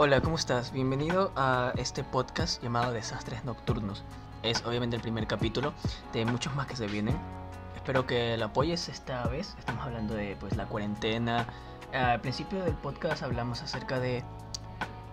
Hola, ¿cómo estás? Bienvenido a este podcast llamado Desastres Nocturnos. Es obviamente el primer capítulo de muchos más que se vienen. Espero que lo apoyes esta vez. Estamos hablando de pues la cuarentena. Al principio del podcast hablamos acerca de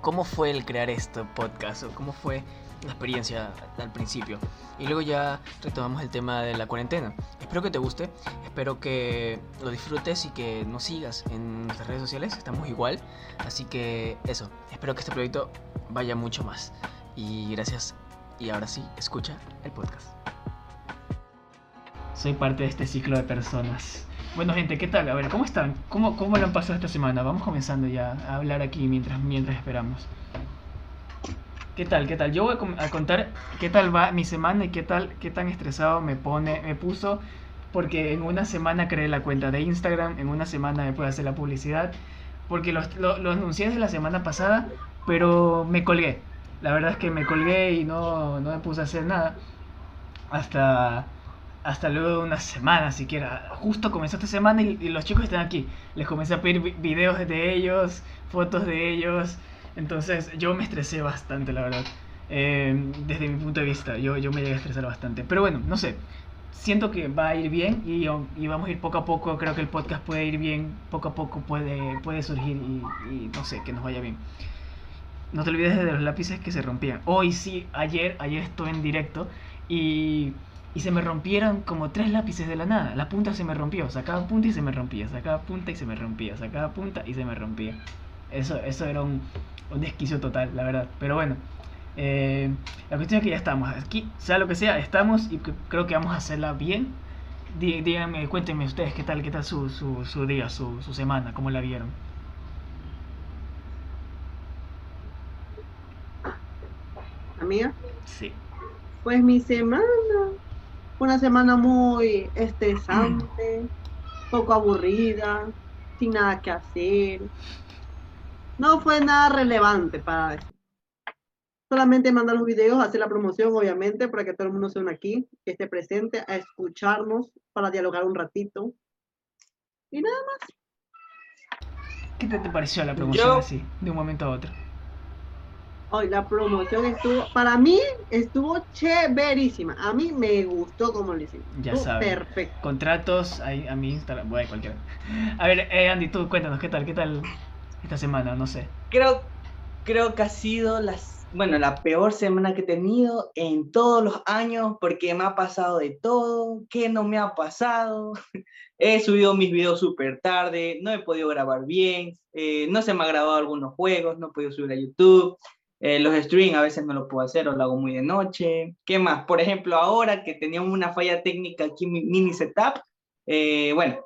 cómo fue el crear este podcast o cómo fue la experiencia al principio. Y luego ya retomamos el tema de la cuarentena. Espero que te guste, espero que lo disfrutes y que nos sigas en nuestras redes sociales, estamos igual. Así que eso, espero que este proyecto vaya mucho más. Y gracias. Y ahora sí, escucha el podcast. Soy parte de este ciclo de personas. Bueno, gente, ¿qué tal? A ver, ¿cómo están? ¿Cómo, cómo lo han pasado esta semana? Vamos comenzando ya a hablar aquí mientras, mientras esperamos. ¿Qué tal? ¿Qué tal? Yo voy a contar qué tal va mi semana y qué tal, qué tan estresado me pone, me puso, porque en una semana creé la cuenta de Instagram, en una semana me pude hacer la publicidad, porque lo, lo, anuncié desde la semana pasada, pero me colgué. La verdad es que me colgué y no, no me puse a hacer nada hasta, hasta luego de una semana siquiera. Justo comenzó esta semana y, y los chicos están aquí. Les comencé a pedir videos de ellos, fotos de ellos entonces yo me estresé bastante, la verdad. Eh, desde mi punto de vista, yo, yo me llegué a estresar bastante. Pero bueno, no sé. Siento que va a ir bien y, y, vamos a ir poco a poco. Creo que el podcast puede ir bien. Poco a poco puede, puede surgir y, y no sé, que nos vaya bien. No te olvides de los lápices que se rompían. Hoy sí, ayer, ayer estuve en directo y, y se me rompieron como tres lápices de la nada. La punta se me rompió, sacaba punta y se me rompía, sacaba punta y se me rompía, sacaba punta y se me rompía. Eso, eso era un, un desquicio total, la verdad. Pero bueno, eh, la cuestión es que ya estamos. Aquí, sea lo que sea, estamos y creo que vamos a hacerla bien. díganme, cuéntenme ustedes qué tal, qué tal su, su, su día, su, su semana, cómo la vieron. ¿Amiga? Sí. Pues mi semana fue una semana muy estresante, poco aburrida, sin nada que hacer. No fue nada relevante para eso. Solamente mandar los videos, hacer la promoción, obviamente, para que todo el mundo se una aquí, que esté presente, a escucharnos, para dialogar un ratito. Y nada más. ¿Qué te, pareció la promoción así, de un momento a otro? Hoy la promoción estuvo, para mí estuvo chéverísima. A mí me gustó como lo hicimos. Ya sabes. Perfecto. Contratos ahí a mi Instagram, bueno, cualquiera. A ver, eh, Andy, tú cuéntanos, ¿qué tal? ¿Qué tal esta semana, no sé. Creo, creo que ha sido las, bueno, la peor semana que he tenido en todos los años porque me ha pasado de todo, ¿qué no me ha pasado? he subido mis videos súper tarde, no he podido grabar bien, eh, no se me ha grabado algunos juegos, no he podido subir a YouTube. Eh, los streams a veces no lo puedo hacer o lo hago muy de noche. ¿Qué más? Por ejemplo, ahora que teníamos una falla técnica aquí en mi mini setup, eh, bueno,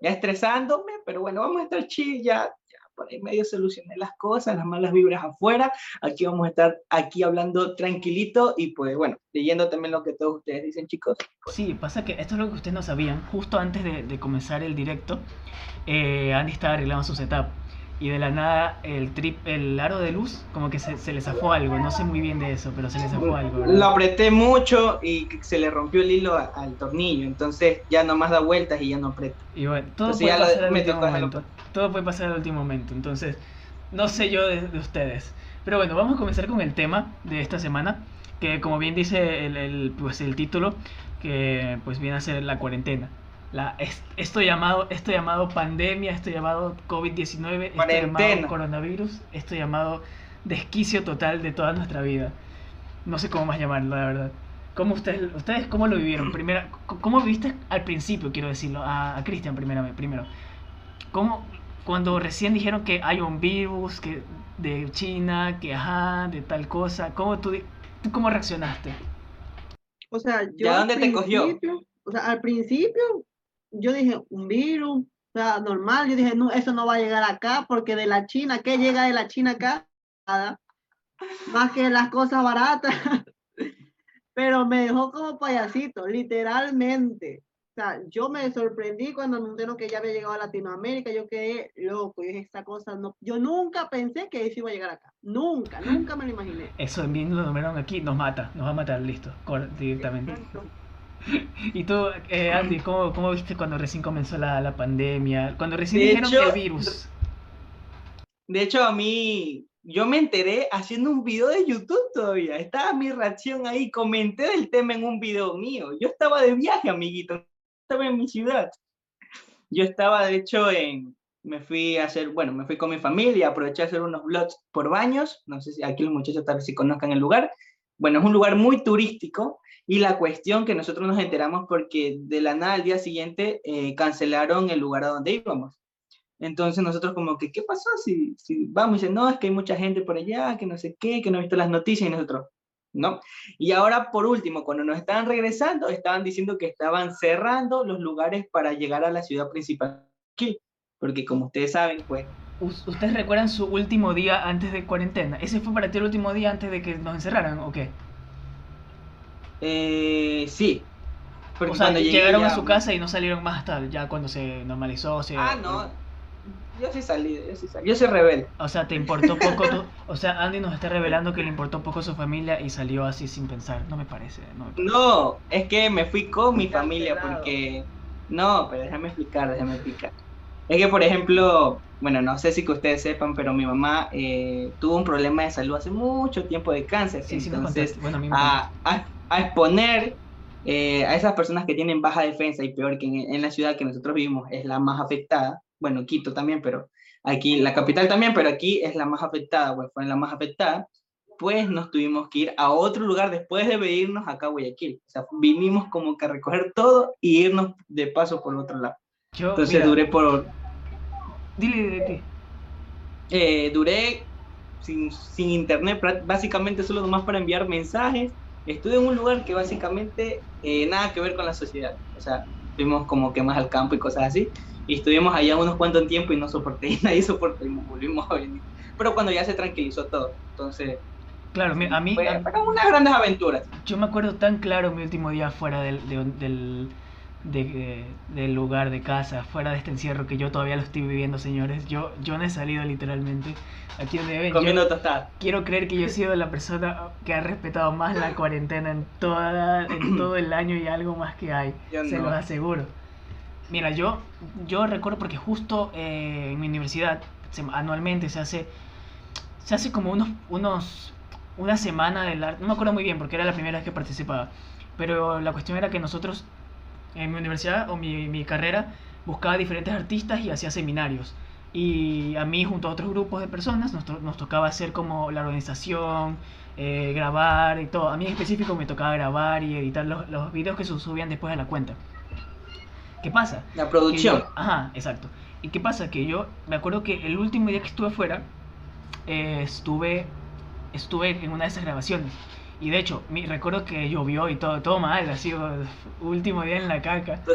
ya estresándome, pero bueno, vamos a estar chill, ya por ahí medio solucioné las cosas, las malas vibras afuera. Aquí vamos a estar aquí hablando tranquilito y pues bueno, leyendo también lo que todos ustedes dicen, chicos. Sí, pasa que esto es lo que ustedes no sabían. Justo antes de, comenzar el directo, eh, Andy estaba arreglando su setup y de la nada el trip, el aro de luz, como que se, se le zafó algo. No sé muy bien de eso, pero se le zafó algo. Lo apreté mucho y se le rompió el hilo al tornillo. Entonces ya nomás da vueltas y ya no aprieta. Y bueno, todo puede pasar al último momento. Todo puede pasar al último momento. Entonces, no sé yo de, ustedes. Pero bueno, vamos a comenzar con el tema de esta semana. Que como bien dice el, el, pues el título, que pues viene a ser la cuarentena la, esto, llamado, esto llamado pandemia, esto llamado COVID-19, esto llamado coronavirus, esto llamado desquicio total de toda nuestra vida. No sé cómo más llamarlo, la verdad. ¿Cómo ustedes, ustedes cómo lo vivieron? Primera, ¿Cómo viviste al principio, quiero decirlo? A, a Cristian primero, primero. ¿Cómo, cuando recién dijeron que hay un virus que de China, que ajá, de tal cosa, ¿cómo tú, tú cómo reaccionaste? O sea, yo... dónde te cogió? O sea, al principio yo dije, un virus, o sea, normal, yo dije, no, eso no va a llegar acá, porque de la China, ¿qué llega de la China acá? Nada, más que las cosas baratas, pero me dejó como payasito, literalmente. O sea, yo me sorprendí cuando me dijeron que ya había llegado a Latinoamérica, yo quedé loco, y dije, esta cosa no, yo nunca pensé que eso iba a llegar acá, nunca, nunca me lo imaginé. Eso bien lo numeraron aquí, nos mata, nos va a matar, listo, directamente. ¿Y tú, eh, Andy, ¿cómo, ¿cómo, viste cuando recién comenzó la, la pandemia? Cuando recién dijeron que el virus. De hecho, a mí, yo me enteré haciendo un video de YouTube todavía. Estaba mi reacción ahí, comenté del tema en un video mío. Yo estaba de viaje, amiguito. Estaba en mi ciudad. Yo estaba, de hecho, en... Me fui a hacer, bueno, me fui con mi familia, aproveché a hacer unos vlogs por baños. No sé si aquí los muchachos tal vez si conozcan el lugar. Bueno, es un lugar muy turístico y la cuestión que nosotros nos enteramos porque de la nada al día siguiente eh, cancelaron el lugar a donde íbamos. Entonces nosotros como que, ¿qué pasó? Si, si vamos y dicen, no, es que hay mucha gente por allá, que no sé qué, que no he visto las noticias y nosotros, ¿no? Y ahora por último, cuando nos estaban regresando, estaban diciendo que estaban cerrando los lugares para llegar a la ciudad principal aquí, porque como ustedes saben, pues... ¿Ustedes recuerdan su último día antes de cuarentena? ¿Ese fue para ti el último día antes de que nos encerraran o qué? Eh, sí. Porque o sea, llegaron a su casa y no salieron más hasta ya cuando se normalizó. Se... Ah, no yo sí salí, yo sí salí. Yo soy rebelde. O sea, te importó poco tu... O sea, Andy nos está revelando que le importó poco su familia y salió así sin pensar. No me parece. No, es que me fui con mi familia porque... No, pero déjame explicar, déjame explicar. Es que, por ejemplo, bueno, no sé si que ustedes sepan, pero mi mamá eh, tuvo un problema de salud hace mucho tiempo de cáncer. Sí, entonces, bueno, a, a, a, exponer eh, a esas personas que tienen baja defensa y peor que en, en, la ciudad que nosotros vivimos es la más afectada, bueno, Quito también, pero aquí, la capital también, pero aquí es la más afectada, pues fue la más afectada, pues nos tuvimos que ir a otro lugar después de venirnos acá a Guayaquil. O sea, vinimos como que a recoger todo y irnos de paso por otro lado. Entonces duré por... Dile de qué. Eh, duré sin, sin internet, básicamente solo nomás para enviar mensajes. Estuve en un lugar que básicamente eh, nada que ver con la sociedad. O sea, fuimos como que más al campo y cosas así y estuvimos allá unos cuantos tiempo y no soporté, y nadie soportó y volvimos a venir. Pero cuando ya se tranquilizó todo, entonces... Claro, a mí... Fueron unas grandes aventuras. Yo me acuerdo tan claro mi último día fuera del, del, del lugar de casa, fuera de este encierro que yo todavía lo estoy viviendo, señores. Yo, yo no he salido literalmente aquí donde ven. Comiendo tostada. Quiero creer que yo he sido la persona que ha respetado más la cuarentena en, toda, en todo el año y algo más que hay. se lo aseguro. Mira, yo, yo recuerdo porque justo eh, en mi universidad anualmente se hace, se hace como unos, unos, una semana del arte, no me acuerdo muy bien porque era la primera vez que participaba, pero la cuestión era que nosotros en mi universidad o mi, mi carrera buscaba diferentes artistas y hacía seminarios. Y a mí junto a otros grupos de personas nos, nos tocaba hacer como la organización, eh, grabar y todo. A mí en específico me tocaba grabar y editar los, los videos que se subían después a la cuenta. ¿Qué pasa? La producción. ajá, exacto. ¿Y qué pasa? Que yo me acuerdo que el último día que estuve afuera, eh, estuve, estuve en una de esas grabaciones. Y de hecho, me recuerdo que llovió y todo, todo mal, así, último día en la caca.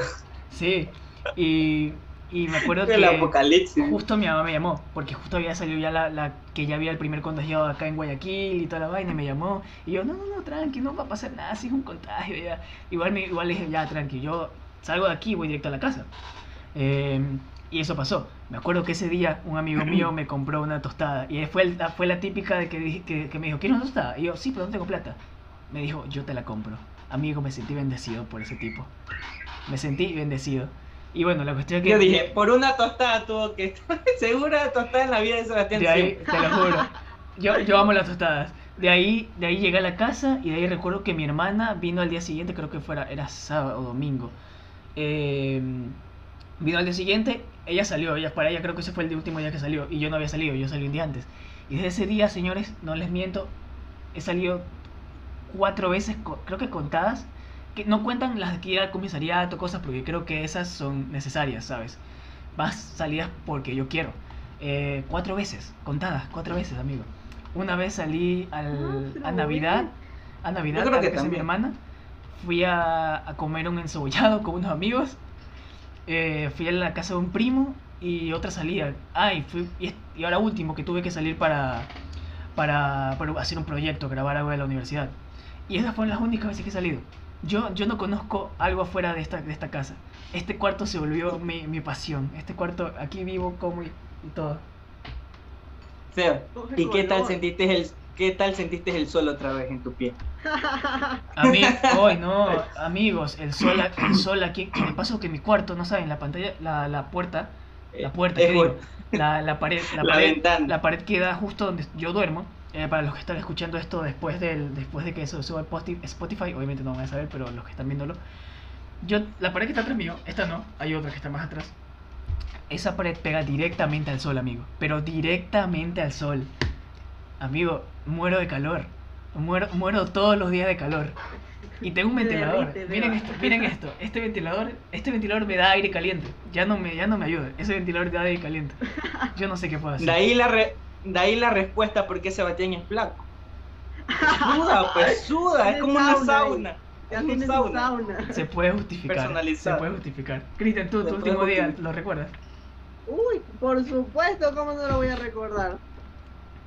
Sí. Y, y me acuerdo el que apocalipsis. justo mi mamá me llamó, porque justo había salido ya la, la, que ya había el primer contagiado acá en Guayaquil y toda la vaina, y me llamó. Y yo, no, no, no, tranqui, no va a pasar nada, si es un contagio ya. Igual, me, igual le dije, ya, tranqui, yo salgo de aquí y voy directo a la casa. Em, y eso pasó. Me acuerdo que ese día un amigo mío me compró una tostada. Y fue, fue la típica de que, que, que me dijo, ¿quieres una tostada? Y yo, sí, pero no tengo plata. Me dijo, yo te la compro. Amigo, me sentí bendecido por ese tipo. Me sentí bendecido. Y bueno, la cuestión es que... Yo dije, por una tostada tuvo que estar segura tostada en la vida de Sebastián. De ahí, te lo juro. Yo, yo amo las tostadas. De ahí, de ahí llegué a la casa y de ahí recuerdo que mi hermana vino al día siguiente, creo que fuera, era sábado o domingo. Eh, vino al día siguiente, ella salió, ella, para ella creo que ese fue el último día que salió, y yo no había salido, yo salí un día antes. Y desde ese día, señores, no les miento, he salido cuatro veces, creo que contadas, que no cuentan las que ir al comisariato, cosas, porque creo que esas son necesarias, ¿sabes? Más salidas porque yo quiero. Eh, cuatro veces, contadas, cuatro veces, amigo. Una vez salí al, ah, a Navidad, a Navidad, a mi hermana fui a, comer un encebollado con unos amigos. Eh, fui a la casa de un primo y otra salida. Ah, y, fui, y, ahora último, que tuve que salir para, para, hacer un proyecto, grabar algo de la universidad. Y esas fueron las únicas veces que he salido. Yo, yo no conozco algo afuera de esta, de esta casa. Este cuarto se volvió mi, mi pasión. Este cuarto, aquí vivo, como y, todo. Feo. ¿Y qué tal sentiste el, qué tal sentiste el sol otra vez en tu pie? A mí, hoy no, amigos, el sol, el sol aquí, me paso que mi cuarto, no saben, la pantalla, la, la puerta La puerta. La, la pared, la, La pared, ventana. la pared que da justo donde yo duermo. eh, para los que están escuchando esto después del después de que eso suba Spotify, obviamente no van a saber, pero los que están viéndolo. Yo, la pared que está atrás mío, esta no, hay otra que está más atrás. Esa pared pega directamente al sol, amigo. Pero directamente al sol. Amigo, muero de calor. Muero, muero todos los días de calor. Y tengo un Te ventilador. Miren esto, miren esto. Este ventilador, este ventilador me da aire caliente. Ya no me, ya no me ayuda. Ese ventilador da aire caliente. Yo no sé qué puedo hacer. De ahí la, re- de ahí la respuesta por qué Sebastián es flaco. Suda, pues suda, es como una Sauna ahí. sauna. Ya. Se puede justificar. Se puede justificar. Cristian, tú, Se tu puede último día. ¿lo recuerdas? Uy, por supuesto, ¿cómo no lo voy a recordar?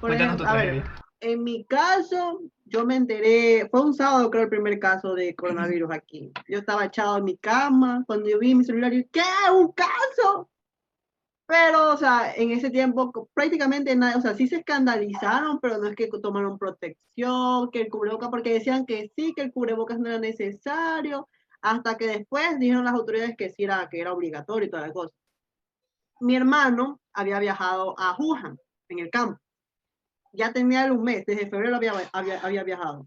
Por ejemplo, a ver, en mi caso, yo me enteré, fue un sábado creo el primer caso de coronavirus aquí. Yo estaba echado en mi cama, cuando yo vi mi celular, yo, ¿qué? ¿Un caso? Pero, o sea, en ese tiempo prácticamente nada, o sea, sí se escandalizaron, pero no es que tomaron protección, que el cubrebocas, porque decían que sí, que el cubrebocas no era necesario, hasta que después dijeron las autoridades que sí era, que era obligatorio y toda la cosa. Mi hermano había viajado a Wuhan, en el campo ya tenía un mes, desde febrero había, había, había viajado.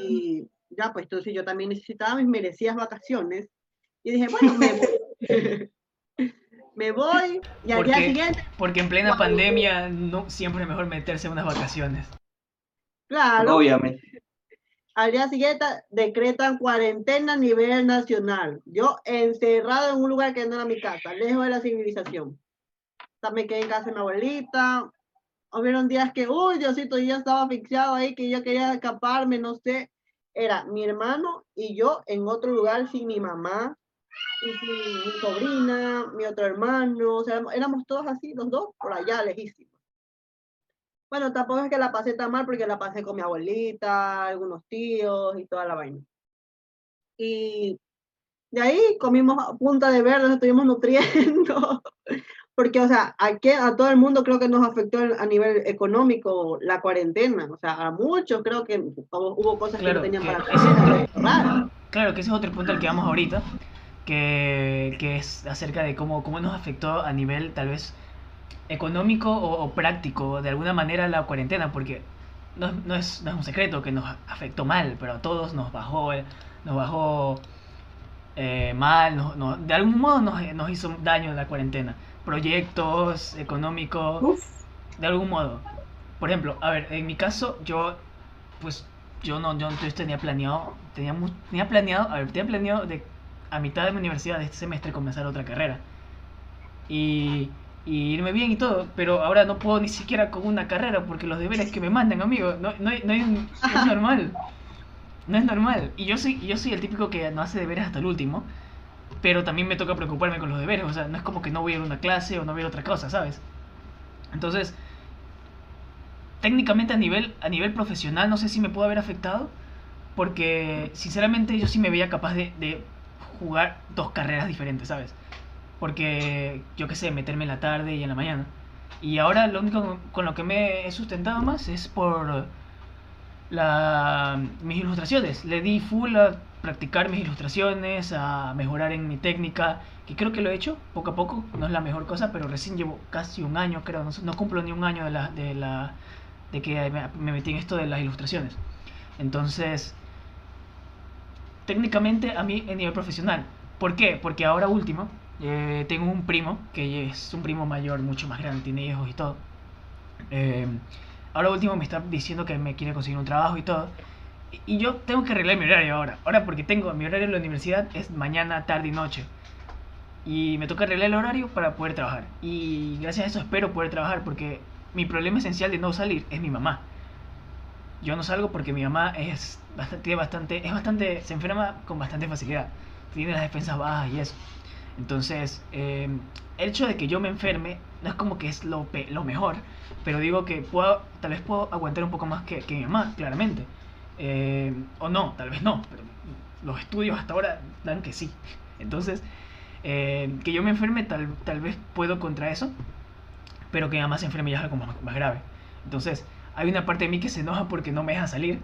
Y ya, pues entonces yo también necesitaba mis merecidas vacaciones. Y dije, bueno, me voy. me voy y al día siguiente, Porque en plena Guau. pandemia no siempre es mejor meterse en unas vacaciones. claro, Obviamente. al día siguiente decretan cuarentena a nivel nacional. Yo encerrado en un lugar que no era mi casa, lejos de la civilización. También quedé en casa de mi abuelita. Hubieron días que, uy, Diosito, yo estaba asfixiado ahí, que yo quería escaparme, no sé. Era mi hermano y yo en otro lugar sin mi mamá y sin mi sobrina, mi otro hermano. O sea, éramos todos así, los dos, por allá, lejísimos. Bueno, tampoco es que la pasé tan mal porque la pasé con mi abuelita, algunos tíos y toda la vaina. Y de ahí comimos punta de verde, nos estuvimos nutriendo. Porque, o sea, a, que- a todo el mundo creo que nos afectó a nivel económico la cuarentena. O sea, a muchos creo que hubo, cosas Claro, que no tenían que para comer. Raro. Claro, que ese es otro punto al que vamos ahorita, que, que es acerca de cómo, cómo nos afectó a nivel tal vez económico o, o práctico de alguna manera la cuarentena, porque no, es- no es, no es un secreto que nos afectó mal, pero a todos nos bajó, eh, nos bajó eh, mal, nos- nos- de algún modo nos, nos hizo daño la cuarentena. Proyectos económicos, Uf. de algún modo. Por ejemplo, a ver, en mi caso, yo, pues, yo no, yo entonces tenía planeado, tenía, tenía planeado, a ver, tenía planeado de a mitad de mi universidad de este semestre comenzar otra carrera. Y, y irme bien y todo, pero ahora no puedo ni siquiera con una carrera porque los deberes que me mandan, amigo, no, no, no, no es normal. No es normal. Y yo soy, yo soy el típico que no hace deberes hasta el último, pero también me toca preocuparme con los deberes. O sea, no es como que no voy a ir a una clase o no voy a ir a otra cosa, ¿sabes? Entonces, técnicamente a nivel, a nivel profesional no sé si me pudo haber afectado, porque sinceramente yo sí me veía capaz de, de jugar dos carreras diferentes, ¿sabes? Porque yo qué sé, meterme en la tarde y en la mañana. Y ahora lo único con lo que me he sustentado más es por la, mis ilustraciones. Le di full a practicar mis ilustraciones, a mejorar en mi técnica, que creo que lo he hecho poco a poco. No es la mejor cosa, pero recién llevo casi un año, creo. No, no cumplo ni un año de, la, de, la, de que me metí en esto de las ilustraciones. Entonces, técnicamente a mí en nivel profesional. ¿Por qué? Porque ahora último, eh, tengo un primo, que es un primo mayor, mucho más grande, tiene hijos y todo. Eh, ahora último me está diciendo que me quiere conseguir un trabajo y todo. Y- yo tengo que arreglar mi horario ahora. Ahora porque tengo mi horario en la universidad es mañana, tarde y noche. Y me toca arreglar el horario para poder trabajar. Y gracias a eso espero poder trabajar porque mi problema esencial de no salir es mi mamá. Yo no salgo porque mi mamá es bastante, bastante, es bastante, se enferma con bastante facilidad. Tiene las defensas bajas y eso. Entonces, eh, el hecho de que yo me enferme no es como que es lo, lo mejor, pero digo que puedo, tal vez puedo aguantar un poco más que, que mi mamá, claramente. Eh, o no, tal vez no, pero los estudios hasta ahora dan que sí. Entonces, eh, que yo me enferme tal, tal vez puedo contra eso, pero que mamá se enferme ya es algo más, más grave. Entonces, hay una parte de mí que se enoja porque no me deja salir.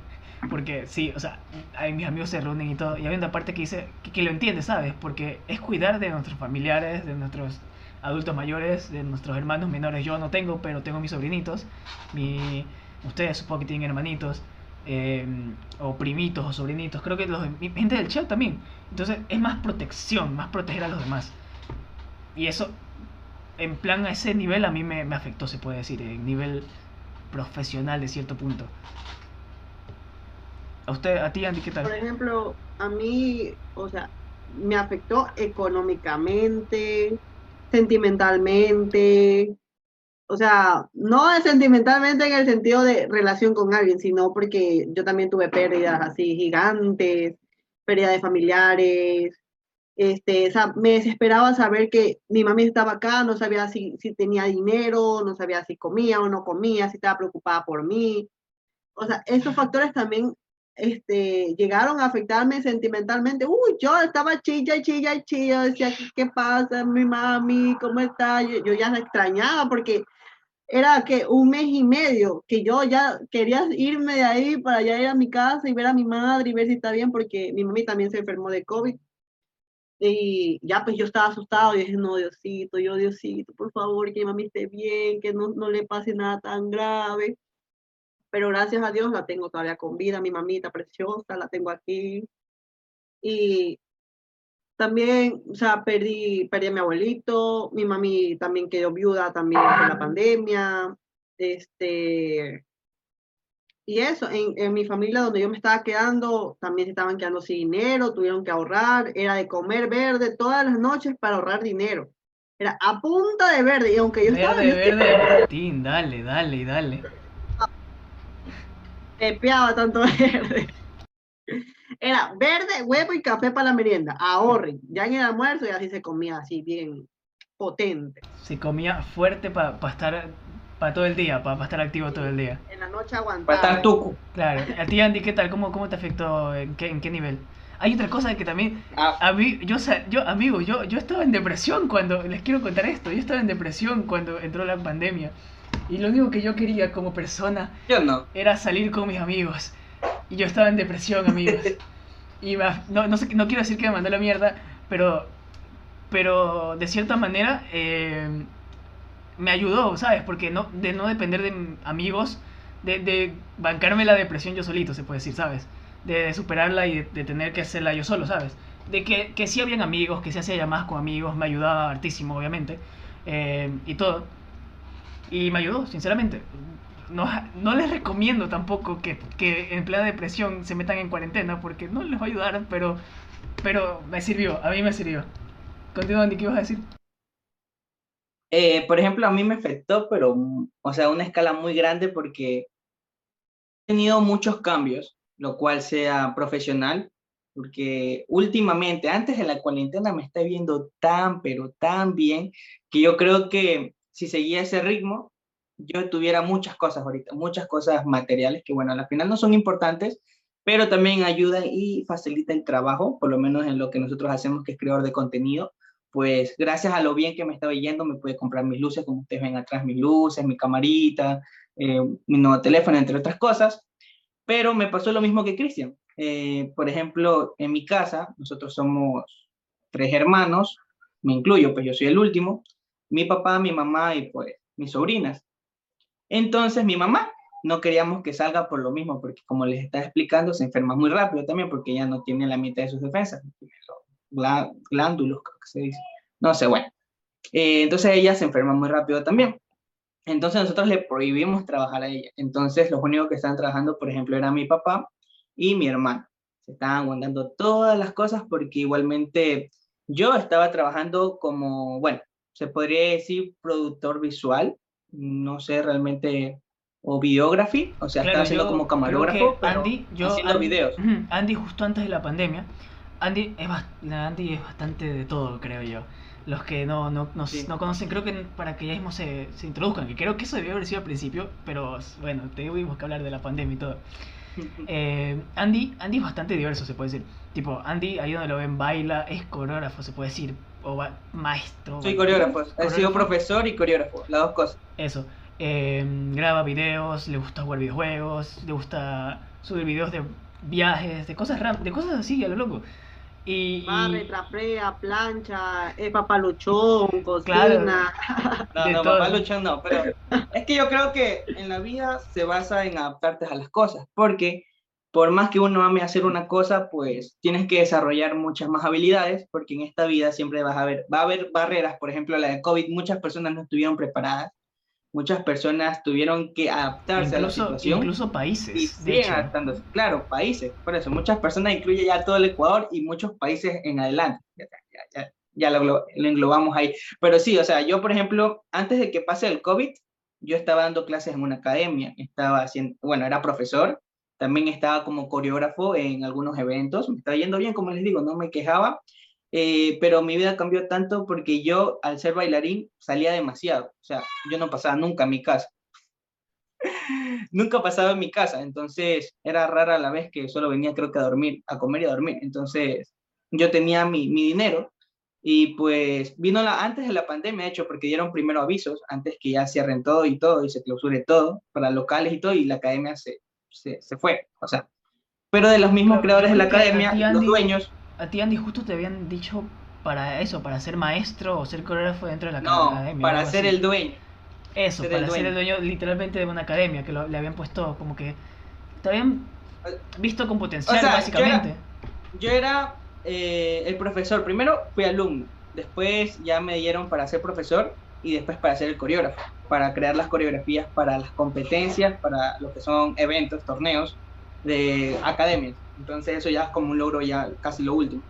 Porque sí, o sea, hay, mis amigos se reúnen y todo. Y hay una parte que dice que, que lo entiende, ¿sabes? Porque es cuidar de nuestros familiares, de nuestros adultos mayores, de nuestros hermanos menores. Yo no tengo, pero tengo mis sobrinitos. Mi, ustedes supongo que tienen hermanitos. Eh, o primitos o sobrinitos. Creo que los gente del chat también. Entonces es más protección, más proteger a los demás. Y eso, en plan a ese nivel, a mí me, me afectó, se puede decir, en nivel profesional de cierto punto. A usted, a ti, Andy, ¿qué Por tal? ejemplo, a mí, o sea, me afectó económicamente, sentimentalmente, o sea, no sentimentalmente en el sentido de relación con alguien, sino porque yo también tuve pérdidas así gigantes, pérdida de familiares, este, me desesperaba saber que mi mami estaba acá, no sabía si, si tenía dinero, no sabía si comía o no comía, si estaba preocupada por mí. O sea, estos factores también este, llegaron a afectarme sentimentalmente. Uy, yo estaba chilla chilla chilla, decía, ¿qué, qué pasa, mi mami? ¿Cómo está? Yo, yo ya la extrañaba porque era que un mes y medio que yo ya quería irme de ahí para ya ir a mi casa y ver a mi madre y ver si está bien porque mi mami también se enfermó de COVID. Y ya pues yo estaba asustado y dije, no, Diosito, yo Diosito, por favor, que mi mami esté bien, que no, no le pase nada tan grave pero gracias a Dios la tengo todavía con vida, mi mamita preciosa, la tengo aquí. Y también, o sea, perdí, perdí a mi abuelito, mi mami también quedó viuda también por la pandemia. Este, y eso, en, en mi familia donde yo me estaba quedando, también se estaban quedando sin dinero, tuvieron que ahorrar, era de comer verde todas las noches para ahorrar dinero. Era a punta de verde, y aunque yo estaba Verde, verde, Martín, dale, dale, dale. pepeaba tanto verde. Era verde, huevo y café para la merienda. Ahorren. Ya en el almuerzo y así se comía así bien potente. Se comía fuerte para estar para todo el día, para estar activo todo el día. En la noche Para aguantaba. estar tucu. Claro. A ti, Andy, ¿qué tal? ¿Cómo, cómo te afectó? ¿En qué, en qué nivel? Hay otra cosa que también Ah, A mí, yo, yo, amigo, yo, yo estaba en depresión cuando, les quiero contar esto, yo estaba en depresión cuando entró la pandemia. Y lo único que yo quería como persona yo no. era salir con mis amigos. Y yo estaba en depresión, amigos. Y me no, no, sé, no quiero decir que me mandó la mierda, pero, pero de cierta manera eh, me ayudó, ¿sabes? Porque no, de no depender de amigos, de, de bancarme la depresión yo solito, se puede decir, ¿sabes? De, de superarla y de, de tener que hacerla yo solo, ¿sabes? De que, que sí habían amigos, que se hacía llamadas con amigos, me ayudaba hartísimo, obviamente, eh, y todo. Y me ayudó, sinceramente. No, no les recomiendo tampoco que, que en plena depresión se metan en cuarentena porque no les va a ayudar, pero, pero me sirvió, a mí me sirvió. Continúa, Andy, ¿qué ibas a decir? Eh, por ejemplo, a mí me afectó, pero, o sea, una escala muy grande porque he tenido muchos cambios, lo cual sea profesional, porque últimamente, antes de la cuarentena, me está viendo tan, pero tan bien, que yo creo que si seguía ese ritmo, yo tuviera muchas cosas ahorita, muchas cosas materiales que, bueno, al final no son importantes, pero también ayudan y facilitan el trabajo, por lo menos en lo que nosotros hacemos, que es creador de contenido pues gracias a lo bien que me estaba yendo, me pude comprar mis luces, como ustedes ven atrás, mis luces, mi camarita, eh, mi nuevo teléfono, entre otras cosas. Pero me pasó lo mismo que Cristian. Eh, por ejemplo, en mi casa, nosotros somos tres hermanos, me incluyo, pues yo soy el último, mi papá, mi mamá y pues mis sobrinas. Entonces mi mamá no queríamos que salga por lo mismo, porque como les estaba explicando, se enferma muy rápido también, porque ella no tiene la mitad de sus defensas glá- glándulos, creo que se dice. No sé, bueno. Eh, entonces ella se enferma muy rápido también. Entonces nosotros le prohibimos trabajar a ella. Entonces los únicos que estaban trabajando, por ejemplo, era mi papá y mi hermano. Se estaban aguantando todas las cosas porque igualmente yo estaba trabajando como, bueno, se podría decir productor visual, no sé realmente, o videography, o sea, Claro, estaba haciendo como camarógrafo, pero Andy, yo, haciendo Andy- videos. Andy justo antes de la pandemia, Andy es, Andy es bastante de todo, creo yo. Los que no, no, no, Sí. no conocen, creo que para que ya mismo se, se introduzcan, que creo que eso debió haber sido al principio, pero bueno, tuvimos que hablar de la pandemia y todo. Eh, Andy, Andy es bastante diverso, se puede decir. Tipo, Andy, ahí donde lo ven, baila, es coreógrafo, se puede decir, o maestro. Soy coreógrafo, he sido profesor y coreógrafo, las dos cosas. Eso. eh, graba videos, le gusta jugar videojuegos, le gusta subir videos de viajes, de cosas ram- de cosas así a lo loco. Y, Barre, trapea, plancha, es papaluchón, cocina. Claro. No, De no, todo. papá luchón no, pero es que yo creo que en la vida se basa en adaptarte a las cosas, porque por más que uno ame hacer una cosa, pues tienes que desarrollar muchas más habilidades, porque en esta vida siempre vas a ver, va a haber barreras, por ejemplo, la de COVID, muchas personas no estuvieron preparadas, muchas personas tuvieron que adaptarse a la situación. incluso países, y siguen adaptándose. Claro, países, por eso, muchas personas, incluye ya todo el Ecuador y muchos países en adelante. Ya, ya, ya, ya lo, lo englobamos ahí. Pero sí, o sea, yo, por ejemplo, antes de que pase el COVID, yo estaba dando clases en una academia, estaba haciendo, bueno, era profesor, también estaba como coreógrafo en algunos eventos, me estaba yendo bien, como les digo, no me quejaba, eh, pero mi vida cambió tanto porque yo, al ser bailarín, salía demasiado, o sea, yo no pasaba nunca a mi casa. Nunca pasaba en mi casa, entonces era rara la vez que solo venía creo que a dormir, a comer y a dormir, entonces yo tenía mi, mi dinero y pues vino la, antes de la pandemia, de hecho, porque dieron primero avisos, antes que ya cierren todo y todo y se clausure todo para locales y todo y la academia se, se, se fue, o sea, pero de los mismos Pero creadores de la a academia, los dueños, A ti, Andy, justo te habían dicho para eso, para ser maestro o ser coreógrafo dentro de la no, academia. para ser así. el dueño. Eso, ser el para ser el dueño. literalmente de una academia, que lo- le habían puesto como que... Te habían visto con potencial, O sea, yo básicamente. Yo era eh, el profesor, primero fui alumno, después ya me dieron para ser profesor y después para ser el coreógrafo, para crear las coreografías para las competencias, para lo que son eventos, torneos de academias. Entonces eso ya es como un logro ya casi lo último.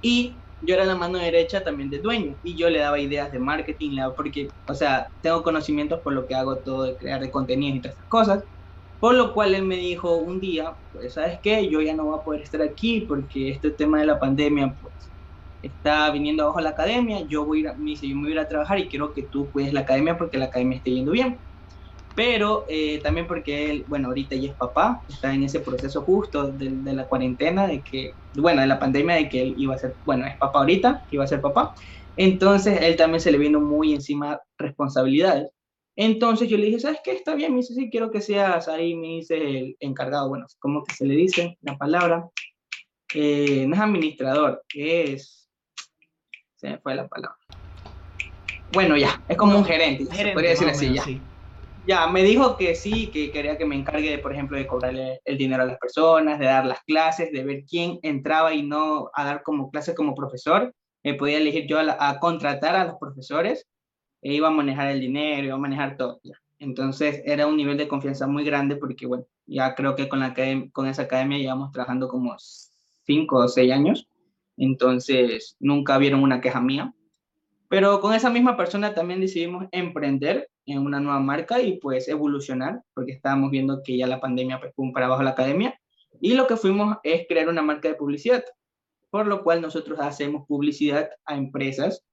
Y yo era la mano derecha también del dueño y yo le daba ideas de marketing, porque, o sea, tengo conocimientos por lo que hago todo de crear de contenido y todas estas cosas. Por lo cual él me dijo un día, pues, ¿sabes qué? Yo ya no voy a poder estar aquí porque este tema de la pandemia, pues, está viniendo abajo la academia. Yo voy a ir, me dice, yo me voy a ir a trabajar y quiero que tú cuides la academia porque la academia esté yendo bien. Pero eh, también porque él, bueno, ahorita ya es papá, está en ese proceso justo de, de la cuarentena, de que, bueno, de la pandemia, de que él iba a ser, bueno, es papá ahorita, que iba a ser papá. Entonces, él también se le vino muy encima responsabilidades. Entonces yo le dije, ¿sabes qué? Está bien, me dice, sí, quiero que seas ahí, me dice el encargado, bueno, ¿cómo que se le dice la palabra? Eh, no es administrador, es... Se me fue la palabra. Bueno, ya, es como un gerente, se podría decir así, menos, ya. sí. Ya, me dijo que sí, que quería que me encargue, de, por ejemplo, de cobrarle el dinero a las personas, de dar las clases, de ver quién entraba y no a dar como clases como profesor. Eh, podía elegir yo a, contratar a los profesores, e iba a manejar el dinero, iba a manejar todo. Entonces era un nivel de confianza muy grande porque, bueno, ya creo que con, la con esa academia llevamos trabajando como cinco o seis años, entonces nunca vieron una queja mía. Pero con esa misma persona también decidimos emprender en una nueva marca y pues evolucionar, porque estábamos viendo que ya la pandemia pues pum para abajo la academia. Y lo que fuimos es crear una marca de publicidad, por lo cual nosotros hacemos publicidad a empresas.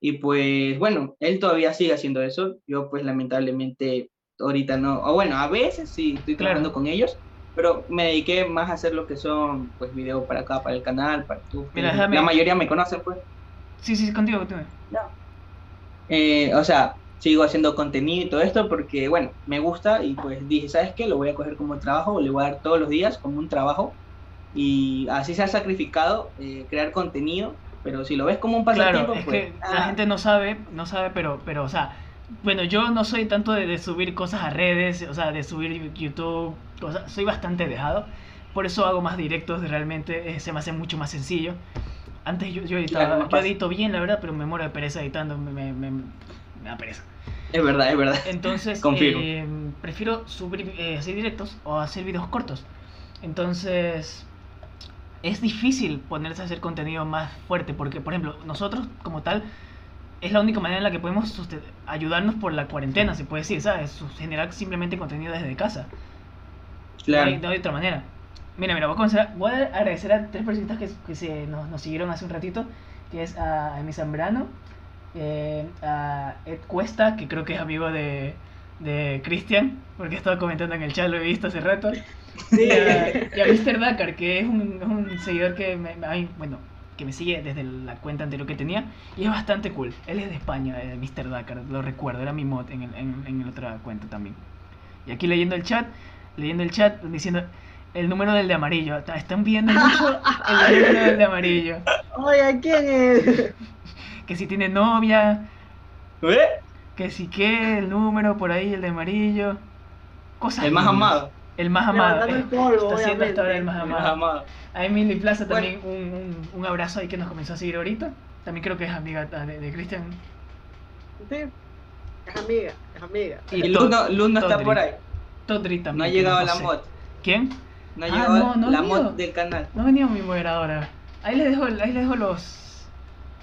Y pues bueno, él todavía sigue haciendo eso. Yo pues lamentablemente ahorita no, o bueno, a veces sí estoy Claro. trabajando con ellos, pero me dediqué más a hacer lo que son pues videos para acá, para el canal, para tú. La mayoría me conocen pues. Sí, sí, contigo, contigo. Eh, o sea, sigo haciendo contenido y todo esto porque, bueno, me gusta y pues dije, ¿sabes qué? Lo voy a coger como trabajo, le voy a dar todos los días como un trabajo y así se ha sacrificado eh, crear contenido, pero si lo ves como un pasatiempo, Claro, es pues... que la ah, gente no sabe, no sabe, pero, pero, o sea, bueno, yo no soy tanto de, de subir cosas a redes, o sea, de subir YouTube, cosas, soy bastante dejado, por eso hago más directos, realmente eh, se me hace mucho más sencillo. Antes yo, yo editaba, Claro, yo edito bien, la verdad, pero me muero de pereza editando, me, me, me- me da pereza. Es verdad, es verdad. Entonces, Confirmo. eh, prefiero subir, eh, hacer directos o hacer videos cortos. Entonces, es difícil ponerse a hacer contenido más fuerte porque, por ejemplo, nosotros como tal, es la única manera en la que podemos ayudarnos por la cuarentena, se puede decir, ¿sabes? Generar simplemente contenido desde casa. No, hay, Claro. no hay otra manera. Mira, mira, voy a, comenzar- voy a agradecer a tres personitas que, que se, nos, nos siguieron hace un ratito, que es a Emi Zambrano, eh, a Ed Cuesta, que creo que es amigo de, de Cristian, porque estaba comentando en el chat, lo he visto hace rato, Sí. y a, y a Mr. Dakar, que es un, seguidor que me, me- ay, bueno, que me sigue desde la cuenta anterior que tenía, y es bastante cool. Él es de España, eh, Mr. Dakar, lo recuerdo, era mi mod en, el- en, en otra cuenta también. Y aquí leyendo el chat, leyendo el chat, diciendo, el número del de amarillo. Están viendo mucho el número del de amarillo. Oye, ¿quién es? Que si tiene novia, ¿Eh? que si qué, el número por ahí, el de amarillo. Cosas El más amado. El más amado. El eh, polvo, está siendo hasta ahora el más El más amado. amado. A Emily Plaza también un, un, un abrazo ahí que nos comenzó a seguir ahorita. También creo que es amiga de, de Cristian. Sí. Es amiga, es amiga. Y Luz no está por ahí. Todri también. No ha llegado no la mod. ¿Quién? No ha Ah, llegado no, no ha la venido. mod del canal. No ha venido mi moderadora. Ahí les dejo, ahí les dejo los.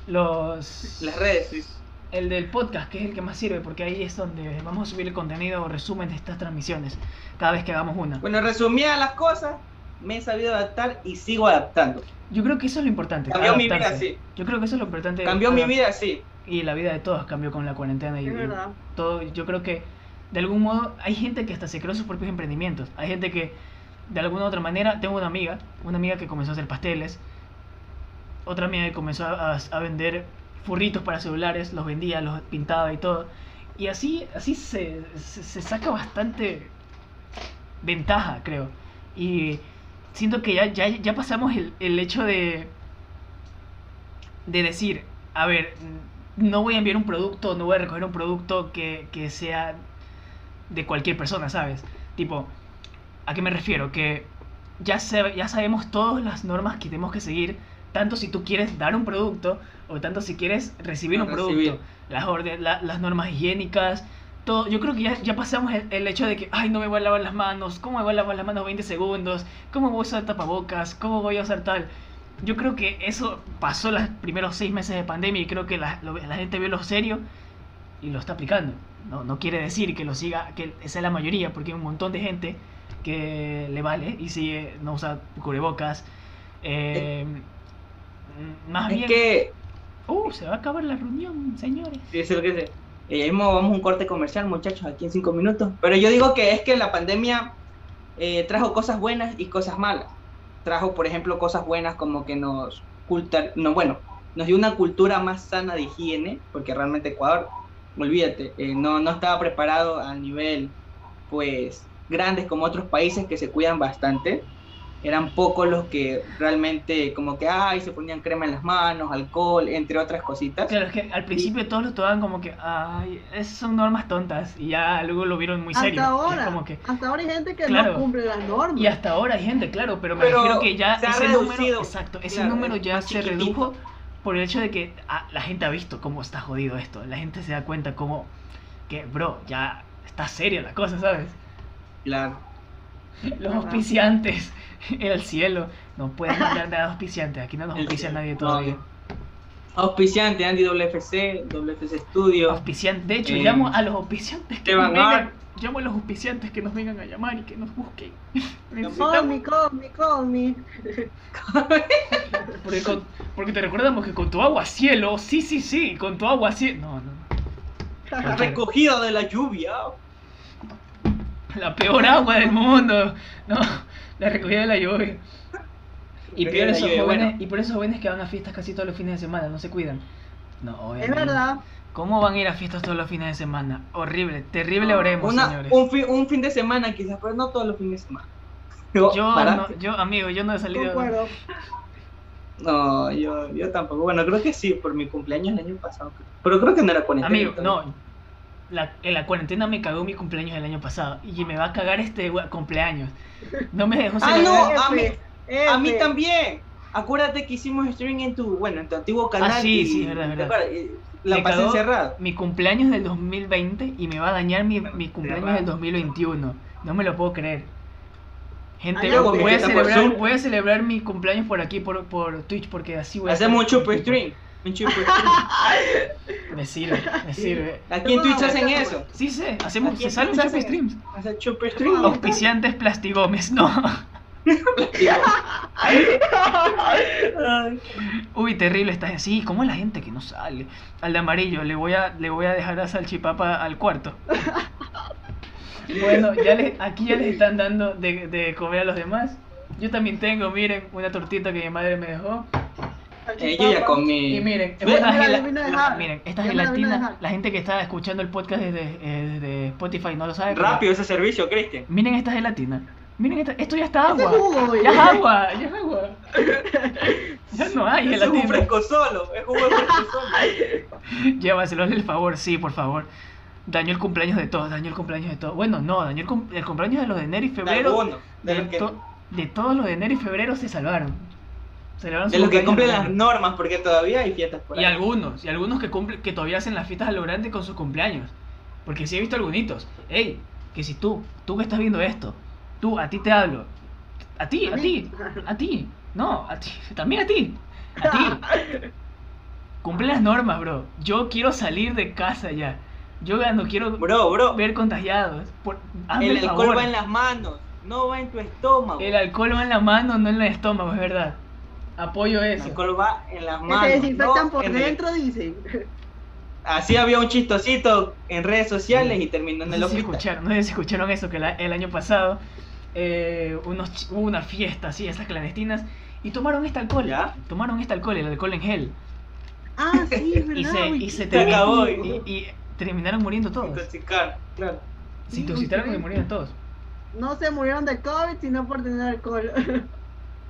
Los. Las redes. sí. El del podcast, que es el que más sirve, porque ahí es donde vamos a subir el contenido o resumen de estas transmisiones. Cada vez que hagamos una. Bueno, resumidas las cosas, me he sabido adaptar y sigo adaptando. Yo creo que eso es lo importante. Cambió mi vida, sí. Yo creo que eso es lo importante. Cambió mi vida, sí. Y la vida de todos cambió con la cuarentena y, Es y verdad. todo. Yo creo que de algún modo hay gente que hasta se creó sus propios emprendimientos. Hay gente que de alguna u otra manera, tengo una amiga, una amiga que comenzó a hacer pasteles, otra amiga que comenzó a, vender furritos para celulares, los vendía, los pintaba y todo. Y así, así se, se, se saca bastante ventaja, creo. Y siento que ya, ya, ya pasamos el, el hecho de, de decir, a ver, no voy a enviar un producto, no voy a recoger un producto que, que sea de cualquier persona, ¿sabes? Tipo, ¿a qué me refiero? Que ya, se- ya sabemos todas las normas que tenemos que seguir, tanto si tú quieres dar un producto o tanto si quieres recibir un Recibir. producto. Las, orde- la- las normas higiénicas, todo. Yo creo que ya, ya pasamos el, el hecho de que, ay, no me voy a lavar las manos, ¿cómo me voy a lavar las manos 20 segundos? ¿Cómo voy a usar tapabocas? ¿Cómo voy a usar tal? Yo creo que eso pasó los primeros seis meses de pandemia y creo que la, lo- la gente vio lo serio y lo está aplicando. No, no quiere decir que lo siga, que esa es la mayoría, porque hay un montón de gente que le vale y sigue, no usa cubrebocas. Eh, más Es bien. que, Uh, se va a acabar la reunión, señores. es lo que ya mismo vamos a un corte comercial, muchachos, aquí en cinco minutos. Pero yo digo que es que la pandemia eh, trajo cosas buenas y cosas malas. Trajo, por ejemplo, cosas buenas como que nos culta, no, bueno, nos dio una cultura más sana de higiene, porque realmente Ecuador, olvídate, eh, no, no estaba preparado a nivel, pues, grandes como otros países que se cuidan bastante. Eran pocos los que realmente como que, ay, se ponían crema en las manos, alcohol, entre otras cositas. Claro, es que al principio todos lo tomaban como que, ay, esas son normas tontas. Y ya luego lo vieron muy serio. Hasta ahora. como que, Hasta ahora hay gente que Claro. no cumple las normas. y hasta ahora hay gente, claro, pero me Pero refiero que ya se ha ese número, exacto, ese Claro, número ya se chiquitito. redujo por el hecho de que ah, la gente ha visto cómo está jodido esto. La gente se da cuenta cómo, que, bro, ya está seria la cosa, ¿sabes? Claro. Los auspiciantes, el cielo, no puedes mandar nada de auspiciantes, aquí no nos auspicia nadie no. todavía. Auspiciante, Andy WFC, WFC Studio. Auspiciante, de hecho, Eh, llamo a los auspiciantes que nos vengan, llamo a los auspiciantes que nos vengan a llamar y que nos busquen. Call me, call me, call me. porque, con- porque te recordamos que con tu agua cielo, sí, sí, sí, con tu agua cielo. No, no. Recogida de la lluvia. La peor agua del mundo. No, la recogida de la lluvia. Y peor, esos lluvia, jóvenes, bueno. y por esos jóvenes que van a fiestas casi todos los fines de semana, no se cuidan. No, Es obviamente. verdad. ¿Cómo van a ir a fiestas todos los fines de semana? Horrible, terrible oremos, Una- señores. un, fin, un fin de semana quizás, pero no todos los fines de semana. Yo, no, yo, amigo, yo no he salido. Concuerdo. no, yo, yo tampoco. Bueno, creo que sí, por mi cumpleaños el año pasado. Pero creo que no era cuarentena. Amigo, no. La, en la cuarentena me cagó mi cumpleaños del año pasado. Y me va a cagar este cumpleaños. No me dejó Ah, celebrar. no, a mí- A mí también. Acuérdate que hicimos streaming en tu, bueno, en tu antiguo canal. Ah, sí, y- sí, verdad, ¿te verdad. La Me pasé encerrada. Mi cumpleaños del 2020 y me va a dañar mi, mi cumpleaños del 2021. No me lo puedo creer. Gente, Ay, no, voy, a celebrar, voy a celebrar mi cumpleaños por aquí, por, por Twitch, porque así voy a Hacemos un stream. Un chupo stream. Me sirve, me sirve. Aquí en Twitch hacen eso. Sí sé, hacemos, se en sale un Twitch chupo hacen- streams. Hacer chupo stream. Auspiciantes Plastigomes, no. Uy, terrible esta gente. Sí, ¿cómo es la gente que no sale? Al de amarillo, le voy a, le voy a dejar a Salchipapa al cuarto. Bueno, ya les, aquí ya les están dando de, de comer a los demás. Yo también tengo, miren, una tortita que mi madre me dejó. Eh, yo ya comí. Y miren, es Ve, una me la gela- vine a la- dejar. miren, esta la gelatina, la gente que está escuchando el podcast desde, eh, desde Spotify no lo sabe. pero- Rápido ese servicio, Cristian. Miren esta gelatina. Miren, esto, esto ya está agua. jugo, Ya es agua, ya es agua. Ya no hay en Es tienda. fresco solo, es un fresco solo. Llévaselo, el favor, sí, por favor. Dañó el cumpleaños de todos, dañó el cumpleaños de todos. Bueno, no, dañó el, cum- el cumpleaños de los de enero y De febrero. de De, los que, to- de todos los de enero y febrero se salvaron. De los que cumplen las normas, porque todavía hay fiestas por Y ahí. algunos, y algunos que cumplen, que todavía hacen las fiestas a lo grande con sus cumpleaños. Porque sí he visto algunos. Ey, que si tú, tú que estás viendo esto, tú, a ti te hablo. A ti, a ti, a ti. No, a ti, también a ti. A ti. Cumple las normas, bro. Yo quiero salir de casa ya. Yo ya no quiero Bro, bro, ver contagiados. Por, hazme el el alcohol favor. va en las manos, no va en tu estómago. El alcohol va en la mano, no en el estómago, es verdad. Apoyo El eso. alcohol va en las Que manos. se desinfectan no por en el- dentro, dicen. Así había un chistosito en redes sociales y terminó en No el sé si hospital. escucharon, no sé si escucharon eso, que la- el año pasado eh, unos, hubo una fiesta así, esas clandestinas, y tomaron este alcohol. ¿Ya? Tomaron este alcohol, el alcohol en gel. Ah, sí, es verdad. Y se, y se terminó- y, y terminaron muriendo todos. Intoxicar, claro. Se intoxicaron y murieron todos. No se murieron de COVID, sino por tener alcohol.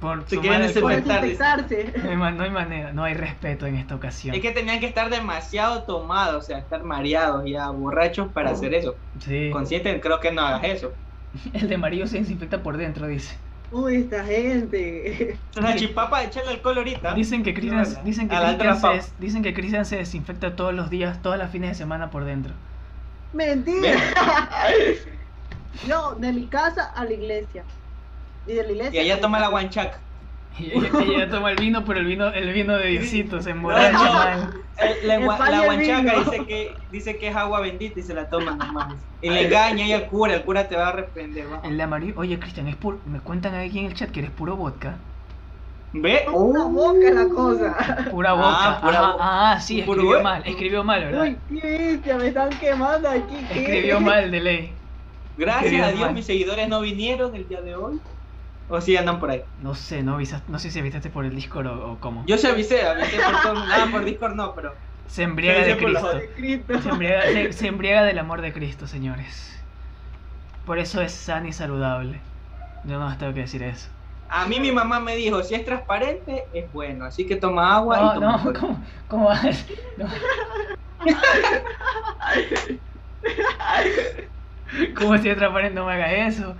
Por Se desinfectar. desinfectarse. No hay, no hay manera, no hay respeto en esta ocasión. Es que tenían que estar demasiado tomados, o sea, estar mareados ya, borrachos para hacer eso. Sí. Consciente, creo que no hagas eso. El de amarillo se desinfecta por dentro, dice. Uy, esta gente. Es una chipapa de echarle alcohol ahorita. Dicen que Cristian, dicen que Cristian se, des- dicen que Cristian se desinfecta todos los días, todas las fines de semana por dentro. Mentira. Yo, de mi casa a la iglesia. Y de la iglesia. Y allá a toma la guanchaca. Y ella, ella toma el vino, pero el vino, el vino de Diosito se emborracha No. mal. La, El el guanchaca dice que, dice que es agua bendita y se la toma nomás. Y le engaña y al cura, el cura te va a reprender. va. El de amarillo, oye Cristian, es puro, me cuentan aquí en el chat que eres puro vodka. ¿Ve? Una boca la cosa. Pura Ah, vodka. pura vo- ah, sí, escribió mal, escribió mal, ¿verdad? Uy, qué bestia, me están quemando aquí. ¿qué? Escribió mal de ley. Gracias Escribió a Dios mal. mis seguidores no vinieron el día de hoy. O sí andan por ahí. No sé, no avisas- no sé si avisaste por el Discord o, o cómo. Yo se avisé, avisé por todo. Ah, por Discord no, pero. Se embriaga de Cristo. De Cristo. Se embriaga, se, se embriaga del amor de Cristo, señores. Por eso es sano y saludable. Yo no más tengo que decir eso. A mí mi mamá me dijo, si es transparente, es bueno. Así que toma agua No, y toma no. ¿cómo, cómo vas? No. ¿Cómo si es transparente? No me hagas eso.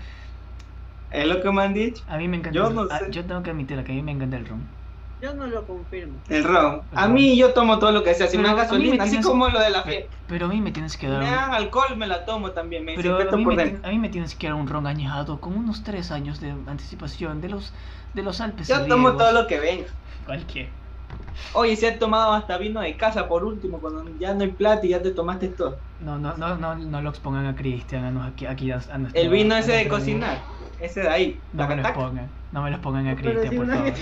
Es lo que me han dicho. A mí me encanta Yo el- no ah, sé. yo tengo que admitirlo, que a mí me encanta el ron. Yo no lo confirmo. El ron. A ron. mí yo tomo todo lo que sea. Si me Pero dan me gasolina, así tienes- como lo de la fiesta. Pero a mí me tienes que dar me dan alcohol, me la tomo también. Me Pero a mí, por me, a mí me tienes que dar un ron añejado con unos tres años de anticipación de los de los Alpes. Yo tomo todo lo que venga. Cualquier. Oye, si has tomado hasta vino de casa por último, cuando ya no hay plata y ya te tomaste todo. No, no, no, no, no lo expongan a Cristian, a, aquí, aquí a, a nuestro- El vino ese de cocinar, ese de ahí, No me lo taca, taca. expongan, no me lo expongan a Cristian, si por favor.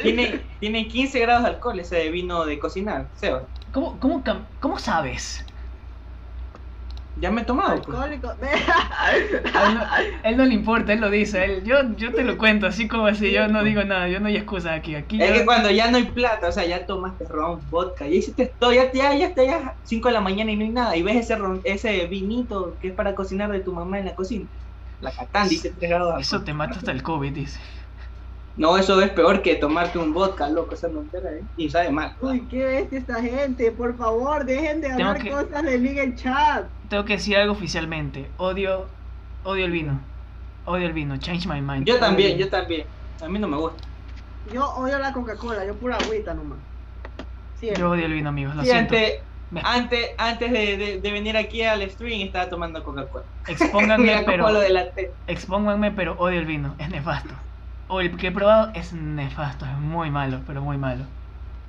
Tiene, tiene 15 grados de alcohol ese de vino de cocinar, Seba. ¿Cómo, cómo, ¿Cómo sabes? Ya me he tomado. pues. A él, no, a él no le importa, él lo dice. Él, yo, yo te lo cuento, así como así, yo no digo nada, yo no hay excusa aquí. aquí Es yo- que cuando ya no hay plata, o sea, ya tomaste ron, vodka, ya hiciste todo, ya, ya, ya, ya, ya 5 de la mañana y no hay nada, y ves ese ron, ese vinito que es para cocinar de tu mamá en la cocina. La catán dice 3 grados de Eso alcohol. te mata hasta el COVID, dice. No, eso es peor que tomarte un vodka, loco, esa entera, ¿eh? Y sabe mal. Uy, qué bestia esta gente. Por favor, dejen de hablar que- cosas de mí en chat. Tengo que decir algo oficialmente. Odio, odio el vino. Odio el vino. Change my mind. Yo también, yo también. A mí no me gusta. Yo odio la Coca-Cola, yo pura agüita nomás. Siempre. Yo odio el vino, amigos. Lo siento. antes, antes, de, de- de venir aquí al stream estaba tomando Coca-Cola. Expónganme, pero. lo. Expónganme, pero odio el vino. Es nefasto. O el que he probado es nefasto. Es muy malo, pero muy malo.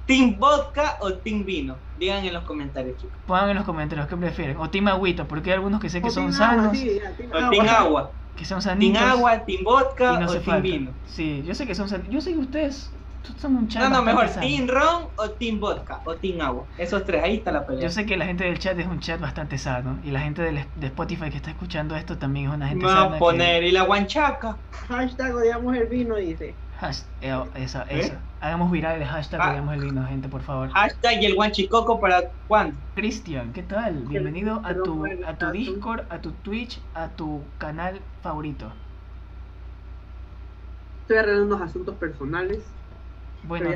¿Team vodka o team vino? Digan en los comentarios, chicos. Pongan en los comentarios qué prefieren. O team agüita, porque hay algunos que sé que O son team agua, sanos, sí, ya, team O team agua. que son Team sanitos. agua, team vodka y no o se team falta. vino. Sí, yo sé que son sanos. Yo sé que ustedes No, no, mejor sano. team ron o team vodka o team agua. Esos tres, ahí está la pelea. Yo sé que la gente del chat es un chat bastante sano. Y la gente del- de Spotify que está escuchando esto también es una gente Me sana. va a que- poner y la guanchaca. Hashtag odiamos el vino, dice. Hash- eh, esa, ¿Eh? esa. Hagamos viral el hashtag Ah. odiamos el vino, gente, por favor. Hashtag y el guanchicoco para cuándo. Cristian, ¿qué tal? Bienvenido a tu a tu- Discord, a tu Twitch, a tu canal favorito. Estoy arreglando unos asuntos personales. Bueno,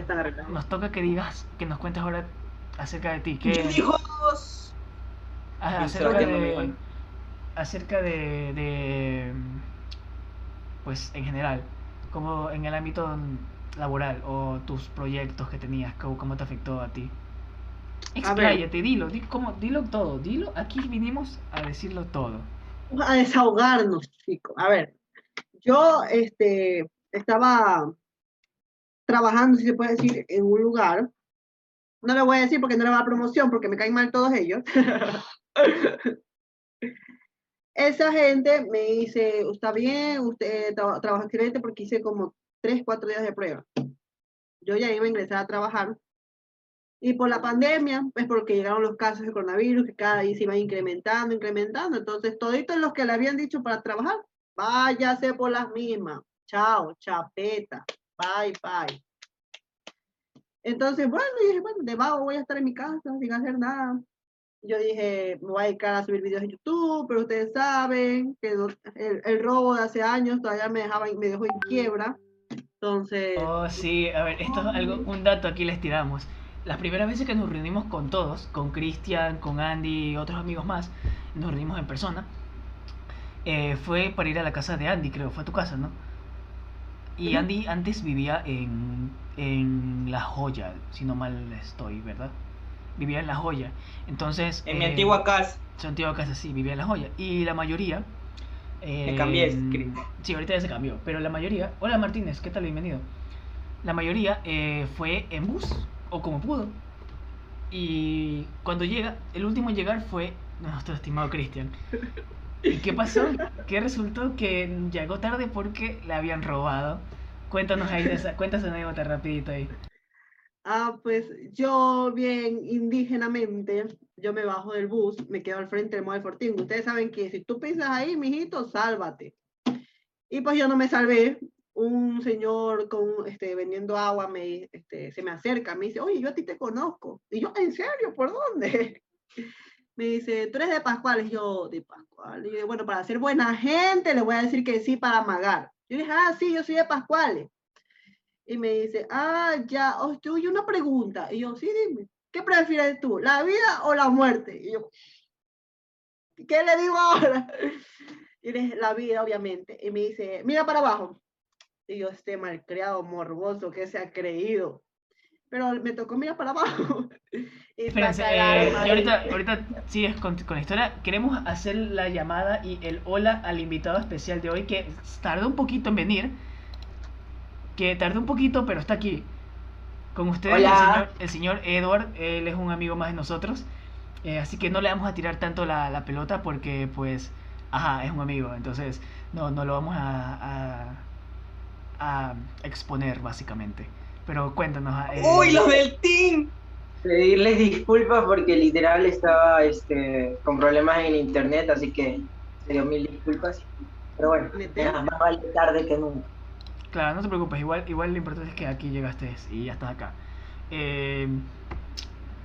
nos toca que digas, que nos cuentes ahora acerca de ti. ¿Qué, ¿Quién dijo dos? a- Sí, acerca de, acerca de, de, pues en general, como en el ámbito laboral o tus proyectos que tenías, cómo, cómo te afectó a ti. Expláyate, dilo, di, cómo- dilo todo, dilo. Aquí vinimos a decirlo todo. a desahogarnos, chicos. A ver, yo este, estaba trabajando, si se puede decir, en un lugar. No le voy a decir porque no le va a dar promoción, porque me caen mal todos ellos. Esa gente me dice, está bien, usted tra- trabaja excelente porque hice como tres, cuatro días de prueba. Yo ya iba a ingresar a trabajar. Y por la pandemia, pues porque llegaron los casos de coronavirus, que cada día se iban incrementando, incrementando. Entonces, toditos los que le habían dicho para trabajar, váyase por las mismas. Chao, chapeta. Bye, bye. Entonces, bueno, dije, bueno, de vago voy a estar en mi casa sin hacer nada. Yo dije, me voy a dedicar a subir videos en YouTube, pero ustedes saben que el, el robo de hace años todavía me, dejaba, me dejó en quiebra. Entonces, Oh, sí, a ver, esto es algo, un dato aquí les tiramos. Las primeras veces que nos reunimos con todos, con Cristian, con Andy y otros amigos más, nos reunimos en persona, eh, fue para ir a la casa de Andy, creo, fue a tu casa, ¿no? Y. Andy antes vivía en, en La Joya, si no mal estoy, ¿verdad? Vivía en La Joya. Entonces... En mi eh, antigua casa. su antigua casa, sí, vivía en La Joya. Y la mayoría... Me cambié, eh. Sí, ahorita ya se cambió. Pero la mayoría... Hola Martínez, ¿qué tal? Bienvenido. La mayoría eh, fue en bus o como pudo. Y cuando llega, el último en llegar fue nuestro estimado Cristian. ¿Y qué pasó? Que resultó que llegó tarde porque le habían robado. Cuéntanos ahí, cuéntanos esa anécdota rapidito ahí. Ah, pues yo bien indígenamente, yo me bajo del bus, me quedo al frente del Model Fortín. Ustedes saben que si tú pisas ahí, mijito, sálvate. Y pues yo no me salvé. Un señor con, este, vendiendo agua me, este, se me acerca, me dice, oye, yo a ti te conozco. Y yo, ¿en serio? ¿Por dónde? Me dice, tú eres de Pascual. Y yo, de Pascual. Y yo, bueno, para ser buena gente, le voy a decir que sí para amagar. Yo dije, ah, sí, yo soy de Pascuales. Y me dice, ah, ya, oh, te oye una pregunta. Y yo, sí, dime, ¿qué prefieres tú, la vida o la muerte? Y yo, ¿qué le digo ahora? Y le dije, la vida, obviamente. Y me dice, mira para abajo. Y yo, este malcriado, morboso, que se ha creído. Pero me tocó mirar para abajo. Y sacaron eh, y ahorita, ahorita sigues con, con la historia. Queremos hacer la llamada y el hola al invitado especial de hoy que tardó un poquito en venir. Que tardó un poquito, pero está aquí. Con ustedes, el señor, el señor Edward. Él es un amigo más de nosotros. eh, así que no le vamos a tirar tanto la, la pelota porque, pues, ajá, es un amigo. Entonces, no, no lo vamos a, a, a exponer, básicamente. Pero cuéntanos. eh, ¡Uy, los del team! Pedirles disculpas porque literal estaba este, con problemas en internet, así que te dio mil disculpas. Pero bueno, más vale tarde que nunca. Claro, no te preocupes, igual, igual lo importante es que aquí llegaste y ya estás acá. Eh,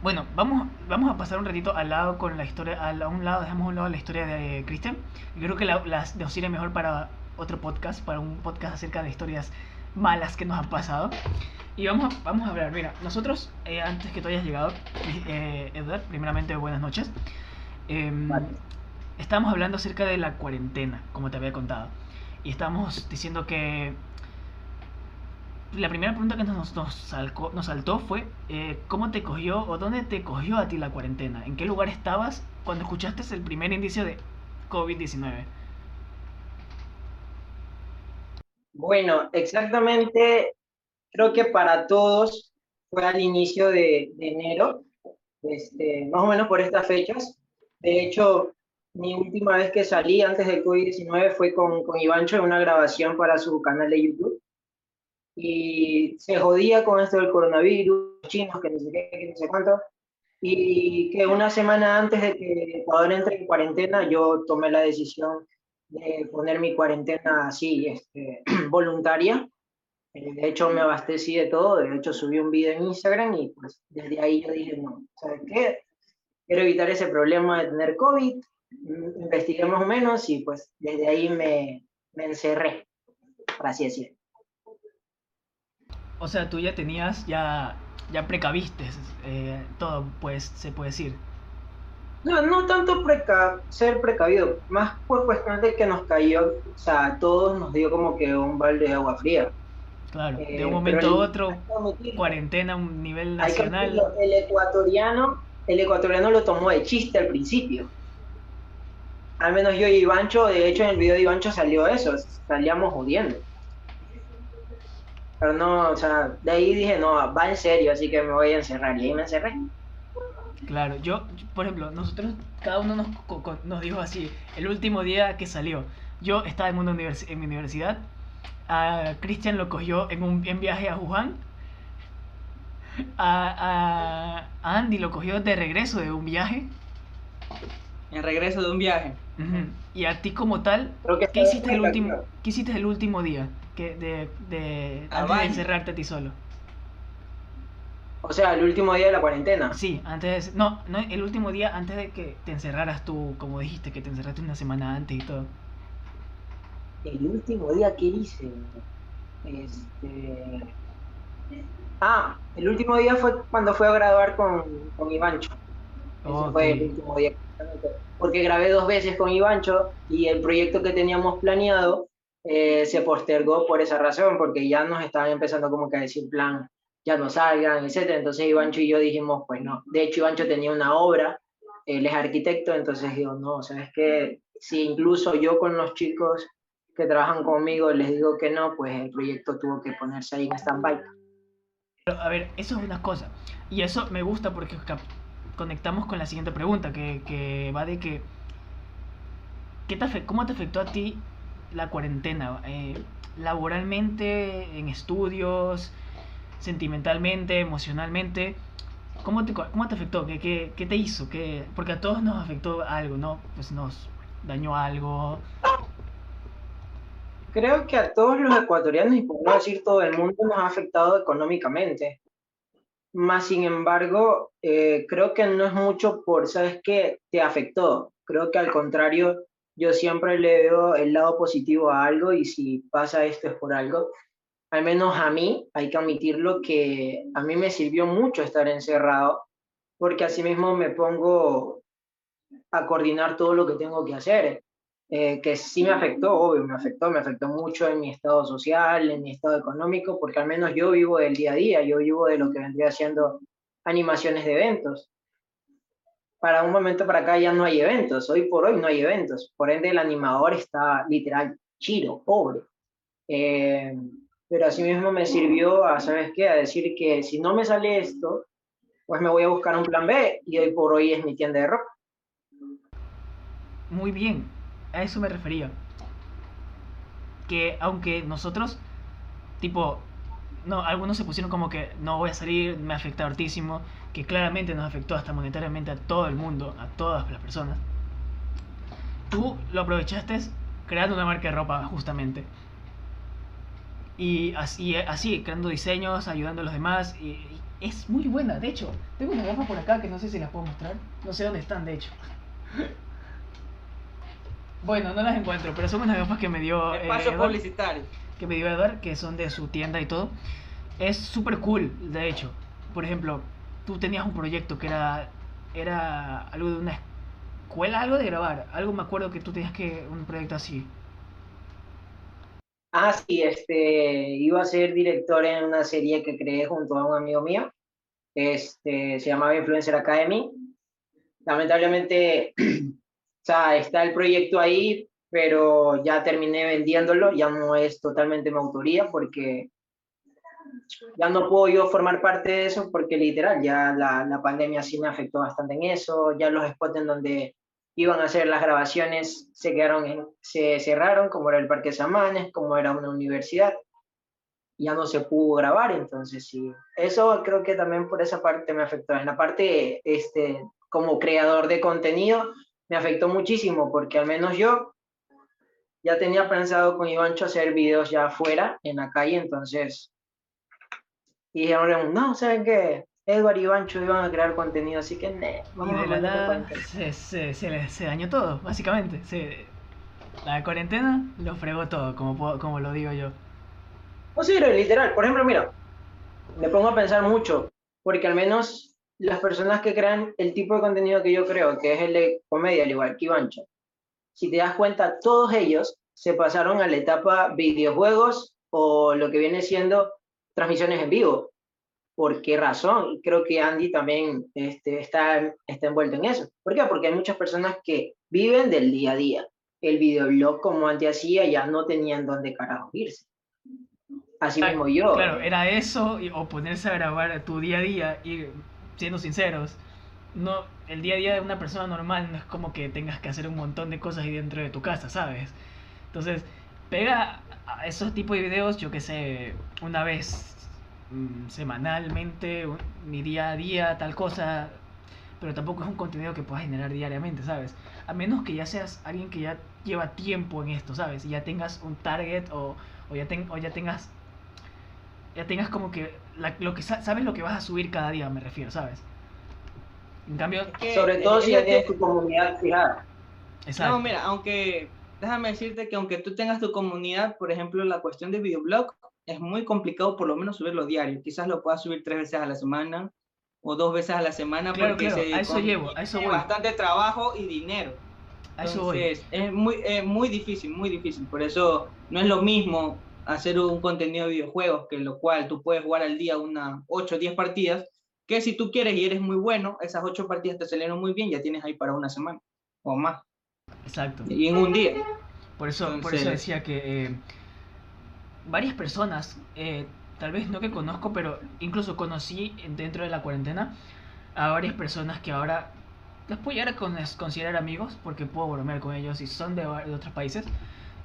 bueno, vamos, vamos a pasar un ratito al lado con la historia, al- a un lado, dejamos a un lado la historia de Cristian. Yo creo que la, las nos irá mejor para otro podcast, para un podcast acerca de historias malas que nos han pasado. Y vamos a, vamos a hablar, mira, nosotros, eh, antes que tú hayas llegado, eh, Edward, primeramente buenas noches. Em, Vale. Estábamos hablando acerca de la cuarentena, como te había contado. Y estábamos diciendo que la primera pregunta que nos, nos, salcó- nos saltó fue eh, ¿cómo te cogió o dónde te cogió a ti la cuarentena? ¿En qué lugar estabas cuando escuchaste el primer indicio de COVID-19? Bueno, exactamente, creo que para todos fue al inicio de, de enero, este, más o menos por estas fechas. De hecho, mi última vez que salí antes del COVID-19 fue con, con Ivancho en una grabación para su canal de YouTube. Y se jodía con esto del coronavirus, chinos, que no sé qué, que no sé cuánto. Y que una semana antes de que Ecuador entre en cuarentena, yo tomé la decisión de poner mi cuarentena así, este, voluntaria. Eh, De hecho, me abastecí de todo. De hecho, subí un video en Instagram y pues desde ahí yo dije, no, ¿sabes qué? Quiero evitar ese problema de tener COVID, mm, investiguemos menos y pues desde ahí me, me encerré, por así decirlo. O sea, tú ya tenías, ya, ya precaviste eh, todo, pues, se puede decir. No, no tanto preca ser precavido, más por cuestión de que nos cayó, o sea, a todos nos dio como que un balde de agua fría. Claro, de Eh, un pero momento a otro, cuarentena a un nivel nacional. el ecuatoriano, el ecuatoriano lo tomó de chiste al principio. Al menos yo y Ivancho, de hecho en el video de Ivancho salió eso, salíamos jodiendo. Pero no, o sea, de ahí dije, no, va en serio, así que me voy a encerrar. Y ahí me encerré. Claro, yo, por ejemplo, nosotros, cada uno nos, nos dijo así, el último día que salió, yo estaba en, una en mi universidad, a Cristian lo cogió en un en viaje a Wuhan, a, Andy lo cogió de regreso de un viaje, En regreso de un viaje. y a ti como tal, ¿qué hiciste el último, ¿qué hiciste el último día que de, de, antes encerrarte a ti solo? O sea, el último día de la cuarentena. Sí, antes de, no, no, el último día antes de que te encerraras tú, como dijiste, que te encerraste una semana antes y todo. El último día que hice. Este. Ah, el último día fue cuando fue a graduar con, con Ivancho. Ese Ok. fue el último día. Porque grabé dos veces con Ivancho y el proyecto que teníamos planeado eh, se postergó por esa razón, porque ya nos estaban empezando como que a decir plan, ya no salgan, etcétera. Entonces Ivancho y yo dijimos, pues no. De hecho, Ivancho tenía una obra, él es arquitecto, entonces digo, no, sabes que si incluso yo con los chicos que trabajan conmigo les digo que no, pues el proyecto tuvo que ponerse ahí en stand-by. A ver, eso es una cosa. Y eso me gusta porque conectamos con la siguiente pregunta, que, que va de que... ¿qué te ¿Cómo te afectó a ti la cuarentena? Eh, laboralmente, en estudios, sentimentalmente, emocionalmente. ¿Cómo te, cómo te afectó? ¿Qué, qué, qué te hizo? ¿Qué, porque a todos nos afectó algo, ¿no? Pues nos dañó algo. Creo que a todos los ecuatorianos, y por no decir todo el mundo, nos ha afectado económicamente. Más sin embargo, eh, creo que no es mucho por, ¿sabes qué? Te afectó. Creo que al contrario, yo siempre le veo el lado positivo a algo y si pasa esto es por algo. Al menos a mí, hay que admitirlo, que a mí me sirvió mucho estar encerrado, porque así mismo me pongo a coordinar todo lo que tengo que hacer eh, que sí me afectó, obvio, me afectó, me afectó mucho en mi estado social, en mi estado económico, porque al menos yo vivo del día a día, yo vivo de lo que vendría siendo animaciones de eventos. Para un momento para acá ya no hay eventos, hoy por hoy no hay eventos, por ende el animador está literal chiro, pobre. Eh, pero así mismo me sirvió a, ¿sabes qué? A decir que si no me sale esto, pues me voy a buscar un plan B y hoy por hoy es mi tienda de ropa. Muy bien, a eso me refería. Que aunque nosotros, tipo, no, algunos se pusieron como que no voy a salir, me afecta hartísimo, que claramente nos afectó hasta monetariamente a todo el mundo, a todas las personas. Tú lo aprovechaste creando una marca de ropa, justamente. Y así, así creando diseños, ayudando a los demás. Y es muy buena, de hecho. Tengo unas gafas por acá que no sé si las puedo mostrar. No sé dónde están, de hecho. Bueno, no las encuentro, pero son unas gafas que me dio eh, Espacio Eduard, publicitario. que me dio Eduard, que son de su tienda y todo. Es súper cool, de hecho. Por ejemplo, tú tenías un proyecto que era era algo de una escuela, algo de grabar. Algo me acuerdo que tú tenías que un proyecto así. Ah, sí, este, iba a ser director en una serie que creé junto a un amigo mío. Este, se llamaba Influencer Academy. Lamentablemente, o sea, está el proyecto ahí, pero ya terminé vendiéndolo, ya no es totalmente mi autoría porque ya no puedo yo formar parte de eso porque literal, ya la, la pandemia sí me afectó bastante en eso, ya los spots en donde iban a hacer las grabaciones se quedaron en- se cerraron, como era el Parque Samanes, como era una universidad, ya no se pudo grabar, entonces sí, eso creo que también por esa parte me afectó. En la parte, este, como creador de contenido, me afectó muchísimo, porque al menos yo ya tenía pensado con Ivancho hacer videos ya afuera, en la calle, entonces, y dijeron, no, ¿saben qué? Edward y Ivancho iban a crear contenido, así que, ne, vamos y a la ponerle nada cuarentena". se, se, se, le- se dañó todo, básicamente. Se- la cuarentena lo fregó todo, como, puedo- como lo digo yo. No, sí, literal. Por ejemplo, mira, me pongo a pensar mucho, porque al menos las personas que crean el tipo de contenido que yo creo, que es el de comedia, al igual que Ivancha, si te das cuenta, todos ellos se pasaron a la etapa videojuegos o lo que viene siendo transmisiones en vivo. ¿Por qué razón? Creo que Andy también este, está, está envuelto en eso. ¿Por qué? Porque hay muchas personas que viven del día a día. El videoblog, como antes hacía, ya no tenían dónde carajo irse. Así mismo yo. Claro, era eso y- o ponerse a grabar tu día a día y siendo sinceros, no, el día a día de una persona normal no es como que tengas que hacer un montón de cosas ahí dentro de tu casa, ¿sabes? Entonces, pega a esos tipos de videos, yo que sé, una vez mm, semanalmente, mi día a día, tal cosa, pero tampoco es un contenido que puedas generar diariamente, ¿sabes? A menos que ya seas alguien que ya lleva tiempo en esto, ¿sabes? Y ya tengas un target o, o, ya, ten- o ya tengas ya tengas como que la- lo que sa- sabes lo que vas a subir cada día, me refiero, ¿sabes? En cambio, Es que- Sobre todo si ya tienes tu comunidad fijada. exacto. No, mira, aunque déjame decirte que aunque tú tengas tu comunidad, por ejemplo, la cuestión de videoblog es muy complicado por lo menos subirlo diario. Quizás lo puedas subir tres veces a la semana o dos veces a la semana Claro, porque claro, se a eso llevo, a eso voy. bastante trabajo y dinero. a eso voy. Es muy, es muy difícil, muy difícil. Por eso no es lo mismo hacer un contenido de videojuegos, que lo cual tú puedes jugar al día unas 8 o 10 partidas, que si tú quieres y eres muy bueno, esas 8 partidas te salieron muy bien, ya tienes ahí para una semana o más. Exacto. Y en un día. Por eso, por eso decía que eh, varias personas, eh, tal vez no que conozco, pero incluso conocí en- dentro de la cuarentena a varias personas que ahora las puedo llegar a con- considerar amigos, porque puedo bromear con ellos y son de otros países.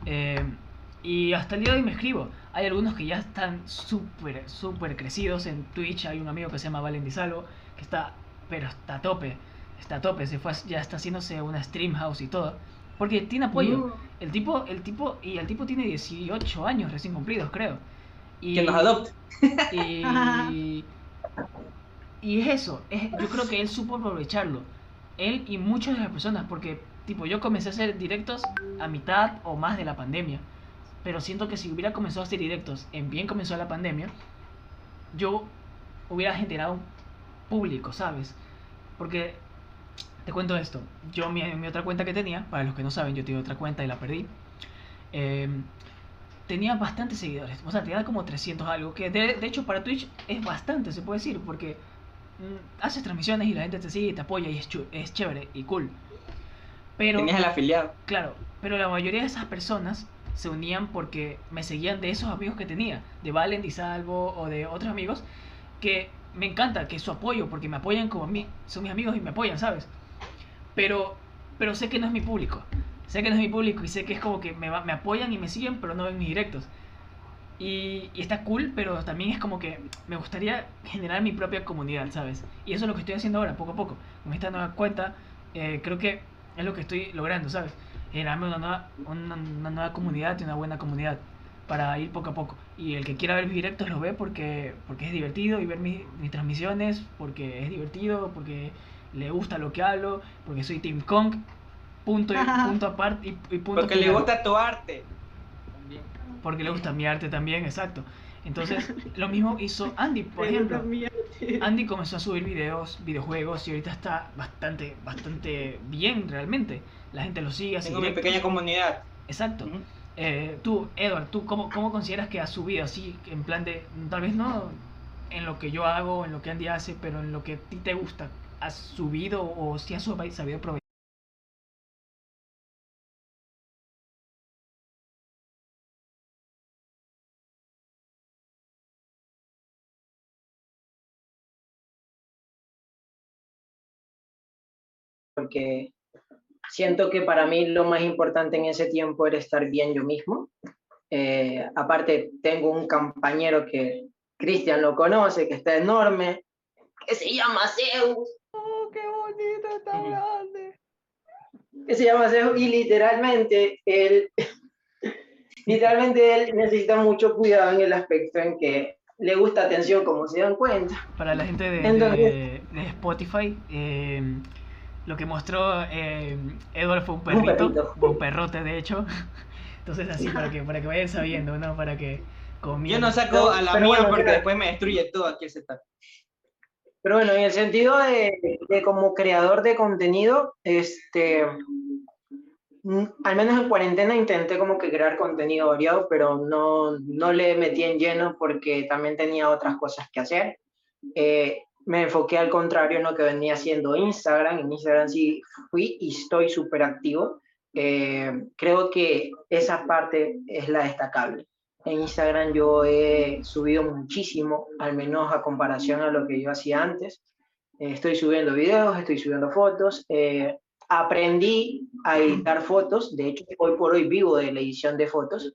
eh, y hasta el día de hoy me escribo. Hay algunos que ya están súper, súper crecidos en Twitch. Hay un amigo que se llama Valen Di Salvo, que está, pero está a tope. Está a tope, se fue, a- ya está haciéndose una stream house y todo. Porque tiene apoyo. El tipo, el tipo, y el tipo tiene 18 años recién cumplidos, creo. Y, Que nos adopte. y, y es eso, es, yo creo que él supo aprovecharlo. Él y muchas de las personas, porque tipo yo comencé a hacer directos a mitad o más de la pandemia. Pero siento que si hubiera comenzado a hacer directos en bien comenzó la pandemia, yo hubiera generado un público, ¿sabes? Porque te cuento esto, yo mi, mi otra cuenta que tenía, para los que no saben, yo tenía otra cuenta y la perdí. eh, tenía bastantes seguidores, o sea, tenía como 300 algo, que de, de hecho para Twitch es bastante, se puede decir, porque mm, haces transmisiones y la gente te sigue y te apoya y es, es chévere y cool. Pero, Tenías el afiliado. claro, pero la mayoría de esas personas se unían porque me seguían de esos amigos que tenía, de Valen, Di Salvo o de otros amigos, que me encanta, que su apoyo, porque me apoyan como a mí, son mis amigos y me apoyan, ¿sabes? Pero, pero sé que no es mi público, sé que no es mi público y sé que es como que me, me apoyan y me siguen, pero no ven mis directos. Y, y está cool, pero también es como que me gustaría generar mi propia comunidad, ¿sabes? Y eso es lo que estoy haciendo ahora, poco a poco. Con esta nueva cuenta, eh, creo que es lo que estoy logrando, ¿sabes? Generarme una nueva, una, una nueva comunidad y una buena comunidad para ir poco a poco. Y el que quiera ver mis directos lo ve porque, porque es divertido y ver mi- mis transmisiones porque es divertido, porque le gusta lo que hablo, porque soy Team Kong, punto, y, punto aparte y, y punto Porque le gusta tu arte. También. Porque le gusta mi arte también, exacto. Entonces, lo mismo hizo Andy, por ejemplo. Andy comenzó a subir videos, videojuegos y ahorita está bastante, bastante bien realmente. La gente lo sigue, Tengo mi directos. pequeña comunidad. Exacto. Eh, tú, Edward, ¿tú cómo, cómo consideras que has subido así, en plan de, tal vez no en lo que yo hago, en lo que Andy hace, pero en lo que a ti te gusta, has subido o si has sabido aprovechar? porque siento que para mí lo más importante en ese tiempo era estar bien yo mismo. Eh, aparte, tengo un compañero que Cristian lo conoce, que está enorme, que se llama Zeus. Oh, qué bonito, está grande. que se llama Zeus y literalmente él, literalmente él necesita mucho cuidado en el aspecto en que le gusta atención, como se dan cuenta. Para la gente de, Entonces- de- de Spotify, eh, lo que mostró eh, Edward fue un Un perrito, fue un perrote de hecho. Entonces así para que para que vayan sabiendo, ¿no? Para que Yo comiendo. no saco a la pero mía bueno, porque mira. después me destruye todo aquí el setup. Pero bueno, en el sentido de, de como creador de contenido, este, al menos en cuarentena intenté como que crear contenido variado, pero no, no le metí en lleno porque también tenía otras cosas que hacer. Eh, me enfoqué al contrario en lo que venía haciendo Instagram. En Instagram sí fui y estoy súper activo. Eh, creo que esa parte es la destacable. En Instagram yo he subido muchísimo, al menos a comparación a lo que yo hacía antes. Eh, estoy subiendo videos, estoy subiendo fotos. eh, aprendí a editar fotos, de hecho hoy por hoy vivo de la edición de fotos.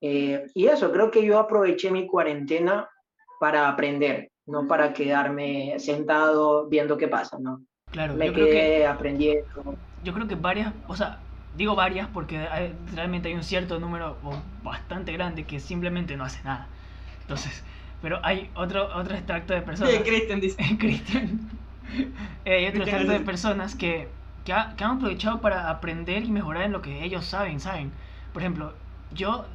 Y eso, creo que yo aproveché mi cuarentena para aprender, no para quedarme sentado viendo qué pasa, ¿no? Claro, Me yo creo que aprendiendo. yo creo que varias, o sea, digo varias porque hay- realmente hay un cierto número bastante grande que simplemente no hace nada. Entonces, pero hay otro otro extracto de personas. Sí, Cristian dice. Cristian. Eh, hay otro extracto de personas que, que, ha- que han aprovechado para aprender y mejorar en lo que ellos saben, saben. Por ejemplo, yo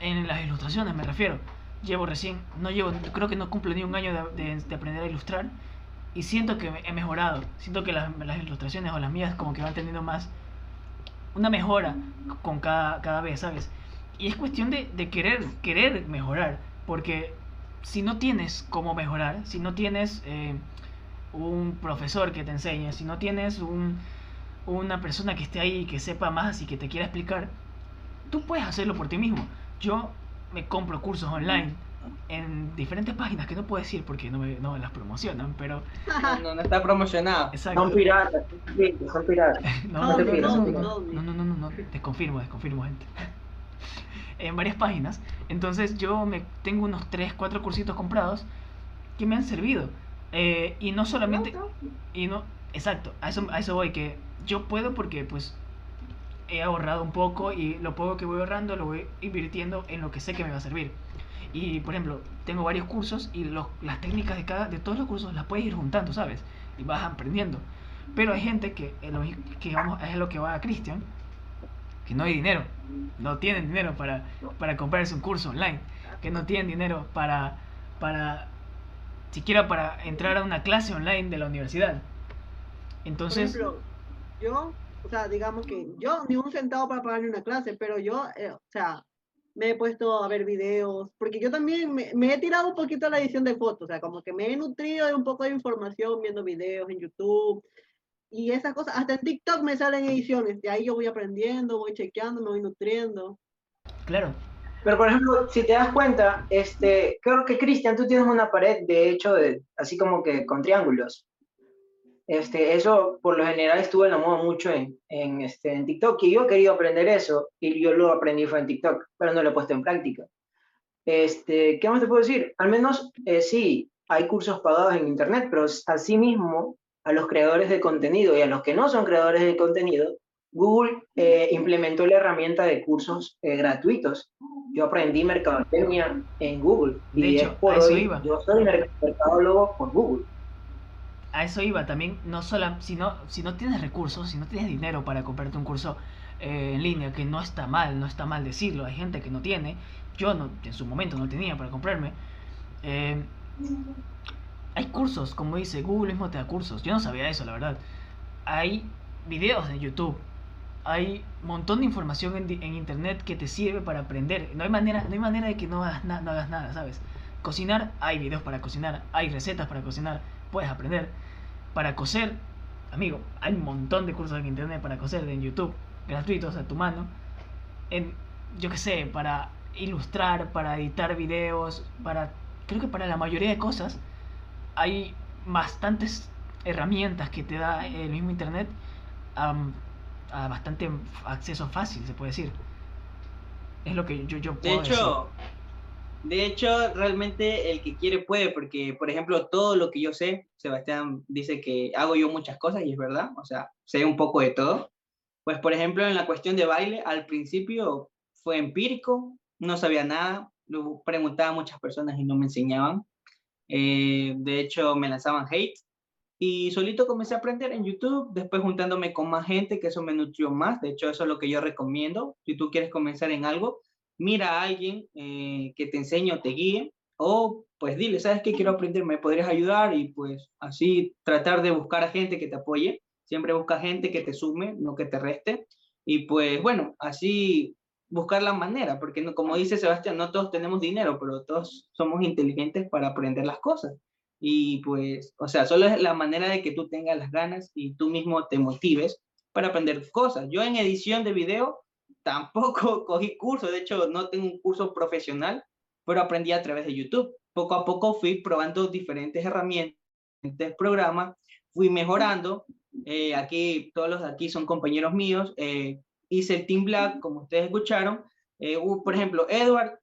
en las ilustraciones me refiero, llevo recién, no llevo, creo que no cumplo ni un año de, de- de aprender a ilustrar y siento que he mejorado, siento que las, las ilustraciones o las mías como que van teniendo más, una mejora con cada, cada vez, ¿sabes? Y es cuestión de, de querer, querer mejorar, porque si no tienes cómo mejorar, si no tienes eh, un profesor que te enseñe, si no tienes un, una persona que esté ahí, que sepa más y que te quiera explicar, tú puedes hacerlo por ti mismo. Yo me compro cursos online en diferentes páginas que no puedo decir porque no me, no las promocionan, pero No, no, está promocionado. exacto. Son piratas, son piratas. No, No, no, te no, pidas, no, te no, pidas. no, no, no, no, no, desconfirmo, desconfirmo, gente. En varias páginas. Entonces yo me tengo unos 3, 4 cursitos comprados que me han servido. Eh, y no solamente... Y no... Exacto, a eso, a eso voy, que yo puedo porque pues he ahorrado un poco y lo poco que voy ahorrando lo voy invirtiendo en lo que sé que me va a servir. Y por ejemplo, tengo varios cursos y los, las técnicas de cada de todos los cursos las puedes ir juntando, ¿sabes? Y vas aprendiendo. Pero hay gente que, que vamos, es lo que va a Cristian, que no hay dinero, no tienen dinero para, para comprarse un curso online, que no tienen dinero para, para, siquiera para entrar a una clase online de la universidad. Entonces, Por ejemplo, yo, o sea, digamos que yo ni un centavo para pagarme una clase, pero yo, eh, o sea, me he puesto a ver videos, porque yo también me, me he tirado un poquito a la edición de fotos, o sea, como que me he nutrido de un poco de información viendo videos en YouTube y esas cosas. Hasta en TikTok me salen ediciones, de ahí yo voy aprendiendo, voy chequeando, me voy nutriendo. claro, Pero por ejemplo, si te das cuenta, este, creo que Cristian, tú tienes una pared de hecho de, así como que con triángulos. Este, eso por lo general estuvo en la moda mucho en, en, este, en TikTok y yo he querido aprender eso y yo lo aprendí fue en TikTok, pero no lo he puesto en práctica. Este, ¿Qué más te puedo decir? Al menos eh, sí, hay cursos pagados en Internet, pero asimismo a los creadores de contenido y a los que no son creadores de contenido, Google eh, implementó la herramienta de cursos eh, gratuitos. Yo aprendí mercadotecnia en Google. De y hecho, es por hoy, iba. yo soy mer- mercadólogo por Google. A eso iba también, no solo, si no, si no tienes recursos, si no tienes dinero para comprarte un curso eh, en línea, que no está mal, no está mal decirlo, hay gente que no tiene, yo no, en su momento no tenía para comprarme, eh, hay cursos, como dice, Google mismo te da cursos, yo no sabía eso, la verdad, hay videos en YouTube, hay un montón de información en, en internet que te sirve para aprender, no hay manera, no hay manera de que no hagas, na- no hagas nada, ¿sabes? Cocinar, hay videos para cocinar, hay recetas para cocinar, puedes aprender. Para coser, amigo, hay un montón de cursos en internet para coser en YouTube, gratuitos a tu mano. En, yo qué sé, para ilustrar, para editar videos, para. Creo que para la mayoría de cosas hay bastantes herramientas que te da el mismo internet am, a bastante acceso fácil, se puede decir. Es lo que yo, yo De puedo decir. De hecho, realmente el que quiere puede, porque, por ejemplo, todo lo que yo sé, Sebastián dice que hago yo muchas cosas y es verdad, o sea, sé un poco de todo. Pues, por ejemplo, en la cuestión de baile, al principio fue empírico, no sabía nada, lo preguntaba a muchas personas y no me enseñaban. Eh, de hecho, me lanzaban hate y solito comencé a aprender en YouTube, después juntándome con más gente, que eso me nutrió más. De hecho, eso es lo que yo recomiendo. Si tú quieres comenzar en algo, mira a alguien eh, que te enseñe o te guíe, o pues dile, ¿sabes qué? Quiero aprender, ¿me podrías ayudar? Y pues así tratar de buscar a gente que te apoye. Siempre busca gente que te sume, no que te reste. Y pues bueno, así buscar la manera, porque no, como dice Sebastián, no todos tenemos dinero, pero todos somos inteligentes para aprender las cosas. Y pues, o sea, solo es la manera de que tú tengas las ganas y tú mismo te motives para aprender cosas. Yo en edición de video tampoco cogí curso, de hecho no tengo un curso profesional, pero aprendí a través de YouTube. Poco a poco fui probando diferentes herramientas, programas, fui mejorando. Eh, aquí, todos los de aquí son compañeros míos. Eh, hice el Team Black, como ustedes escucharon. Eh, por ejemplo, Edward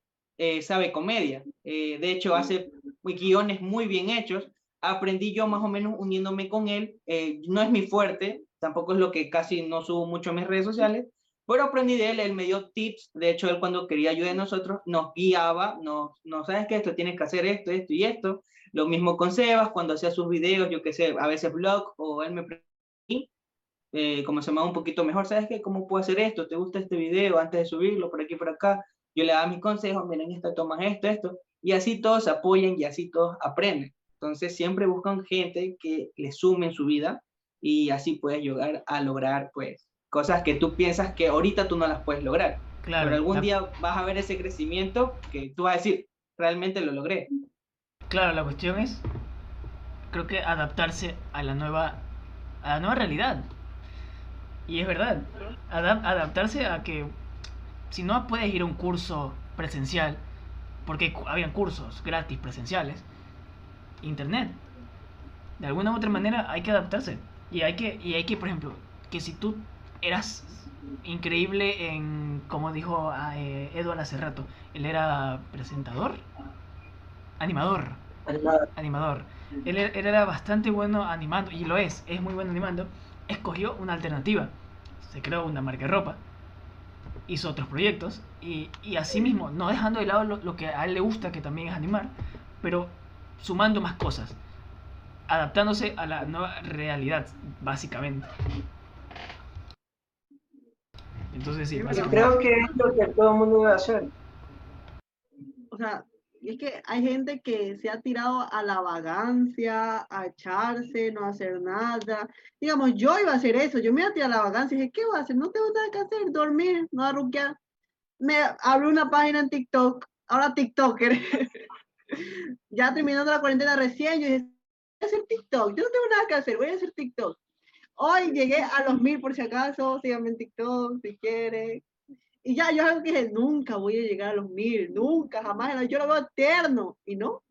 sabe comedia. de hecho, hace guiones muy bien hechos. Aprendí yo más o menos uniéndome con él. no es mi fuerte, tampoco es lo que casi no subo mucho en mis redes sociales, pero aprendí de él, él me dio tips, de hecho él cuando quería ayuda de nosotros nos guiaba, nos, no sabes que esto, tienes que hacer esto, esto y esto. Lo mismo con Sebas, cuando hacía sus videos, yo qué sé, a veces blog o él me eh, como se va un poquito mejor, ¿sabes qué? ¿Cómo puedo hacer esto? ¿Te gusta este video? Antes de subirlo, por aquí, por acá, yo le daba mis consejos, miren, esta tomas esto, esto, y así todos se apoyan y así todos aprenden. Entonces siempre buscan gente que le sume en su vida y así puedes llegar a lograr, pues, cosas que tú piensas que ahorita tú no las puedes lograr. Claro, pero algún día vas a ver ese crecimiento que tú vas a decir, realmente lo logré. Claro, la cuestión es, creo que adaptarse a la nueva, a la nueva realidad. Y es verdad, adaptarse a que si no puedes ir a un curso presencial, porque habían cursos gratis presenciales, internet. De alguna u otra manera hay que adaptarse. Y hay que, y hay que, por ejemplo, que si tú eras increíble en, como dijo ah, eh, Edward hace rato, él era presentador, animador, animador. Él, era bastante bueno animando, y lo es, es muy bueno animando. Escogió una alternativa, se creó una marca de ropa, hizo otros proyectos, y, y así mismo, no dejando de lado lo que a él le gusta, que también es animar, pero sumando más cosas, adaptándose a la nueva realidad, básicamente. Entonces sí, creo que es lo que todo el mundo debe hacer. O sea, es que hay gente que se ha tirado a la vagancia, a echarse, no hacer nada. Digamos, yo iba a hacer eso, yo me iba a tirar a la vagancia y dije, ¿qué voy a hacer? No tengo nada que hacer, dormir, no arruquear. Me abrí una página en TikTok, ahora TikToker. ya terminando la cuarentena recién, yo dije, voy a hacer TikTok, yo no tengo nada que hacer, voy a hacer TikTok. Hoy llegué a los mil por si acaso, síganme en TikTok si quieren. Y ya, yo algo que dije, nunca voy a llegar a los mil, nunca, jamás, yo lo veo eterno, y no.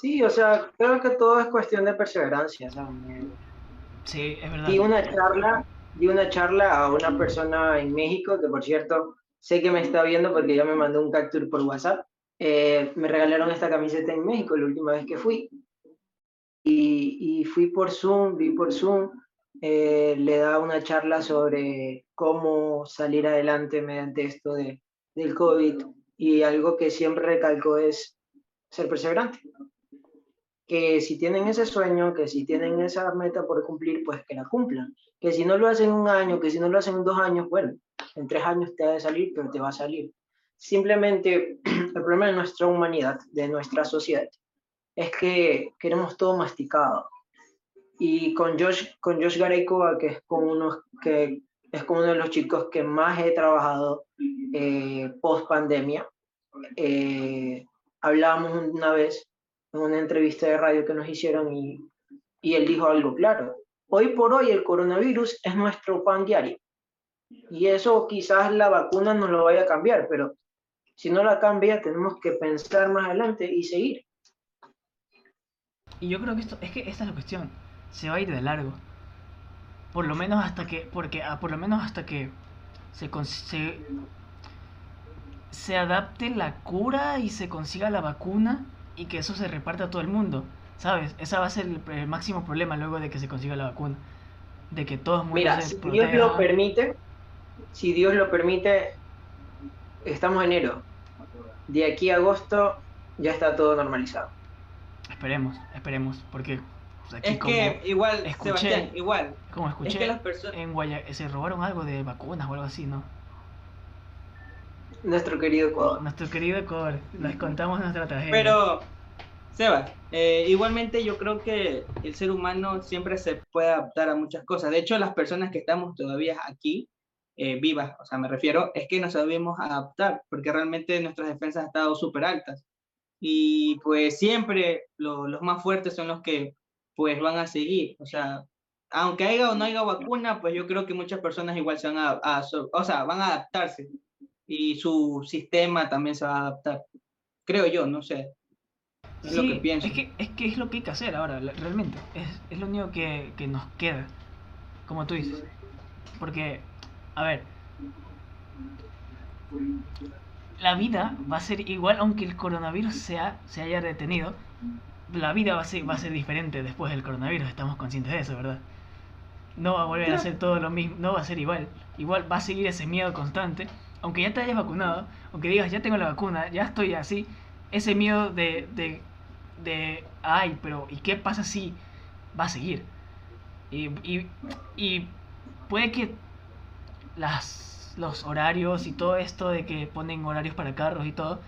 Sí, o sea, creo que todo es cuestión de perseverancia. Sí, es verdad. Di una charla, di una charla a una persona en México, que por cierto, sé que me está viendo porque ya me mandó un capture por WhatsApp. Eh, me regalaron esta camiseta en México la última vez que fui y, fui por Zoom, vi por Zoom, eh, le da una charla sobre cómo salir adelante mediante esto de, del COVID y algo que siempre recalco es ser perseverante. Que si tienen ese sueño, que si tienen esa meta por cumplir, pues que la cumplan. Que si no lo hacen un año, que si no lo hacen en dos años, bueno, en tres años te va a salir, pero te va a salir. Simplemente el problema de nuestra humanidad, de nuestra sociedad, es que queremos todo masticado. Y con Josh, con Josh Gareco, que es con uno, que es con uno de los chicos que más he trabajado eh, post pandemia, eh, hablábamos una vez en una entrevista de radio que nos hicieron y, y él dijo algo claro. Hoy por hoy el coronavirus es nuestro pan diario. Y eso quizás la vacuna nos lo vaya a cambiar, pero si no la cambia, tenemos que pensar más adelante y seguir. Y yo creo que esto, es que esta es la cuestión, se va a ir de largo. Por lo menos hasta que, porque ah, por lo menos hasta que se, se, se adapte la cura y se consiga la vacuna y que eso se reparta a todo el mundo. ¿Sabes? Esa va a ser el, máximo problema luego de que se consiga la vacuna. De que todos Mira, si Dios lo permite, si Dios lo permite, estamos en enero. De aquí a agosto ya está todo normalizado. Esperemos, esperemos, porque pues, aquí Es como, que igual, escuché- Sebastián, igual. como Es escuché, que las personas... en Guaya se robaron algo de vacunas o algo así, ¿no? Nuestro querido Ecuador. Nuestro querido Ecuador, les contamos nuestra tragedia. Pero, Sebas, eh, igualmente yo creo que el ser humano siempre se puede adaptar a muchas cosas. De hecho, las personas que estamos todavía aquí, eh, vivas, o sea, me refiero, es que nos sabemos adaptar, porque realmente nuestras defensas han estado súper altas. Y pues siempre lo- los más fuertes son los que pues van a seguir. O sea, aunque haya o no haya vacuna, pues yo creo que muchas personas igual se van a, a o sea, van a adaptarse. Y su sistema también se va a adaptar. Creo yo, no sé. Es lo Sí, que pienso. Es que, es que es lo que hay que hacer ahora, realmente. Es, es lo único que, que nos queda, como tú dices. Porque, a ver, la vida va a ser igual, aunque el coronavirus sea, se haya detenido, la vida va a, ser, va a ser diferente después del coronavirus, estamos conscientes de eso, ¿verdad? No va a volver a ser todo lo mismo, no va a ser igual. Igual va a seguir ese miedo constante, aunque ya te hayas vacunado, aunque digas, ya tengo la vacuna, ya estoy así, ese miedo de, de, de ay, pero ¿y qué pasa si va a seguir? Y, y, y puede que las, los horarios y todo esto de que ponen horarios para carros y todo,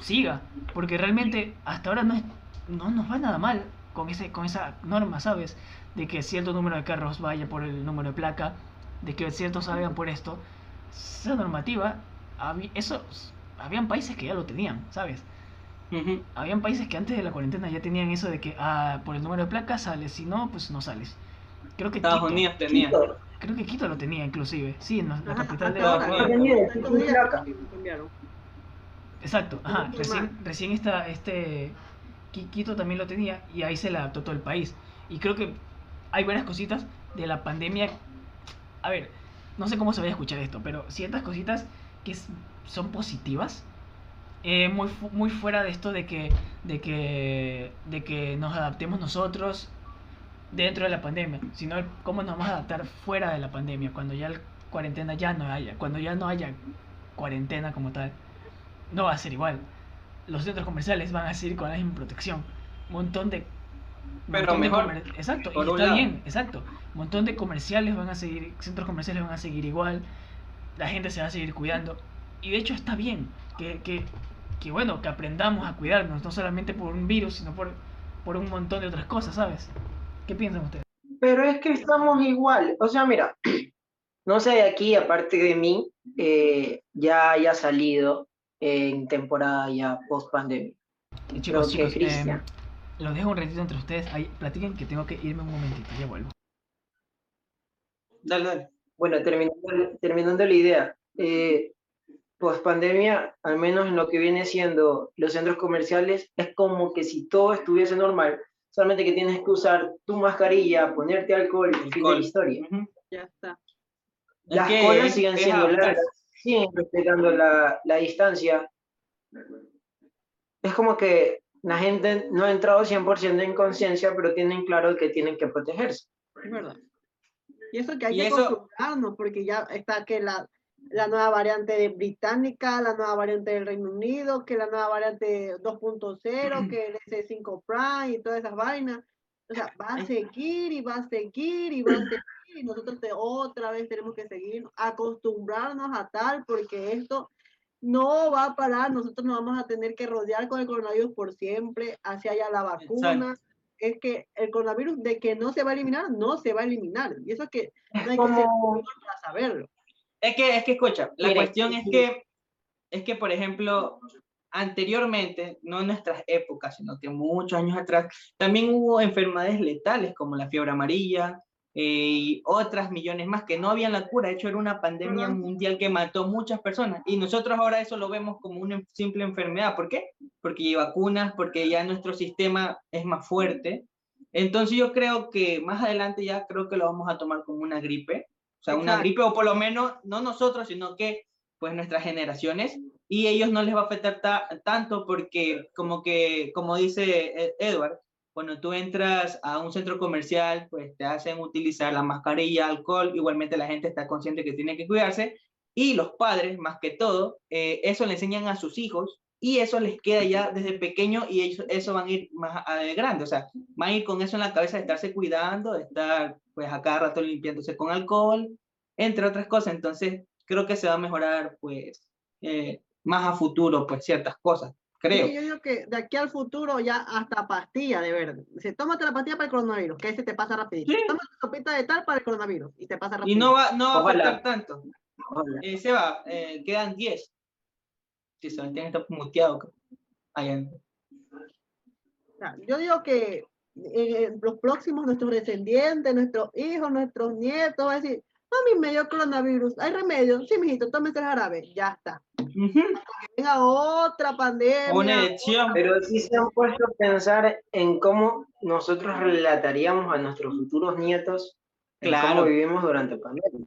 siga, porque realmente hasta ahora no, es, no nos va nada mal con, ese, con esa norma, ¿sabes? De que cierto número de carros vaya por el número de placa, de que ciertos salgan por esto. Esa normativa, eso, habían países que ya lo tenían, ¿sabes? Ujú. Habían países que antes de la cuarentena ya tenían eso de que, ah, por el número de placa sales, si no, pues no sales. Creo que Estados Unidos tenía. Creo que Quito lo tenía inclusive, sí, en la la Ajá, capital de cambiaron. Exacto, ajá, recién, recién esta, este, Qui- Quito también lo tenía y ahí se le adaptó todo el país. Y creo que hay varias cositas de la pandemia. A ver, no sé cómo se vaya a escuchar esto, pero ciertas cositas que son positivas. eh, muy, fu- muy fuera de esto de que, de, que, de que nos adaptemos nosotros dentro de la pandemia, sino cómo nos vamos a adaptar fuera de la pandemia, cuando ya la cuarentena ya no haya, cuando ya no haya cuarentena como tal no va a ser igual. Los centros comerciales van a seguir con la misma protección. Un montón de. Pero montón de mejor, comer- Exacto, y está bien, exacto. Un montón de comerciales van a seguir, centros comerciales van a seguir igual. La gente se va a seguir cuidando. Y de hecho está bien que, que, que bueno, que aprendamos a cuidarnos, no solamente por un virus, sino por, por un montón de otras cosas, ¿sabes? ¿Qué piensan ustedes? Pero es que estamos igual. O sea, mira, no sé de aquí, aparte de mí, eh, ya haya salido en temporada ya post pandemia. Y chicos, que chicos, Cristian. em, los dejo un ratito entre ustedes. Ahí, platiquen que tengo que irme un momentito, ya vuelvo. Dale, dale. Bueno, terminando, terminando la idea, eh, post pandemia, al menos en lo que viene siendo los centros comerciales, es como que si todo estuviese normal, solamente que tienes que usar tu mascarilla, ponerte alcohol y fin de la historia. Ya está. Es Las que colas es- siguen es siendo largas, siguen respetando la, la distancia. Es como que la gente no ha entrado 100% en conciencia, pero tienen claro que tienen que protegerse. Es verdad. Y eso que hay Y que eso- acostumbrarnos, porque ya está que la, la nueva variante de británica, la nueva variante del Reino Unido, que la nueva variante 2.0, que el S5 Prime y todas esas vainas. O sea, va a seguir y va a seguir y va a seguir y nosotros te- otra vez tenemos que seguir acostumbrarnos a tal porque esto no va a parar, nosotros nos vamos a tener que rodear con el coronavirus por siempre, hacia allá la vacuna. Es que el coronavirus de que no se va a eliminar, no se va a eliminar. Y eso es que no hay que ser Como- para saberlo. Es que, es que escucha, la Mire, cuestión es que, es que, por ejemplo, anteriormente, no en nuestras épocas, sino que muchos años atrás, también hubo enfermedades letales como la fiebre amarilla eh, y otras millones más que no habían la cura. De hecho, era una pandemia mundial que mató muchas personas. Y nosotros ahora eso lo vemos como una simple enfermedad. ¿Por qué? Porque hay vacunas, porque ya nuestro sistema es más fuerte. Entonces yo creo que más adelante ya creo que lo vamos a tomar como una gripe. O sea, una Exacto. gripe, o por lo menos, no nosotros, sino que pues nuestras generaciones, y ellos no les va a afectar ta- tanto porque, como que, como dice eh, Edward, cuando tú entras a un centro comercial, pues te hacen utilizar la mascarilla, alcohol, igualmente la gente está consciente que tiene que cuidarse, y los padres, más que todo, eh, eso le enseñan a sus hijos y eso les queda ya desde pequeño y ellos, eso van a ir más a, de grande, o sea, van a ir con eso en la cabeza de estarse cuidando, de estar pues a cada rato limpiándose con alcohol, entre otras cosas, entonces creo que se va a mejorar pues eh, más a futuro pues ciertas cosas, creo. Sí, yo digo que de aquí al futuro ya hasta pastilla de verde. Dice, tómate la pastilla para el coronavirus, que ese te pasa rapidito. Sí. Tómate la sopita de tal para el coronavirus y te pasa rapidito. Y no va, no va a faltar tanto. Eh, Seba, eh, quedan 10. Si Sebastián está muteado. O sea, Yo digo que eh, los próximos, nuestros descendientes, nuestros hijos, nuestros nietos, van a decir, mami, me dio coronavirus, ¿hay remedio? Sí, mijito, tómese el jarabe, ya está. Venga otra pandemia. Una elección. Pero sí se han puesto a pensar en cómo nosotros relataríamos a nuestros futuros nietos en Claro. cómo vivimos durante pandemia.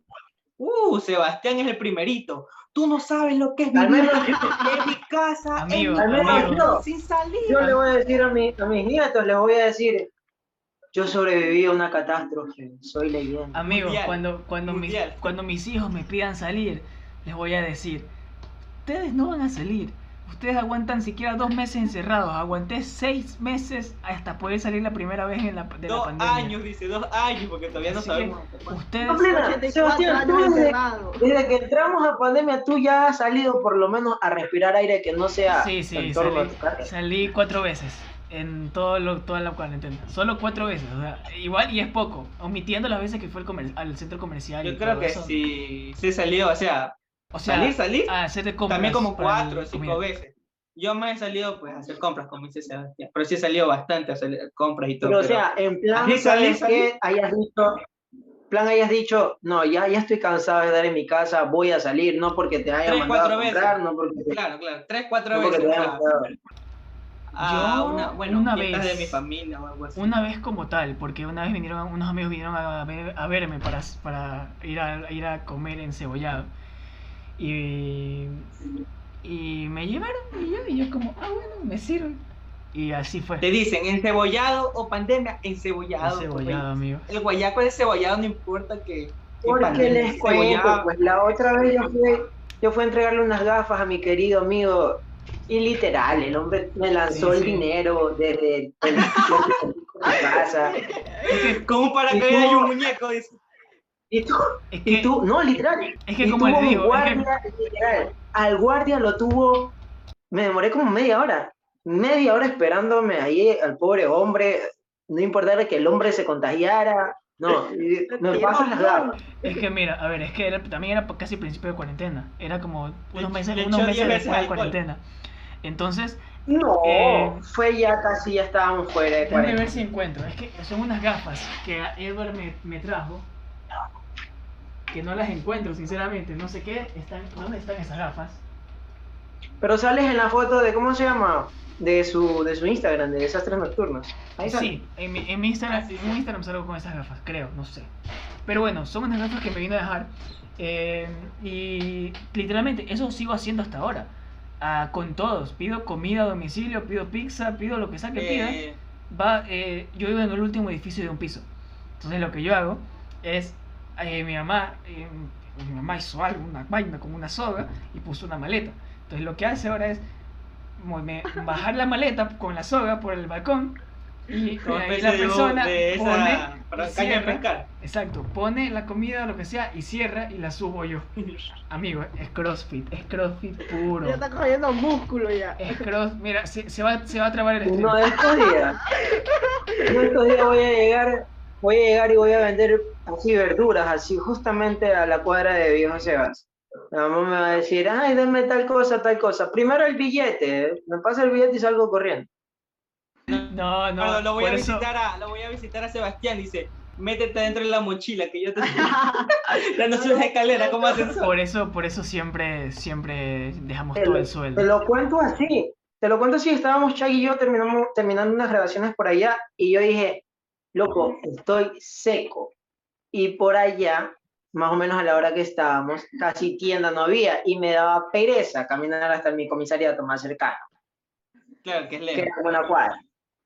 Uh, Sebastián es el primerito. Tú no sabes lo que es menos- en mi casa, Amigo, en mi amigo. cuarto, sin salir. Yo le voy a decir a, mi- a mis nietos, les voy a decir, yo sobreviví a una catástrofe, soy leyenda. Amigo, Mundial, cuando, cuando, mis, mundial. cuando mis hijos me pidan salir, les voy a decir, ustedes no van a salir. Ustedes aguantan siquiera dos meses encerrados. Aguanté seis meses hasta poder salir la primera vez en la, de la Dos pandemia. años, dice, dos años, porque todavía no que sabemos. Ustedes, No, plena, 84 Sebastián, tú años desde, que entramos a pandemia, tú ya has salido por lo menos a respirar aire que no sea sí, sí, salí, salí cuatro veces en todo lo, toda la cuarentena. Solo cuatro veces. O sea, igual y es poco. Omitiendo las veces que fue al, comer- al centro comercial. Yo y creo todo que eso. sí, sí salió, o sea, O sea, salir, salir, a hacer compras también como cuatro o cinco comida. veces. Yo me he salido pues a hacer compras, como dice Sebastián, pero sí he salido bastante a hacer compras y todo. Pero o pero- sea, en plan, salí, ¿sabes salí. qué? Hayas dicho, plan hayas dicho, no, ya, ya estoy cansado de estar en mi casa, voy a salir, no porque te haya Tres, mandado a cuatro veces. comprar, no porque te, Claro, claro, tres, cuatro no porque veces. te haya o sea, mandado. a Yo, una, bueno, una vez- de mi familia o algo así. Una vez como tal, porque una vez vinieron, unos amigos vinieron a, ver- a verme para, para ir, a, ir a comer encebollado. Y, y me llevaron y yo, y yo como, ah, bueno, me sirve. Y así fue. Te dicen, encebollado o pandemia, encebollado. Encebollado, amigo. El guayaco es cebollado, no importa que. que Porque les cuento, pues la otra vez yo fui, yo fui a entregarle unas gafas a mi querido amigo y literal, el hombre me lanzó Sí, el dinero desde el, el- la casa. Es que, Como un paracaídas y un muñeco, dice. Y tú, es y tú, no, literal. es que y como tuvo les digo, es que- guardia, literal, al guardia lo tuvo, me demoré como media hora, media hora esperándome ahí al pobre hombre, no importara que el hombre se contagiara, no, y me pasan las. Es que mira, a ver, es que era- también era casi principio de cuarentena. Era como unos meses, le unos meses 10 veces después de alcohol. cuarentena. Entonces, No, Eh, fue ya casi, ya estábamos fuera de déjame cuarentena. ver si encuentro. Es que son unas gafas que Edward me, me trajo. Que no las encuentro, sinceramente. No sé qué. Están, ¿Dónde están esas gafas? Pero sales en la foto de, ¿cómo se llama? De su, de su Instagram, de Desastres Nocturnos. Ahí sale. Sí, en mi, en mi Instagram, Ah, en mi Instagram salgo con esas gafas, creo, no sé. Pero bueno, son unas gafas que me vino a dejar. eh, y literalmente eso sigo haciendo hasta ahora. Ah, con todos. Pido comida a domicilio, pido pizza, pido lo que sea que pida. Eh, Va, eh, yo vivo en el último edificio de un piso. Entonces lo que yo hago es, eh, mi mamá, eh, mi mamá hizo algo, una vaina con una soga y puso una maleta. Entonces lo que hace ahora es me- bajar la maleta con la soga por el balcón y como ahí la persona de esa, pone, para cierra. exacto, pone la comida o lo que sea y cierra y la subo yo. Amigo, es CrossFit, es CrossFit puro. Ya está cogiendo músculo ya. Es cross, mira, se, se va, se va a trabar el stream. De estos días. De estos días voy a llegar, voy a llegar y voy a vender así verduras, así justamente a la cuadra de Viejo Sebas. La mamá me va a decir, ay, dame tal cosa, tal cosa. Primero el billete, ¿eh? me pasa el billete y salgo corriendo. No, no, Pero lo voy, a eso- visitar a, lo voy a visitar a Sebastián, dice, métete dentro de la mochila, que yo te... no subes escalera, ¿cómo hacen eso? Por eso, por eso siempre, siempre dejamos Te todo lo- el Te sueldo. lo cuento así, te lo cuento así, estábamos Chag y yo terminamos, terminando unas grabaciones por allá y yo dije, loco, estoy seco. Y por allá, más o menos a la hora que estábamos, casi tienda no había y me daba pereza caminar hasta mi comisariato más cercano, Claro, que es que lejos. era como una cuadra,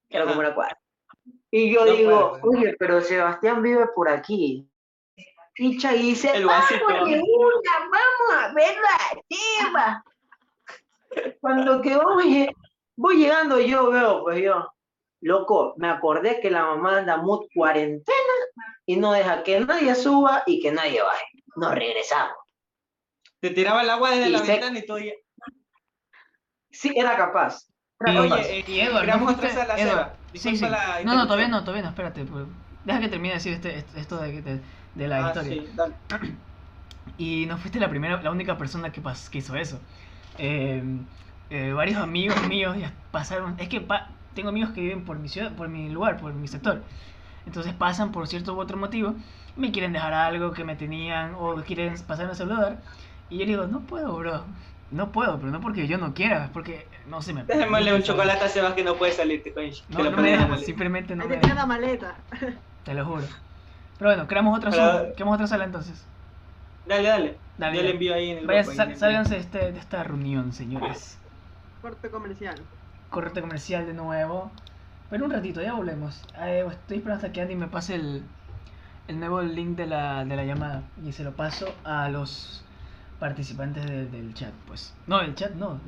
que era como una cuadra. Y yo No digo, puede, oye, pero Sebastián vive por aquí. Y Chag dice. "Vamos, de una, vamos a verlo arriba. Cuando que lle- voy llegando yo veo, pues yo, loco, me acordé que la mamá anda mood cuarentena y no deja que nadie suba y que nadie baje. Nos regresamos. Te tiraba el agua desde Y la se- ventana y todo. ya- Sí, era capaz. Era Y, capaz. Oye, eh, y Edward, ¿no fuiste- sala, Edward, sí, sí. la No, no, todavía no, todavía no, espérate. pues, deja que termine de decir este, este- esto de, de- de la Ah, historia. sí, dale. Y no fuiste la primera, la única persona que, pas- que hizo eso. Eh, eh, varios amigos míos ya pasaron. Es que pa- tengo amigos que viven por mi ciudad, por mi lugar, por mi sector. Entonces pasan por cierto u otro motivo, me quieren dejar algo que me tenían o quieren pasarme a saludar. Y yo digo, no puedo, bro. No puedo, pero no porque yo no quiera, es porque no se me. Déjamele un chocolate a Sebas que no puede salir, te coño. No, no me dejan, simplemente no Ahí me dejan, la maleta. te lo juro. Pero bueno, creamos otra Pero- sala, creamos otra sala entonces. Dale, dale. Dale, Yo ya. le envío ahí en el Vaya, grupo, sal- en el- sálganse de, este- de esta reunión, señores. Corte comercial. Corte comercial de nuevo. Pero un ratito, ya volvemos. Eh, estoy esperando hasta que Andy me pase el, el nuevo link de la, de la llamada. Y se lo paso a los participantes de- del chat, pues. No, el chat no.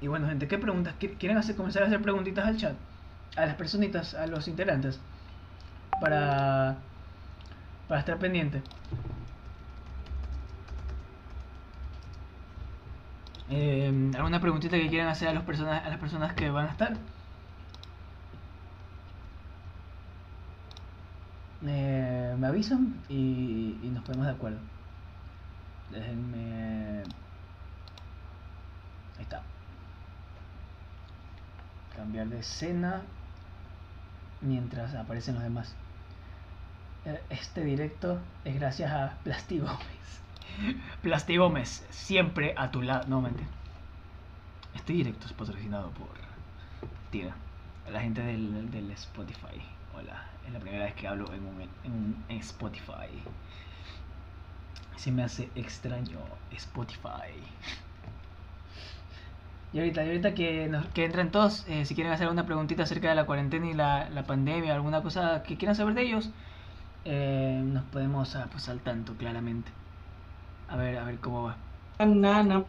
Y bueno, gente, ¿qué preguntas? ¿Qui- ¿Quieren hacer, comenzar a hacer preguntitas al chat? A las personitas, a los integrantes. Para, para estar pendiente. Eh, ¿Alguna preguntita que quieran hacer a, los personas, a las personas que van a estar? Eh, me avisan y, y nos ponemos de acuerdo. Déjenme... Ahí está. Cambiar de escena mientras aparecen los demás. Eh, Este directo es gracias a Plasti Gómez. Plasti Gómez, siempre a tu lado. No, mentira. Este directo es patrocinado por Tira, la gente del, del Spotify. Hola, es la primera vez que hablo en, un, en, un- en Spotify. Se me hace extraño Spotify. Y ahorita, y ahorita que, nos, que entren todos, eh, si quieren hacer alguna preguntita acerca de la cuarentena y la, la pandemia, alguna cosa que quieran saber de ellos, eh, nos podemos ah, pues, al tanto, claramente. A ver, a ver cómo va. Banana,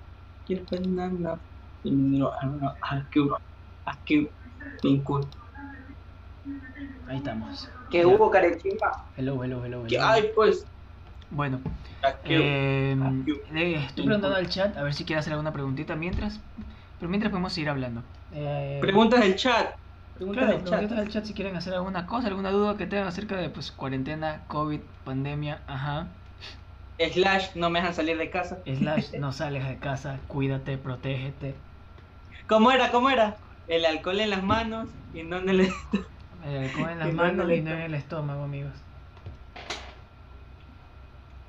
quiero aquí, aquí, ningún. Ahí estamos. Que Ya. hubo carechimba. Hello, hello, hello, Que hello. ay, pues. Bueno, aquí. eh, estoy preguntando al chat a ver si quiere hacer alguna preguntita mientras. Pero mientras podemos seguir hablando. Eh, Preguntas del chat. Claro, preguntitas chat. al chat si quieren hacer alguna cosa, alguna duda que tengan acerca de pues cuarentena, COVID, pandemia, ajá. Slash, no me dejan salir de casa. Slash, no sales de casa, cuídate, protégete. ¿Cómo era? ¿Cómo era? El alcohol en las manos y no en el. Eh, alcohol en las manos el y no en el estómago, amigos.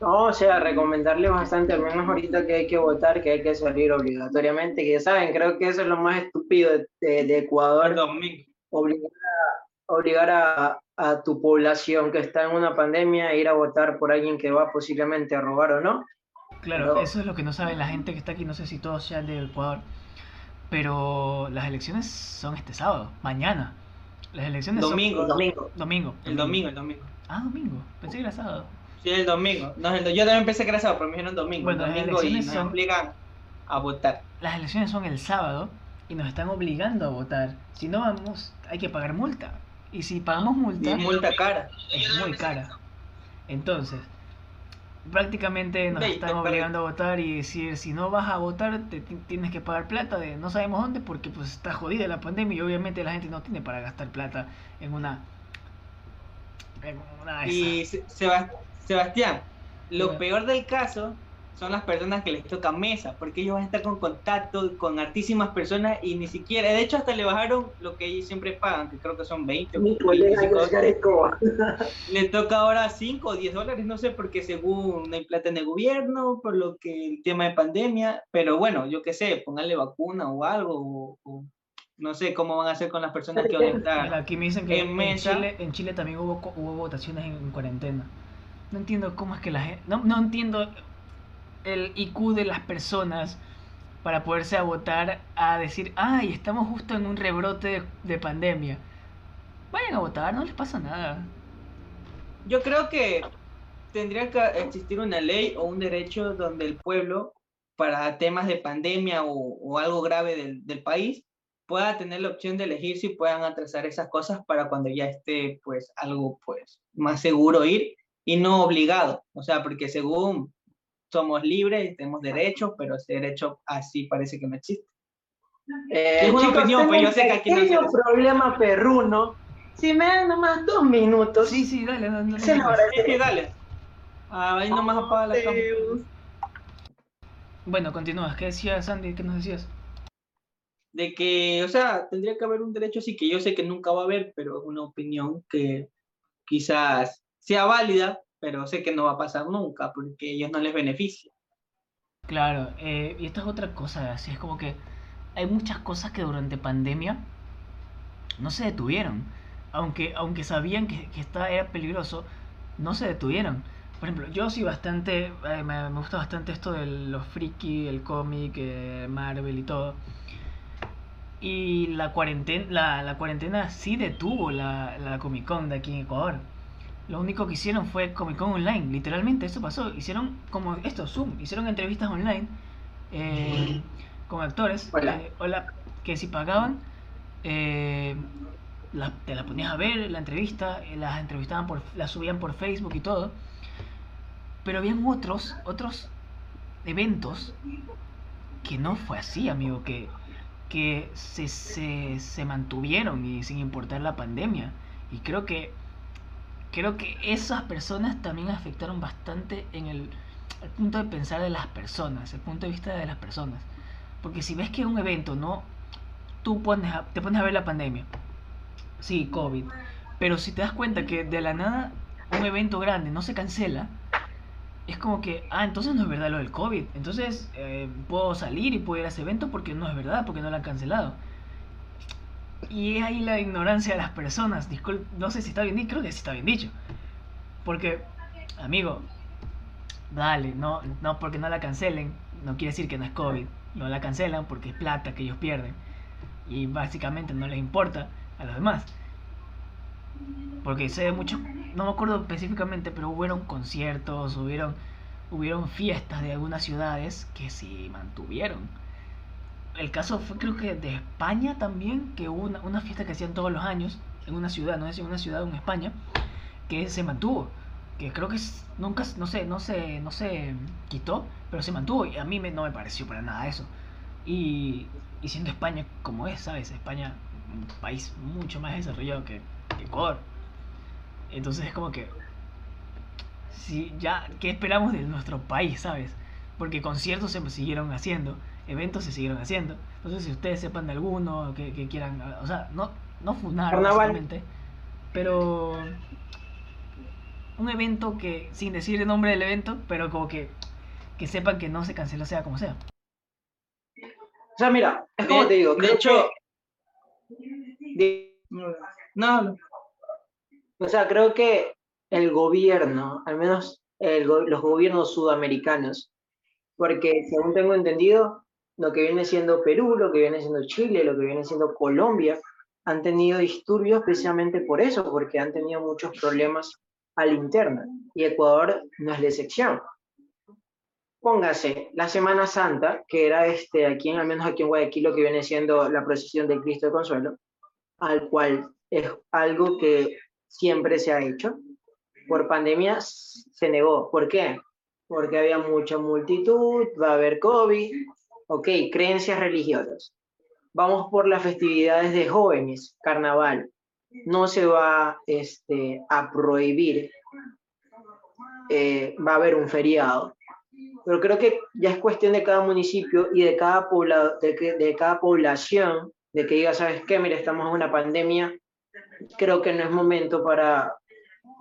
No, o sea, recomendarle bastante, al menos ahorita que hay que votar, que hay que salir obligatoriamente, que ya saben, creo que eso es lo más estúpido de, de- de Ecuador, domingo. Obligar, a, obligar a, a tu población que está en una pandemia a ir a votar por alguien que va posiblemente a robar o no. Claro, Pero- eso es lo que no sabe la gente que está aquí, no sé si todos sean de Ecuador. Pero las elecciones son este sábado, mañana. Las elecciones Domingo. El domingo. son domingo. El domingo, el domingo. Ah, domingo. Pensé que era sábado. Sí, el domingo. No, el do- yo también pensé que era sábado, pero me dijeron domingo. Bueno, las domingo y elecciones nos son- obligan a votar. Las elecciones son el sábado y nos están obligando a votar. Si no vamos, hay que pagar multa. Y si pagamos multa, Y multa cara. es muy cara. Entonces, prácticamente nos están obligando a votar y decir, si no vas a votar, te ti- tienes que pagar plata de no sabemos dónde porque pues está jodida la pandemia y obviamente la gente no tiene para gastar plata en una... En una Y Sebastián, lo peor del caso son las personas que les toca mesa, porque ellos van a estar con contacto con altísimas personas y ni siquiera, de hecho hasta le bajaron lo que ellos siempre pagan, que creo que son 20 o Mi colega 25 Oscar Escobar. Le toca ahora 5 o 10 dólares, no sé, porque según no hay plata en el gobierno, por lo que el tema de pandemia, pero bueno, yo qué sé, pónganle vacuna o algo, o, o no sé cómo van a hacer con las personas que van a estar. aquí me dicen que en en, mesa. Chile, en Chile también hubo, co- hubo votaciones en, en cuarentena. No entiendo cómo es que la gente... No, no entiendo el IQ de las personas para poderse votar a decir, ay, estamos justo en un rebrote de, de pandemia. vayan a votar, no les pasa nada. Yo creo que tendría que existir una ley o un derecho donde el pueblo, para temas de pandemia o, o algo grave del, del, país, pueda tener la opción de elegir si puedan atrasar esas cosas para cuando ya esté pues algo pues más seguro ir y no obligado. O sea, porque según somos libres y tenemos derechos, pero ese derecho así parece que no existe. Eh, es una opinión, pues yo sé que aquí no hay problema perruno. Si me dan nomás dos minutos. Sí, sí, dale, dale. Sí, sí, dale. Ah, ahí nomás apaga la cámara. Bueno, continúas. ¿Qué decías, Sandy? ¿Qué nos decías? De que, o sea, tendría que haber un derecho así que yo sé que nunca va a haber, pero es una opinión que quizás sea válida, pero sé que no va a pasar nunca porque ellos no les beneficia. Claro, eh, y esta es otra cosa, así es como que hay muchas cosas que durante pandemia no se detuvieron. Aunque, aunque sabían que, que esta era peligroso, no se detuvieron. Por ejemplo, yo sí bastante, eh, me, me, gusta bastante esto de los friki, el cómic, eh, Marvel y todo. Y la cuarentena, la, la cuarentena sí detuvo la, la Comic Con de aquí en Ecuador. Lo único que hicieron fue Comic Con Online, literalmente eso pasó. Hicieron como esto, Zoom, hicieron entrevistas online eh, con actores. Hola. Eh, hola, que si pagaban, eh, la, te la ponías a ver, la entrevista, eh, las entrevistaban por, las subían por Facebook y todo. Pero habían otros, otros eventos que no fue así, amigo, que, que se, se, se mantuvieron y sin importar la pandemia. Y creo que creo que esas personas también afectaron bastante en el, el, punto de pensar de las personas, el punto de vista de las personas. Porque si ves que un evento no, tú pones a, te pones a ver la pandemia, sí, COVID, pero si te das cuenta que de la nada un evento grande no se cancela, es como que, ah, entonces no es verdad lo del COVID, entonces eh, puedo salir y puedo ir a ese evento porque no es verdad, porque no lo han cancelado. Y es ahí la ignorancia de las personas. Disculpe, no sé si está bien dicho, creo que sí está bien dicho. Porque, amigo, dale, no, no porque no la cancelen, no quiere decir que no es COVID. No la cancelan porque es plata que ellos pierden. Y básicamente no les importa a los demás. Porque sé de muchos, no me acuerdo específicamente, pero hubieron conciertos, hubieron, hubieron fiestas de algunas ciudades que sí mantuvieron el caso fue creo que de España también, que hubo una, una, fiesta que hacían todos los años en una ciudad, no sé si en una ciudad en España, que se mantuvo, que creo que nunca, no sé, no se, no se quitó, pero se mantuvo y a mí me, no me pareció para nada eso. Y, y siendo España como es, ¿sabes? España, un país mucho más desarrollado que, que Ecuador. Entonces es como que, si ya, ¿qué esperamos de nuestro país, ¿sabes? Porque conciertos se siguieron haciendo eventos se siguieron haciendo. No sé si ustedes sepan de alguno que, que quieran, o sea, no, no funar básicamente, pero un evento que, sin decir el nombre del evento, pero como que, que sepan que no se canceló sea como sea. O sea, mira, es como de, te digo, de hecho... Que... No, no. O sea, creo que el gobierno, al menos el, los gobiernos sudamericanos, porque según tengo entendido, lo que viene siendo Perú, lo que viene siendo Chile, lo que viene siendo Colombia, han tenido disturbios precisamente por eso, porque han tenido muchos problemas al interno. Y Ecuador no es la excepción. Póngase, la Semana Santa, que era este, aquí, al menos aquí en Guayaquil, lo que viene siendo la procesión del Cristo de Consuelo, al cual es algo que siempre se ha hecho. Por pandemia se negó. ¿Por qué? Porque había mucha multitud, va a haber COVID, Ok, creencias religiosas. Vamos por las festividades de jóvenes, carnaval. No se va este, a prohibir, eh, va a haber un feriado. Pero creo que ya es cuestión de cada municipio y de cada, pobla de, que, de cada población, de que diga, ¿sabes qué? Mira, estamos en una pandemia, creo que no es momento para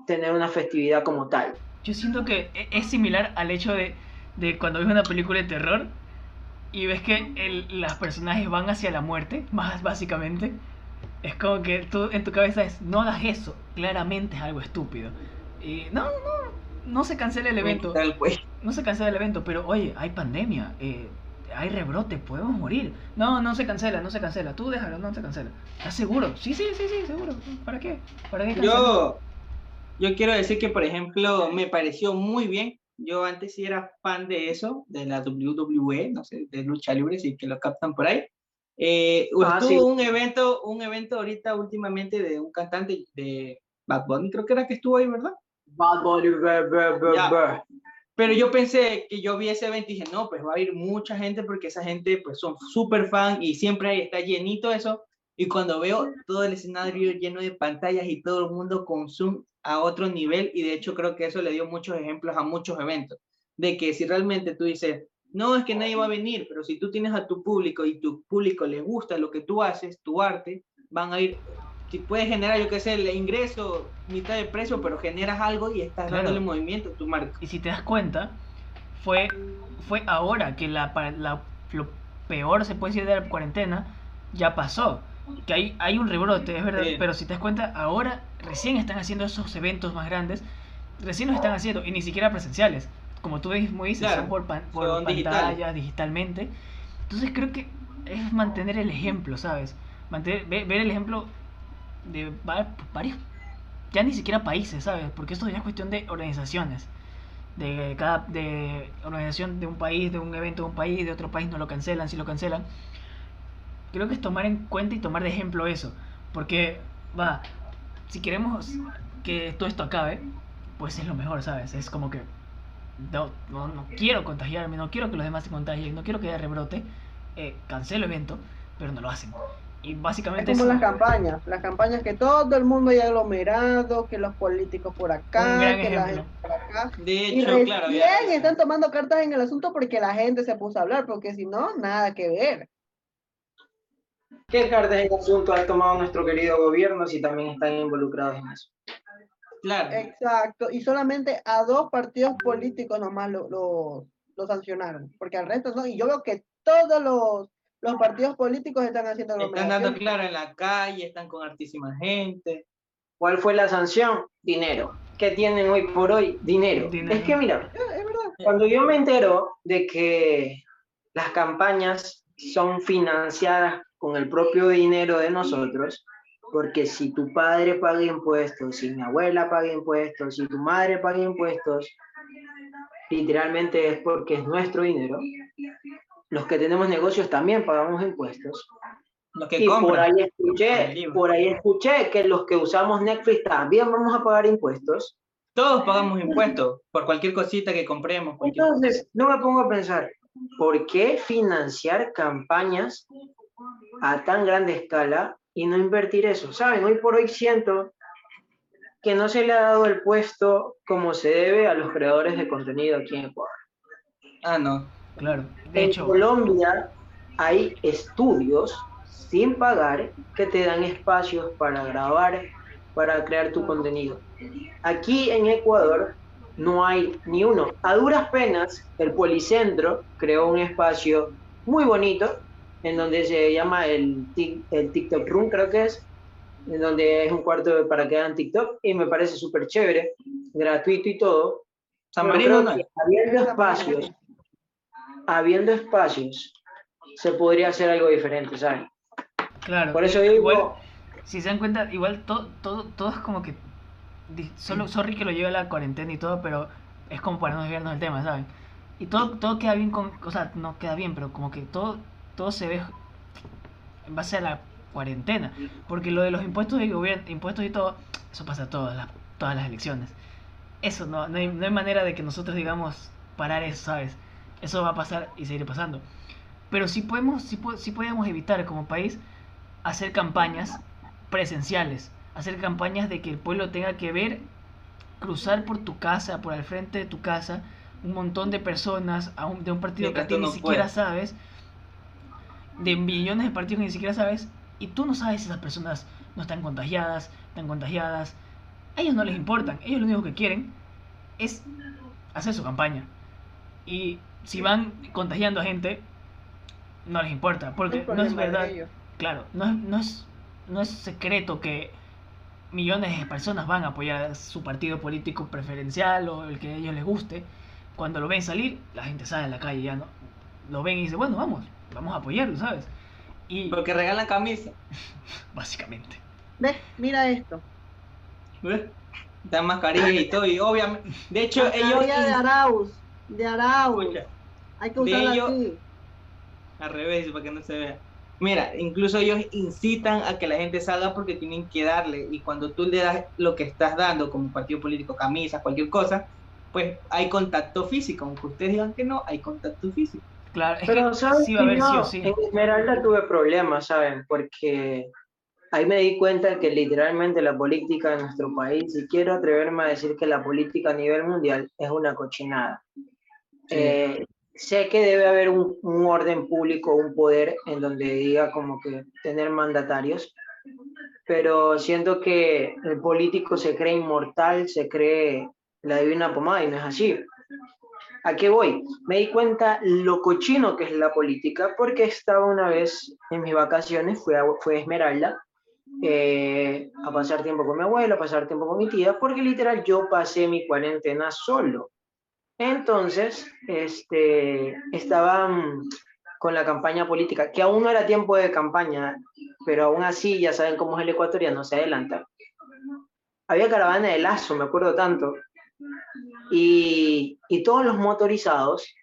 tener una festividad como tal. Yo siento que e-, es similar al hecho de, de cuando ves una película de terror y ves que el, los personajes van hacia la muerte, más básicamente, es como que tú en tu cabeza es, no hagas eso, claramente es algo estúpido. Y no, no, no se cancela el evento. No se cancela el evento, pero oye, hay pandemia. Eh, hay rebrote, podemos morir. No, no se cancela, no se cancela. Tú déjalo, no se cancela. ¿Estás seguro? Sí, sí, sí, sí, seguro. ¿Para qué? ¿Para qué cancelar? Yo, yo quiero decir que, por ejemplo, me pareció muy bien. Yo antes sí era fan de eso, de la WWE, no sé, de lucha libre, si que lo captan por ahí. Eh, Ah, estuvo sí. un evento, un evento ahorita últimamente de un cantante de Bad Bunny, creo que era que estuvo ahí, ¿verdad? Bad Bunny, Ya. Pero yo pensé que yo vi ese evento y dije, no, pues va a ir mucha gente porque esa gente pues son súper fan y siempre ahí está llenito eso. Y cuando veo todo el escenario lleno de pantallas y todo el mundo con Zoom a otro nivel, y de hecho creo que eso le dio muchos ejemplos a muchos eventos, de que si realmente tú dices, no, es que nadie va a venir, pero si tú tienes a tu público y tu público le gusta lo que tú haces, tu arte, van a ir, si puedes generar, yo qué sé, el ingreso, mitad de precio, pero generas algo y estás Claro. dándole movimiento a tu marca. Y si te das cuenta, fue, fue ahora que la, la- lo peor se puede decir de la cuarentena ya pasó. Que hay, hay un rebrote, es verdad, Sí. pero si te das cuenta, ahora recién están haciendo esos eventos más grandes, recién los están haciendo, y ni siquiera presenciales. Como tú mismo dices, Claro, son por, pan- por son digitalmente. Entonces creo que es mantener el ejemplo, ¿sabes? Mantener, ve- ver, el ejemplo de va- varios, ya ni siquiera países, ¿sabes? Porque esto ya es cuestión de organizaciones de cada de organización de un país, de un evento de un país, de otro país no lo cancelan, si lo cancelan. Creo que es tomar en cuenta y tomar de ejemplo eso, porque va, si queremos que todo esto acabe, pues es lo mejor, ¿sabes? Es como que no, no, no quiero contagiarme, no quiero que los demás se contagien, no quiero que haya rebrote, eh, cancelo el evento, pero no lo hacen. Y Es básicamente como eso- las campañas, las campañas que todo el mundo haya aglomerado, que los políticos por acá, que la gente por acá. De Y hecho, recién claro, ya- están tomando cartas en el asunto porque la gente se puso a hablar, porque si no, nada que ver. ¿Qué cartas en asunto ha tomado nuestro querido gobierno si también están involucrados en eso? claro. Exacto, y solamente a dos partidos políticos nomás lo, lo, lo sancionaron, porque al resto no, y yo veo que todos los, los partidos políticos están haciendo Están dando claro en la calle, están con hartísima gente. ¿Cuál fue la sanción? Dinero. ¿Qué tienen hoy por hoy? Dinero. Dinero. Es que mira, Es verdad. cuando yo me entero de que las campañas son financiadas con el propio dinero de nosotros, porque si tu padre paga impuestos, si mi abuela paga impuestos, si tu madre paga impuestos, literalmente es porque es nuestro dinero. Los que tenemos negocios también pagamos impuestos. Los que Y por compran. ahí escuché, por ahí escuché que los que usamos Netflix también vamos a pagar impuestos. Todos pagamos impuestos por cualquier cosita que compremos. cualquier- Entonces, no me pongo a pensar, ¿por qué financiar campañas a tan grande escala y no invertir eso? ¿Saben? Hoy por hoy siento que no se le ha dado el puesto como se debe a los creadores de contenido aquí en Ecuador. Ah, no. Claro, de en hecho, Colombia hay estudios sin pagar que te dan espacios para grabar, para crear tu contenido. Aquí en Ecuador no hay ni uno. A duras penas, el Policentro creó un espacio muy bonito en donde se llama el, Tik- el TikTok Room, creo que es, en donde es un cuarto para que hagan TikTok y me parece súper chévere, gratuito y todo. San Marino no. habiendo espacios, habiendo espacios, se podría hacer algo diferente, ¿sabes? claro. Por eso digo, igual, si se dan cuenta, igual todo, todo, todo es como que. Solo, sorry que lo lleve la cuarentena y todo, pero es como para no desviarnos del tema, ¿saben? Y todo, todo queda bien con. O sea, no queda bien, pero como que todo, todo se ve en base a la cuarentena. Porque lo de los impuestos de gobierno, impuestos y todo, eso pasa todas las, todas las elecciones. Eso no, no hay, no hay manera de que nosotros digamos parar eso, ¿sabes? Eso va a pasar y seguir pasando. Pero sí podemos, sí, sí podemos evitar como país hacer campañas presenciales, hacer campañas de que el pueblo tenga que ver, cruzar por tu casa, por al frente de tu casa, un montón de personas a un- de un partido que a ti tú ni no siquiera sabes, de millones de partidos que ni siquiera sabes, y tú no sabes si esas personas no están contagiadas, están contagiadas. A ellos no les importan, ellos lo único que quieren es hacer su campaña. Y si van contagiando a gente, no les importa, porque no es verdad. Claro, no es, no es, no es secreto que millones de personas van a apoyar a su partido político preferencial o el que a ellos les guste. Cuando lo ven salir, la gente sale a la calle ya, ¿no? lo ven y dicen, bueno, vamos, vamos a apoyarlo, ¿sabes? Y Porque regalan camisa. básicamente. ¿Ves? Mira esto. ¿Ves? Dan mascarillas y todo. Y obviamente. De hecho, ellos. De Arauz. De Arauz. Escucha, Hay que usarla ellos- así. Al revés, para que no se vea. Mira, incluso ellos incitan a que la gente salga porque tienen que darle. Y cuando tú le das lo que estás dando, como partido político, camisas, cualquier cosa, pues hay contacto físico. Aunque ustedes digan que no, hay contacto físico. Claro, es Pero que ¿sabes sí va a o sí. En Esmeralda tuve problemas, ¿saben? Porque ahí me di cuenta que literalmente la política en nuestro país, y quiero atreverme a decir que la política a nivel mundial es una cochinada. Eh, sé que debe haber un, un orden público, un poder en donde diga como que tener mandatarios, pero siento que el político se cree inmortal, se cree la divina pomada y no es así. ¿A qué voy? Me di cuenta lo cochino que es la política porque estaba una vez en mis vacaciones, fui a, Esmeralda eh, a pasar tiempo con mi abuelo, a pasar tiempo con mi tía, porque literal yo pasé mi cuarentena solo. Entonces, este, estaba mm, con la campaña política, que aún no era tiempo de campaña, pero aún así, ya saben cómo es el ecuatoriano, se adelanta. Había caravana de lazo, me acuerdo tanto, y, y todos los motorizados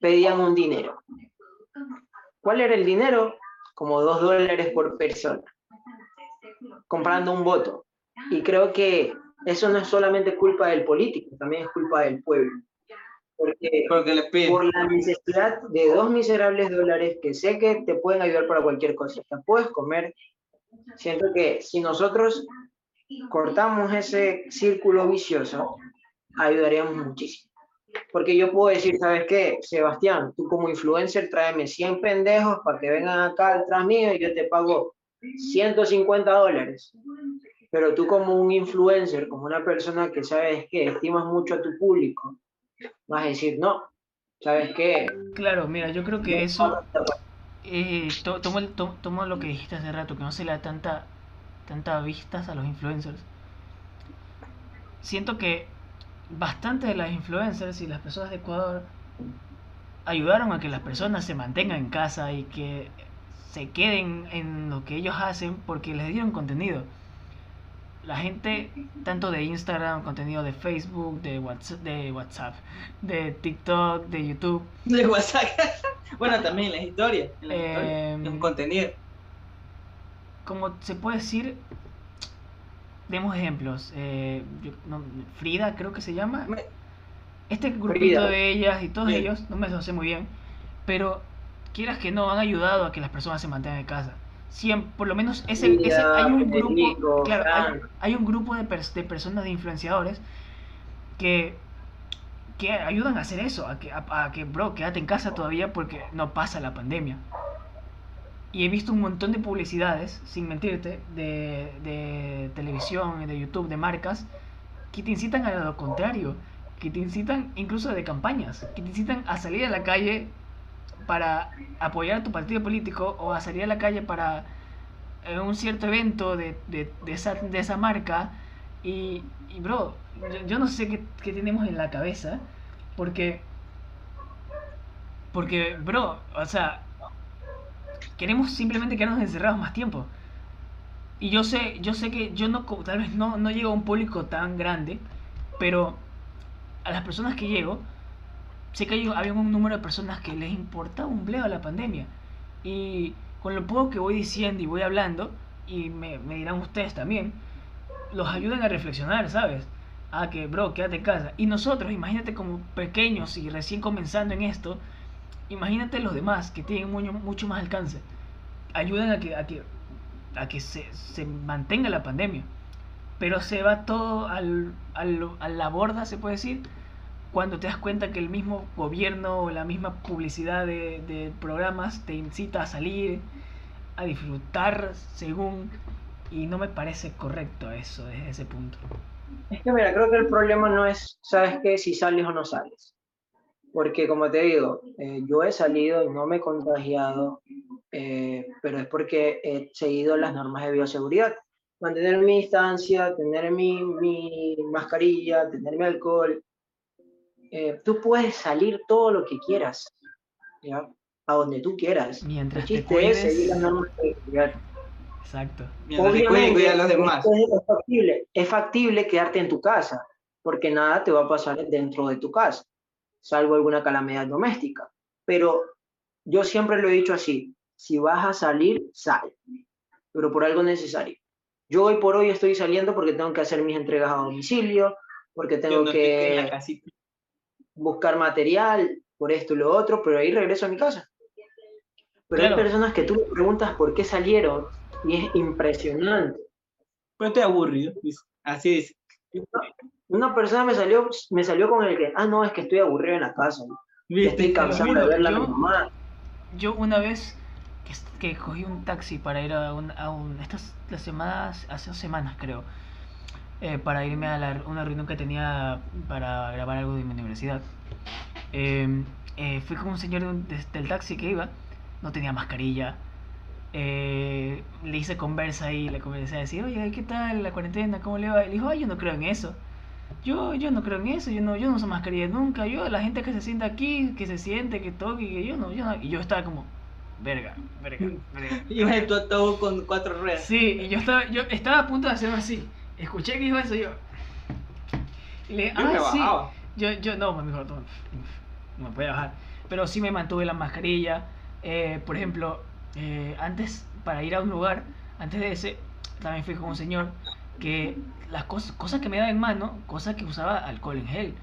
pedían un dinero. ¿Cuál era el dinero? Como dos dólares por persona, comprando un voto. Y creo que eso no es solamente culpa del político, también es culpa del pueblo. Porque Porque les piden. por la necesidad de dos miserables dólares que sé que te pueden ayudar para cualquier cosa, te puedes comer. Siento que si nosotros cortamos ese círculo vicioso, ayudaríamos muchísimo. Porque yo puedo decir, ¿sabes qué? Sebastián, tú como influencer tráeme 100 pendejos para que vengan acá detrás mío y yo te pago 150 dólares. Pero tú como un influencer, como una persona que sabes que estimas mucho a tu público, vas a decir, no, ¿sabes qué? Claro, mira, yo creo que eso eh, to- tomo, el- to- tomo lo que dijiste hace rato, que no se le da tanta, tanta vistas a los influencers. Siento que bastante de las influencers y las personas de Ecuador ayudaron a que las personas se mantengan en casa y que se queden en lo que ellos hacen porque les dieron contenido. La gente, tanto de Instagram, contenido de Facebook, de WhatsApp, de, WhatsApp, de TikTok, de YouTube, De WhatsApp. bueno, también en las historias. En las historias, Em, en contenido. como se puede decir, demos ejemplos. eh, yo- no, Frida creo que se llama. Me- Este grupito Frida. de ellas y todos Sí. ellos, no me lo sé muy bien, pero quieras que no, han ayudado a que las personas se mantengan en casa. Siem- por lo menos ese, ese- Frida, hay un grupo, claro, hay, un grupo de, pers- de personas, de influenciadores, que, que ayudan a hacer eso, a que, a, a que, bro, quédate en casa todavía porque no pasa la pandemia. Y he visto un montón de publicidades, sin mentirte, de, de televisión, de YouTube, de marcas, que te incitan a lo contrario, que te incitan incluso de campañas, que te incitan a salir a la calle para apoyar a tu partido político o a salir a la calle para eh, un cierto evento de, de, de esa, de esa marca. Y, y bro, yo, yo no sé qué, qué tenemos en la cabeza, porque, porque, bro, o sea, queremos simplemente quedarnos encerrados más tiempo. Y yo sé, yo sé que yo no, tal vez no, no llego a un público tan grande, pero a las personas que llego, sé que hay, había un número de personas que les importaba un bledo la pandemia. Y con lo poco que voy diciendo y voy hablando, y me, me dirán ustedes también, los ayudan a reflexionar, ¿sabes? A que, bro, quédate en casa. Y nosotros, imagínate como pequeños y recién comenzando en esto, imagínate los demás que tienen mucho, más alcance. Ayudan a que, a que, que se, se mantenga la pandemia. Pero se va todo al, al- a la borda, se puede decir, cuando te das cuenta que el mismo gobierno o la misma publicidad de, de programas te incita a salir, a disfrutar según... Y no me parece correcto eso desde ese punto. Es que mira, creo que el problema no es, ¿sabes qué? Si sales o no sales. Porque como te digo, eh, yo he salido y no me he contagiado, eh, pero es porque he seguido las normas de bioseguridad. Mantener mi distancia, tener mi, mi mascarilla, tener mi alcohol. Eh, tú puedes salir todo lo que quieras, ¿ya? A donde tú quieras. Mientras El te chiste es seguir las cuides. normas de seguridad. Exacto. Mientras te cuiden, cuida a los demás. Es factible, es factible quedarte en tu casa, porque nada te va a pasar dentro de tu casa, salvo alguna calamidad doméstica. Pero yo siempre lo he dicho así, si vas a salir, sal, pero por algo necesario. Yo hoy por hoy estoy saliendo porque tengo que hacer mis entregas a domicilio, porque tengo no que buscar material, por esto y lo otro, pero ahí regreso a mi casa. Pero Claro. hay personas que tú le preguntas por qué salieron y es impresionante. Pero estoy aburrido. dice. Así dice. Una persona me salió, me salió con el que, ah, no, es que estoy aburrido en la casa. ¿no? Estoy cansado de verla a mi yo- mamá. Yo una vez que, que cogí un taxi para ir a un, a un- estas las semanas, hace dos semanas creo, eh, para irme a la- una reunión que tenía para grabar algo de mi universidad. Eh, eh, fui con un señor de un- de- del taxi que iba, no tenía mascarilla. eh, le hice conversa y le comencé a decir, oye, ¿qué tal la cuarentena? ¿Cómo le va? Y le dijo, ay, yo no creo en eso. Yo, yo no creo en eso, yo no, yo no uso mascarilla nunca. Yo, la gente que se sienta aquí, que se siente, que toque, que yo no, yo no. Y yo estaba como, verga, verga, verga. Iba en tu ataúd con cuatro ruedas. Sí, y yo estaba, yo estaba a punto de hacerlo así. Escuché que dijo eso yo. Y le dije, Yo me ah, sí. bajaba. Yo, yo, no, me dijo, no, no me puede bajar. Pero sí me mantuve la mascarilla. Eh, por ejemplo, eh, antes, para ir a un lugar, antes de ese, también fui con un señor que las cosas, cosas que me daba en mano, cosas que usaba alcohol en gel.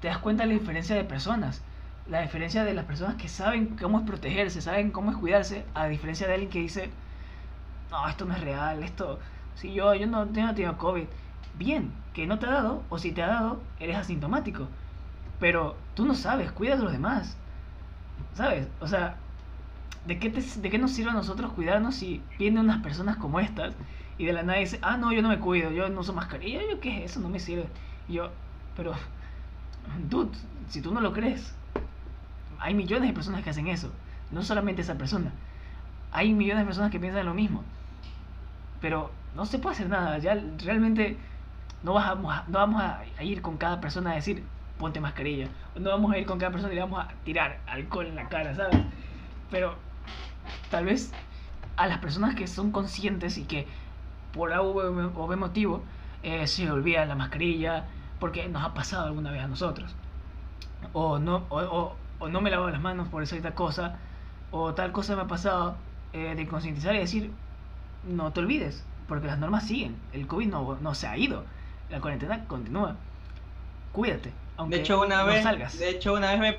Te das cuenta de la diferencia de personas. La diferencia de las personas que saben cómo es protegerse, saben cómo es cuidarse, a diferencia de alguien que dice, no, esto no es real, esto, si yo, yo no, yo no COVID. Bien, que no te ha dado, o si te ha dado, eres asintomático. Pero tú no sabes, cuida de los demás. ¿Sabes? O sea, ¿de qué, te- ¿de qué nos sirve a nosotros cuidarnos si vienen unas personas como estas y de la nada dice, ah, no, yo no me cuido, yo no uso mascarilla, yo qué es eso, no me sirve. Y yo, pero, dude, si tú no lo crees, hay millones de personas que hacen eso, no solamente esa persona. Hay millones de personas que piensan lo mismo. Pero no se puede hacer nada, ya realmente no vamos a, no vamos a ir con cada persona a decir, ponte mascarilla. No vamos a ir con cada persona y le vamos a tirar alcohol en la cara, ¿sabes? Pero tal vez a las personas que son conscientes y que por A o B motivo eh, se olvidan la mascarilla porque nos ha pasado alguna vez a nosotros. O no, o, o- o no me lavo las manos por esa cosa. O tal cosa me ha pasado eh, de concientizar y decir, no te olvides, porque las normas siguen. El COVID no, no se ha ido. La cuarentena continúa. Cuídate. Aunque De hecho, una no vez, salgas. de hecho, una vez me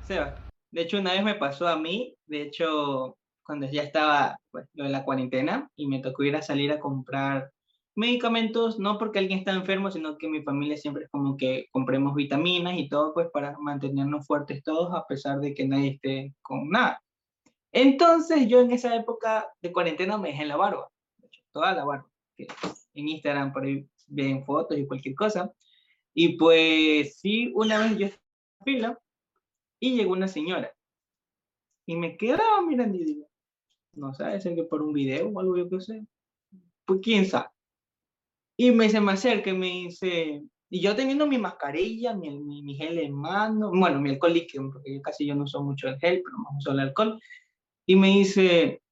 Seba, de hecho, una vez me pasó a mí, de hecho, cuando ya estaba pues, lo de la cuarentena y me tocó ir a salir a comprar medicamentos, no porque alguien está enfermo, sino que mi familia siempre es como que compremos vitaminas y todo, pues para mantenernos fuertes todos, a pesar de que nadie esté con nada. Entonces, yo en esa época de cuarentena me dejé la barba, toda la barba, que en Instagram por ahí ven fotos y cualquier cosa. Y pues sí, una vez yo estaba en fila y llegó una señora y me quedaba mirando y digo, no sé, ser que por un video o algo yo qué sé, pues quién sabe. Y me se me acerca y me dice, y yo teniendo mi mascarilla, mi, mi, mi gel en mano, bueno, mi alcohol líquido, porque yo casi yo no uso mucho el gel, pero más uso el alcohol, y me dice,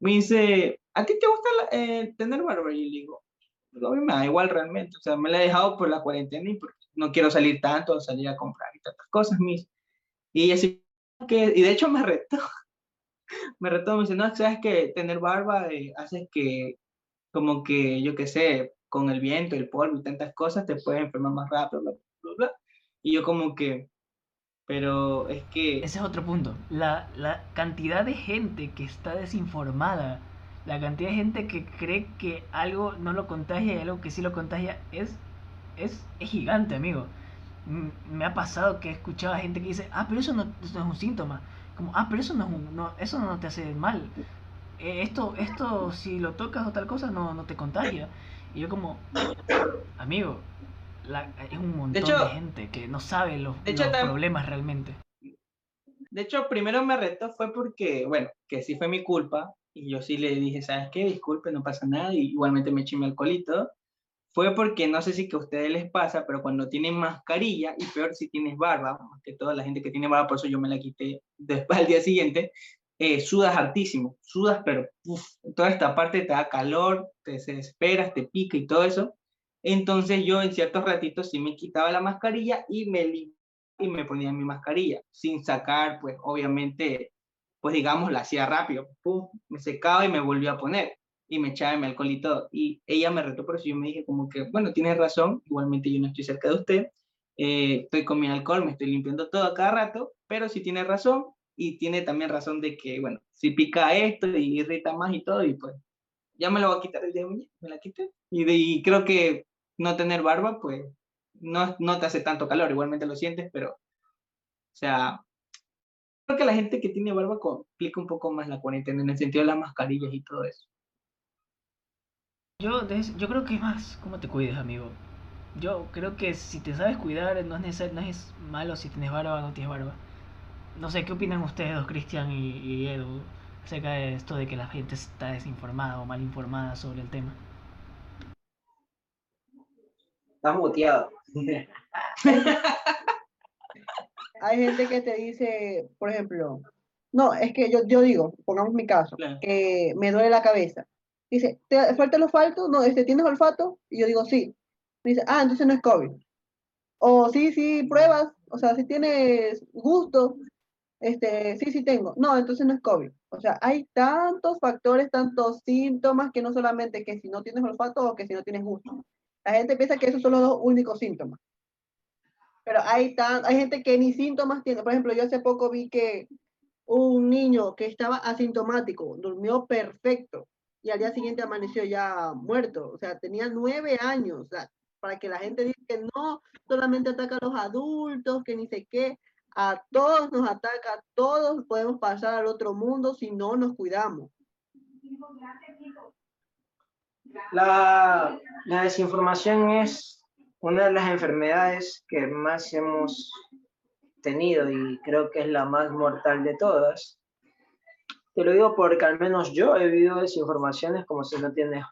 me dice, ¿a ti te gusta la- eh, tener barba? Y le digo, "Pues, a mí me da igual realmente, o sea, me la he dejado por la cuarentena y porque no quiero salir tanto, salir a comprar y tantas cosas, mis. Y ella sí, que, y de hecho me retó, me retó, me dice, no, sabes que tener barba eh, hace que, como que, yo qué sé, con el viento, el polvo y tantas cosas, te puedes enfermar más rápido, bla, bla, bla. Y yo como que, pero es que... Ese es otro punto. La, la cantidad de gente que está desinformada, la cantidad de gente que cree que algo no lo contagia y algo que sí lo contagia es, es, es gigante, amigo. Me ha pasado que he escuchado a gente que dice, ah, pero eso no es un síntoma. Como, ah, pero eso no, es un- no, eso no te hace mal. Eh, esto, esto, si lo tocas o tal cosa, no, no te contagia. Y yo como, amigo, la- es un montón de, hecho- gente que no sabe los, de hecho, los problemas realmente. De hecho, primero me retó fue porque, bueno, que sí fue mi culpa. Y yo sí le dije, ¿sabes qué? Disculpe, no pasa nada. Y igualmente me eché mi alcohol y todo. Fue porque no sé si que a ustedes les pasa, pero cuando tienen mascarilla, y peor si tienes barba, más que toda la gente que tiene barba, por eso yo me la quité después al día siguiente, eh, sudas hartísimo, sudas, pero uf, toda esta parte te da calor, te desesperas, te pica y todo eso. Entonces yo en ciertos ratitos sí me quitaba la mascarilla y me, y me ponía mi mascarilla, sin sacar, pues obviamente, pues digamos, la hacía rápido, pum, me secaba y me volvía a poner y me echaba mi alcohol y todo. Y ella me retó por eso, yo me dije como que, bueno, tienes razón, igualmente yo no estoy cerca de usted, eh, estoy con mi alcohol, me estoy limpiando todo a cada rato, pero si tiene razón y tiene también razón de que, bueno, si pica esto y irrita más y todo, y pues ya me lo voy a quitar el día de mañana, me la quité. Y, de, y creo que no tener barba, pues no, no te hace tanto calor, igualmente lo sientes, pero, o sea, creo que la gente que tiene barba complica un poco más la cuarentena en el sentido de las mascarillas y todo eso. Yo, yo creo que es más cómo te cuides, amigo. Yo creo que si te sabes cuidar, no es, no es malo si tienes barba o no tienes barba. No sé, ¿qué opinan ustedes dos, Cristian y, y, Edu, acerca de esto de que la gente está desinformada o mal informada sobre el tema? Estás muteado. Hay gente que te dice, por ejemplo, no, es que yo, yo digo, pongamos mi caso, que me duele la cabeza Dice, ¿te falta el olfato? No, este, ¿tienes olfato? Y yo digo, sí. dice, ah, entonces no es COVID. O sí, sí, pruebas, o sea, si tienes gusto, este, sí, sí tengo. No, entonces no es COVID. O sea, hay tantos factores, tantos síntomas que no solamente que si no tienes olfato o que si no tienes gusto. La gente piensa que esos son los dos únicos síntomas. Pero hay, tan, hay gente que ni síntomas tiene. Por ejemplo, yo hace poco vi que un niño que estaba asintomático, durmió perfecto, y al día siguiente amaneció ya muerto. O sea, tenía nueve años. O sea, para que la gente diga que no solamente ataca a los adultos, que ni sé qué, a todos nos ataca, todos podemos pasar al otro mundo si no nos cuidamos. La, la desinformación es una de las enfermedades que más hemos tenido y creo que es la más mortal de todas. Te lo digo porque al menos yo he vivido desinformaciones como si no tienes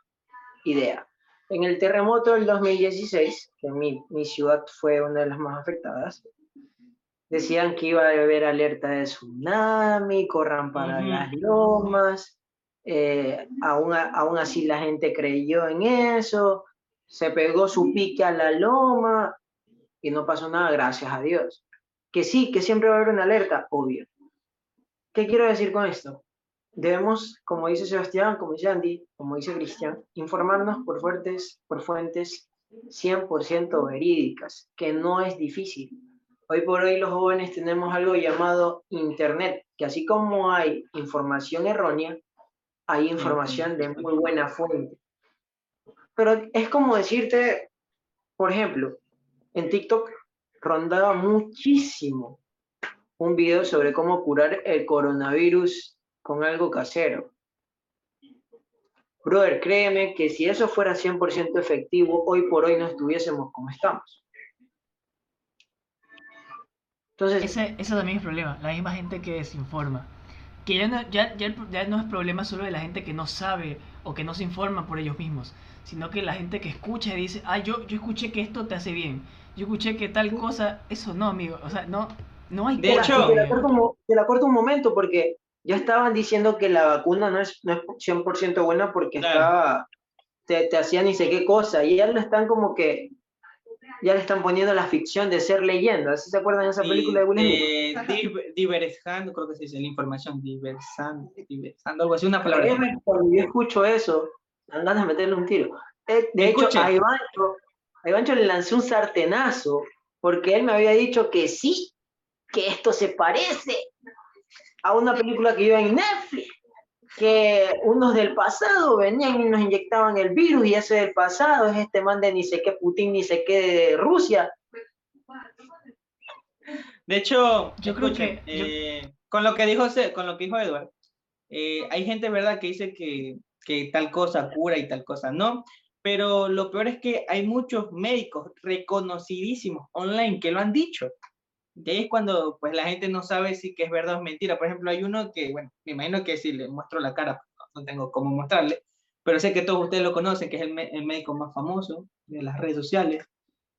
idea. En el terremoto del 2016, que mi, mi ciudad fue una de las más afectadas, decían que iba a haber alerta de tsunami, corran para las lomas, eh, aún, aún así la gente creyó en eso, se pegó su pique a la loma y no pasó nada, gracias a Dios. Que sí, que siempre va a haber una alerta, obvio. ¿Qué quiero decir con esto? Debemos, como dice Sebastián, como dice Andy, como dice Cristian, informarnos por fuentes, por fuentes 100% verídicas, que no es difícil. Hoy por hoy los jóvenes tenemos algo llamado Internet, que así como hay información errónea, hay información de muy buena fuente. Pero es como decirte, por ejemplo, en TikTok rondaba muchísimo un video sobre cómo curar el coronavirus con algo casero. Brother, créeme que si eso fuera 100% efectivo, hoy por hoy no estuviésemos como estamos. Entonces, ese, ese también es el problema, la misma gente que desinforma. Que ya no, ya, ya, ya no es problema solo de la gente que no sabe o que no se informa por ellos mismos, sino que la gente que escucha y dice, ah, yo, yo escuché que esto te hace bien, yo escuché que tal cosa, eso no, amigo, o sea, no, no hay... De hecho, te la, corto, un momento porque ya estaban diciendo que la vacuna no es, no es 100% buena porque estaba, te, te hacía ni sé qué cosa, y ya lo están como que, ya le están poniendo la ficción de ser leyenda, ¿sí se acuerdan de esa película de Will Smith? diversando, creo que se dice la información, diversando, diversando, algo así, una palabra. Cuando yo escucho eso, dan ganas de meterle un tiro. Eh, de hecho, a Ivancho, a Ivancho le lancé un sartenazo porque él me había dicho que sí, que esto se parece a una película que iba en Netflix, que unos del pasado venían y nos inyectaban el virus y ese del pasado es este man de ni sé qué Putin, ni sé qué de Rusia. De hecho, yo creo que eh, con lo que dijo con lo que dijo Edward, eh, hay gente verdad que dice que, que tal cosa cura y tal cosa no, pero lo peor es que hay muchos médicos reconocidísimos online que lo han dicho. De ahí es cuando pues la gente no sabe si que es verdad o mentira. Por ejemplo, hay uno que, bueno, me imagino que si le muestro la cara, no tengo cómo mostrarle, pero sé que todos ustedes lo conocen, que es el, el médico más famoso de las redes sociales,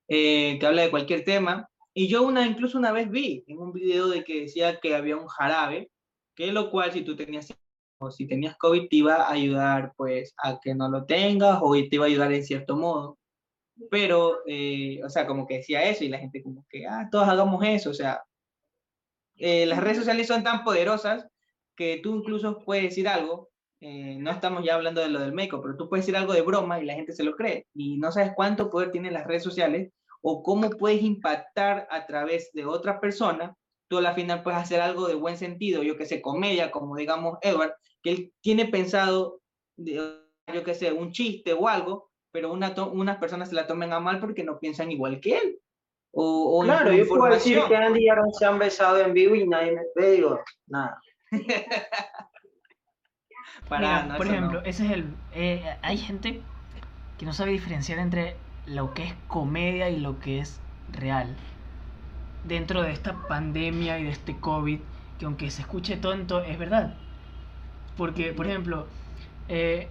eh, que habla de cualquier tema. Y yo una, incluso una vez vi en un video de que decía que había un jarabe, que lo cual si tú tenías o si tenías COVID te iba a ayudar pues a que no lo tengas o te iba a ayudar en cierto modo. Pero, eh, o sea, como que decía eso y la gente como que, ah, todos hagamos eso, o sea, eh, las redes sociales son tan poderosas que tú incluso puedes decir algo, eh, no estamos ya hablando de lo del médico, pero tú puedes decir algo de broma y la gente se lo cree y no sabes cuánto poder tienen las redes sociales o cómo puedes impactar a través de otra persona, tú a la final puedes hacer algo de buen sentido, yo que sé, comedia, como digamos Edward, que él tiene pensado, yo que sé, un chiste o algo, pero una unas personas se la tomen a mal porque no piensan igual que él. O, claro, yo puedo decir que Andy y Aaron se han besado en vivo y nadie me ve, digo, nada. Para, por ejemplo, ese es el. Eh, hay gente que no sabe diferenciar entre lo que es comedia y lo que es real. Dentro de esta pandemia y de este COVID, que aunque se escuche tonto, es verdad. Porque, por ejemplo, eh,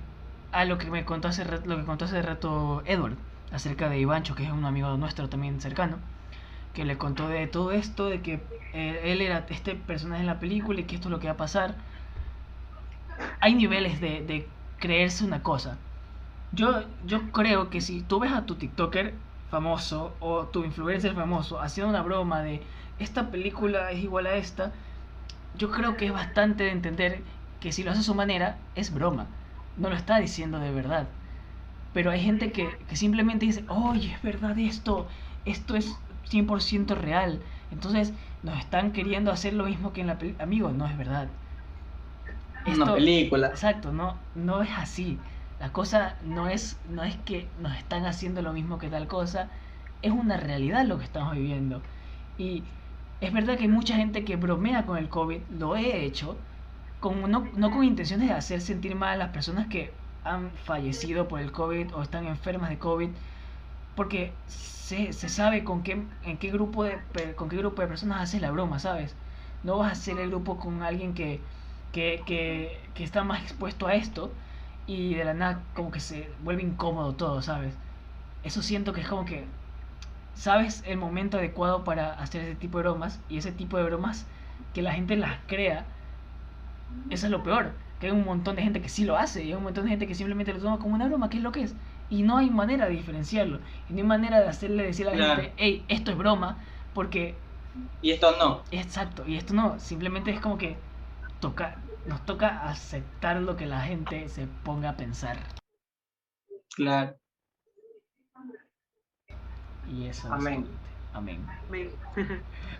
a lo que me contó hace lo que contó hace rato Edward acerca de Ivancho, que es un amigo nuestro también cercano, que le contó de todo esto, de que eh, él era este personaje en la película y que esto es lo que va a pasar. Hay niveles de, creerse una cosa. Yo, yo creo que si tú ves a tu TikToker famoso o tu influencer famoso haciendo una broma de esta película es igual a esta, yo creo que es bastante de entender que si lo hace a su manera es broma, no lo está diciendo de verdad. Pero hay gente que, que simplemente dice, oye, es verdad esto, esto es 100% real. Entonces nos están queriendo hacer lo mismo que en la película. Amigos, no es verdad. Una película. Exacto, no, no es así. La cosa no es, no es que nos están haciendo lo mismo que tal cosa, es una realidad lo que estamos viviendo. Y es verdad que hay mucha gente que bromea con el COVID, lo he hecho, no con intenciones de hacer sentir mal a las personas que han fallecido por el COVID o están enfermas de COVID, porque se, se sabe con qué, en qué grupo de, con qué grupo de personas haces la broma, ¿sabes? No vas a hacer el grupo con alguien que, que, que, que está más expuesto a esto y de la nada como que se vuelve incómodo todo, ¿sabes? Eso siento que es como que sabes el momento adecuado para hacer ese tipo de bromas y ese tipo de bromas que la gente las crea, eso es lo peor, que hay un montón de gente que sí lo hace y hay un montón de gente que simplemente lo toma como una broma, que es lo que es. Y no hay manera de diferenciarlo. Y no hay manera de hacerle decir a la gente, hey, esto es broma, porque... Y esto no. Exacto, y esto no. Simplemente es como que toca, nos toca aceptar lo que la gente se ponga a pensar. Claro. Y eso. Amén. Amén.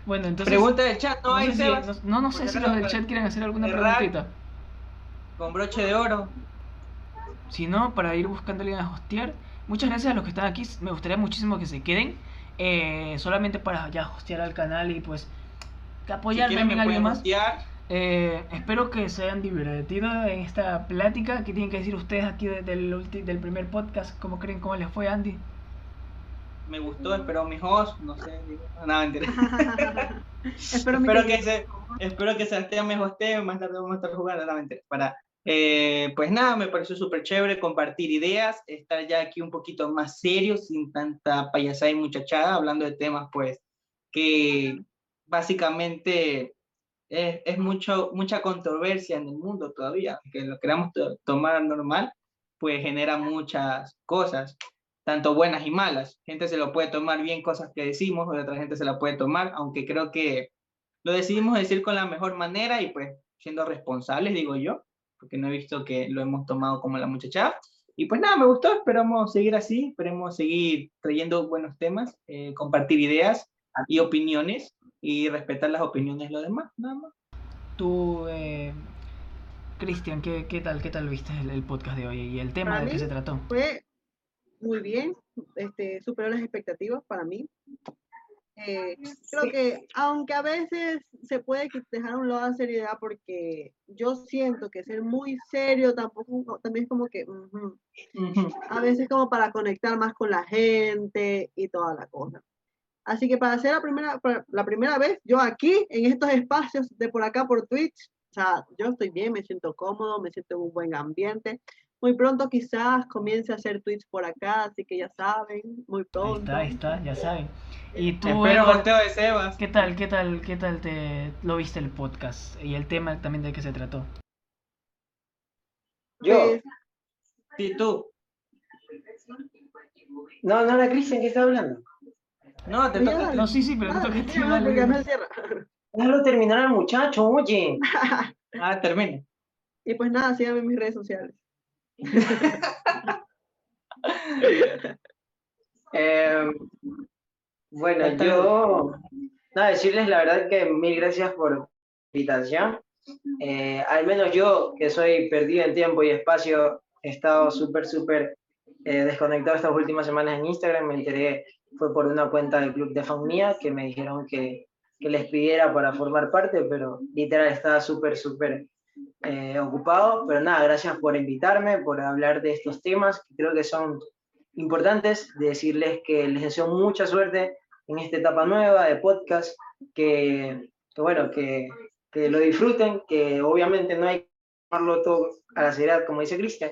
Bueno, entonces... Pregunta del chat, ¿no no hay sé si, Sebas? no, no sé si los del chat quieren hacer alguna preguntita. Con broche de oro. Si no, para ir buscándole a hostear. Muchas gracias a los que están aquí. Me gustaría muchísimo que se queden. eh, solamente para ya hostear al canal y pues Si apoyarme quieren en alguien más. hostear. Eh, espero que se hayan divertido en esta plática. ¿Qué tienen que decir ustedes aquí de- del, ulti- del primer podcast? ¿Cómo creen? ¿Cómo les fue, Andy? Me gustó, espero mis hosts, no sé, digo, no, mentira. Espero, espero que se, espero que me hostee, más tarde vamos a estar jugando, mentira, para, eh, pues nada, me pareció súper chévere compartir ideas, estar ya aquí un poquito más serio, sin tanta payasada y muchachada, hablando de temas, pues, que básicamente es, es mucho, mucha controversia en el mundo todavía, que lo queramos to- tomar normal, pues genera muchas cosas tanto buenas y malas. Gente se lo puede tomar bien cosas que decimos, o otra gente se la puede tomar, aunque creo que lo decidimos decir con la mejor manera y pues siendo responsables, digo yo, porque no he visto que lo hemos tomado como la muchacha. Y pues nada, me gustó, esperamos seguir así, esperemos seguir trayendo buenos temas, eh, compartir ideas y opiniones y respetar las opiniones de los demás, nada más. Tú, eh, Cristian, ¿qué, ¿qué tal? ¿Qué tal viste el, el podcast de hoy y el tema de qué se trató? Fue muy bien, este, superó las expectativas para mí. Eh, creo que, aunque a veces se puede dejar un lado la seriedad, porque yo siento que ser muy serio tampoco, también es como que, ujú, a veces como para conectar más con la gente y toda la cosa. Así que para hacer la primera, la primera vez, yo aquí, en estos espacios de por acá, por Twitch, o sea, yo estoy bien, me siento cómodo, me siento en un buen ambiente. Muy pronto quizás comience a hacer tweets por acá, así que ya saben, muy Ahí pronto. está, ahí está, ya saben. Y tú, Espero Edward, de Sebas. ¿qué tal, qué tal, qué tal te lo viste el podcast? Y el tema también de qué se trató. Yo. Pues, Sí, tú. No, no era Cristian que está hablando. No, te toca. No, sí, sí, pero te ah, toca a ti, sí, no, dale. porque ya me cierra. Déjalo terminar al muchacho, oye. Ah, termina. Y pues nada, síganme en mis redes sociales. Eh, bueno, Está yo, nada, decirles la verdad que mil gracias por la invitación. Eh, al menos yo, que soy perdido en tiempo y espacio, he estado súper, súper eh, desconectado estas últimas semanas en Instagram. Me enteré, fue por una cuenta del club de fan mía que me dijeron que, que les pidiera para formar parte, pero literal estaba súper, súper eh, ocupado. Pero nada, gracias por invitarme, por hablar de estos temas, que creo que son importantes, decirles que les deseo mucha suerte en esta etapa nueva de podcast, que, que bueno, que, que lo disfruten, que obviamente no hay que tomarlo todo a la seriedad, como dice Cristian,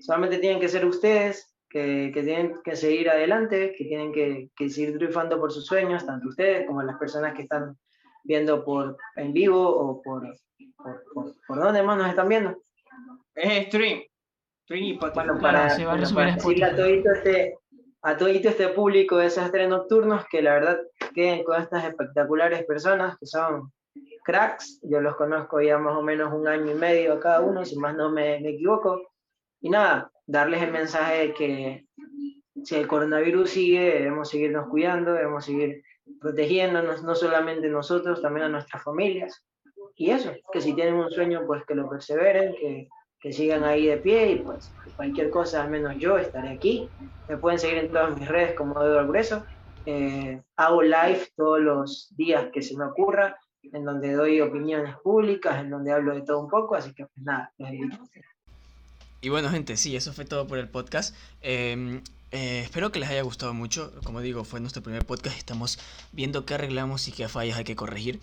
solamente tienen que ser ustedes, que, que tienen que seguir adelante, que tienen que, que seguir triunfando por sus sueños, tanto ustedes como las personas que están viendo por en vivo o por, por, por, por donde más nos están viendo. Es stream. Stream y. Bueno, para, se bueno, para a decirle a Spotify. todito este, a todito este público de desastres nocturnos que la verdad queden con estas espectaculares personas que son cracks. Yo los conozco ya más o menos un año y medio a cada uno, si más no me, me equivoco. Y nada, darles el mensaje de que si el coronavirus sigue, debemos seguirnos cuidando, debemos seguir protegiéndonos, no solamente nosotros, también a nuestras familias. Y eso, que si tienen un sueño, pues que lo perseveren, que, que sigan ahí de pie y pues cualquier cosa, al menos yo estaré aquí. Me pueden seguir en todas mis redes como Eduardo Grueso. Eh, hago live todos los días que se me ocurra, en donde doy opiniones públicas, en donde hablo de todo un poco, así que pues nada, invito. Y bueno, gente, sí, eso fue todo por el podcast. Eh, eh, espero que les haya gustado mucho. Como digo, fue nuestro primer podcast. Estamos viendo qué arreglamos y qué fallas hay que corregir.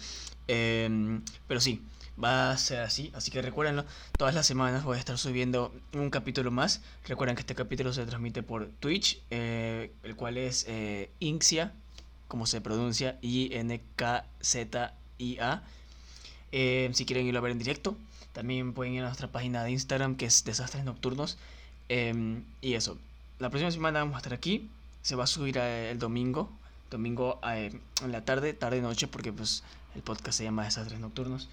Eh, pero sí, va a ser así. Así que recuérdenlo, todas las semanas voy a estar subiendo un capítulo más. Recuerden que este capítulo se transmite por Twitch, eh, el cual es eh, Inxia, como se pronuncia, I-N-K-Z-I-A. Eh, si quieren irlo a ver en directo, también pueden ir a nuestra página de Instagram que es Desastres Nocturnos. Em, y eso, la próxima semana vamos a estar aquí. Se va a subir eh, el domingo, domingo eh, en la tarde, tarde noche, porque pues el podcast se llama Desastres Nocturnos.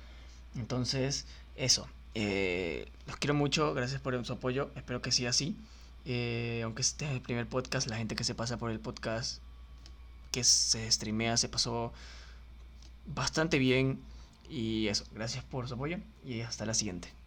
Entonces, eso. eh, los quiero mucho, gracias por su apoyo. Espero que siga así. Eh, aunque este es el primer podcast, la gente que se pasa por el podcast que se streamea se pasó bastante bien. Y eso, gracias por su apoyo y hasta la siguiente.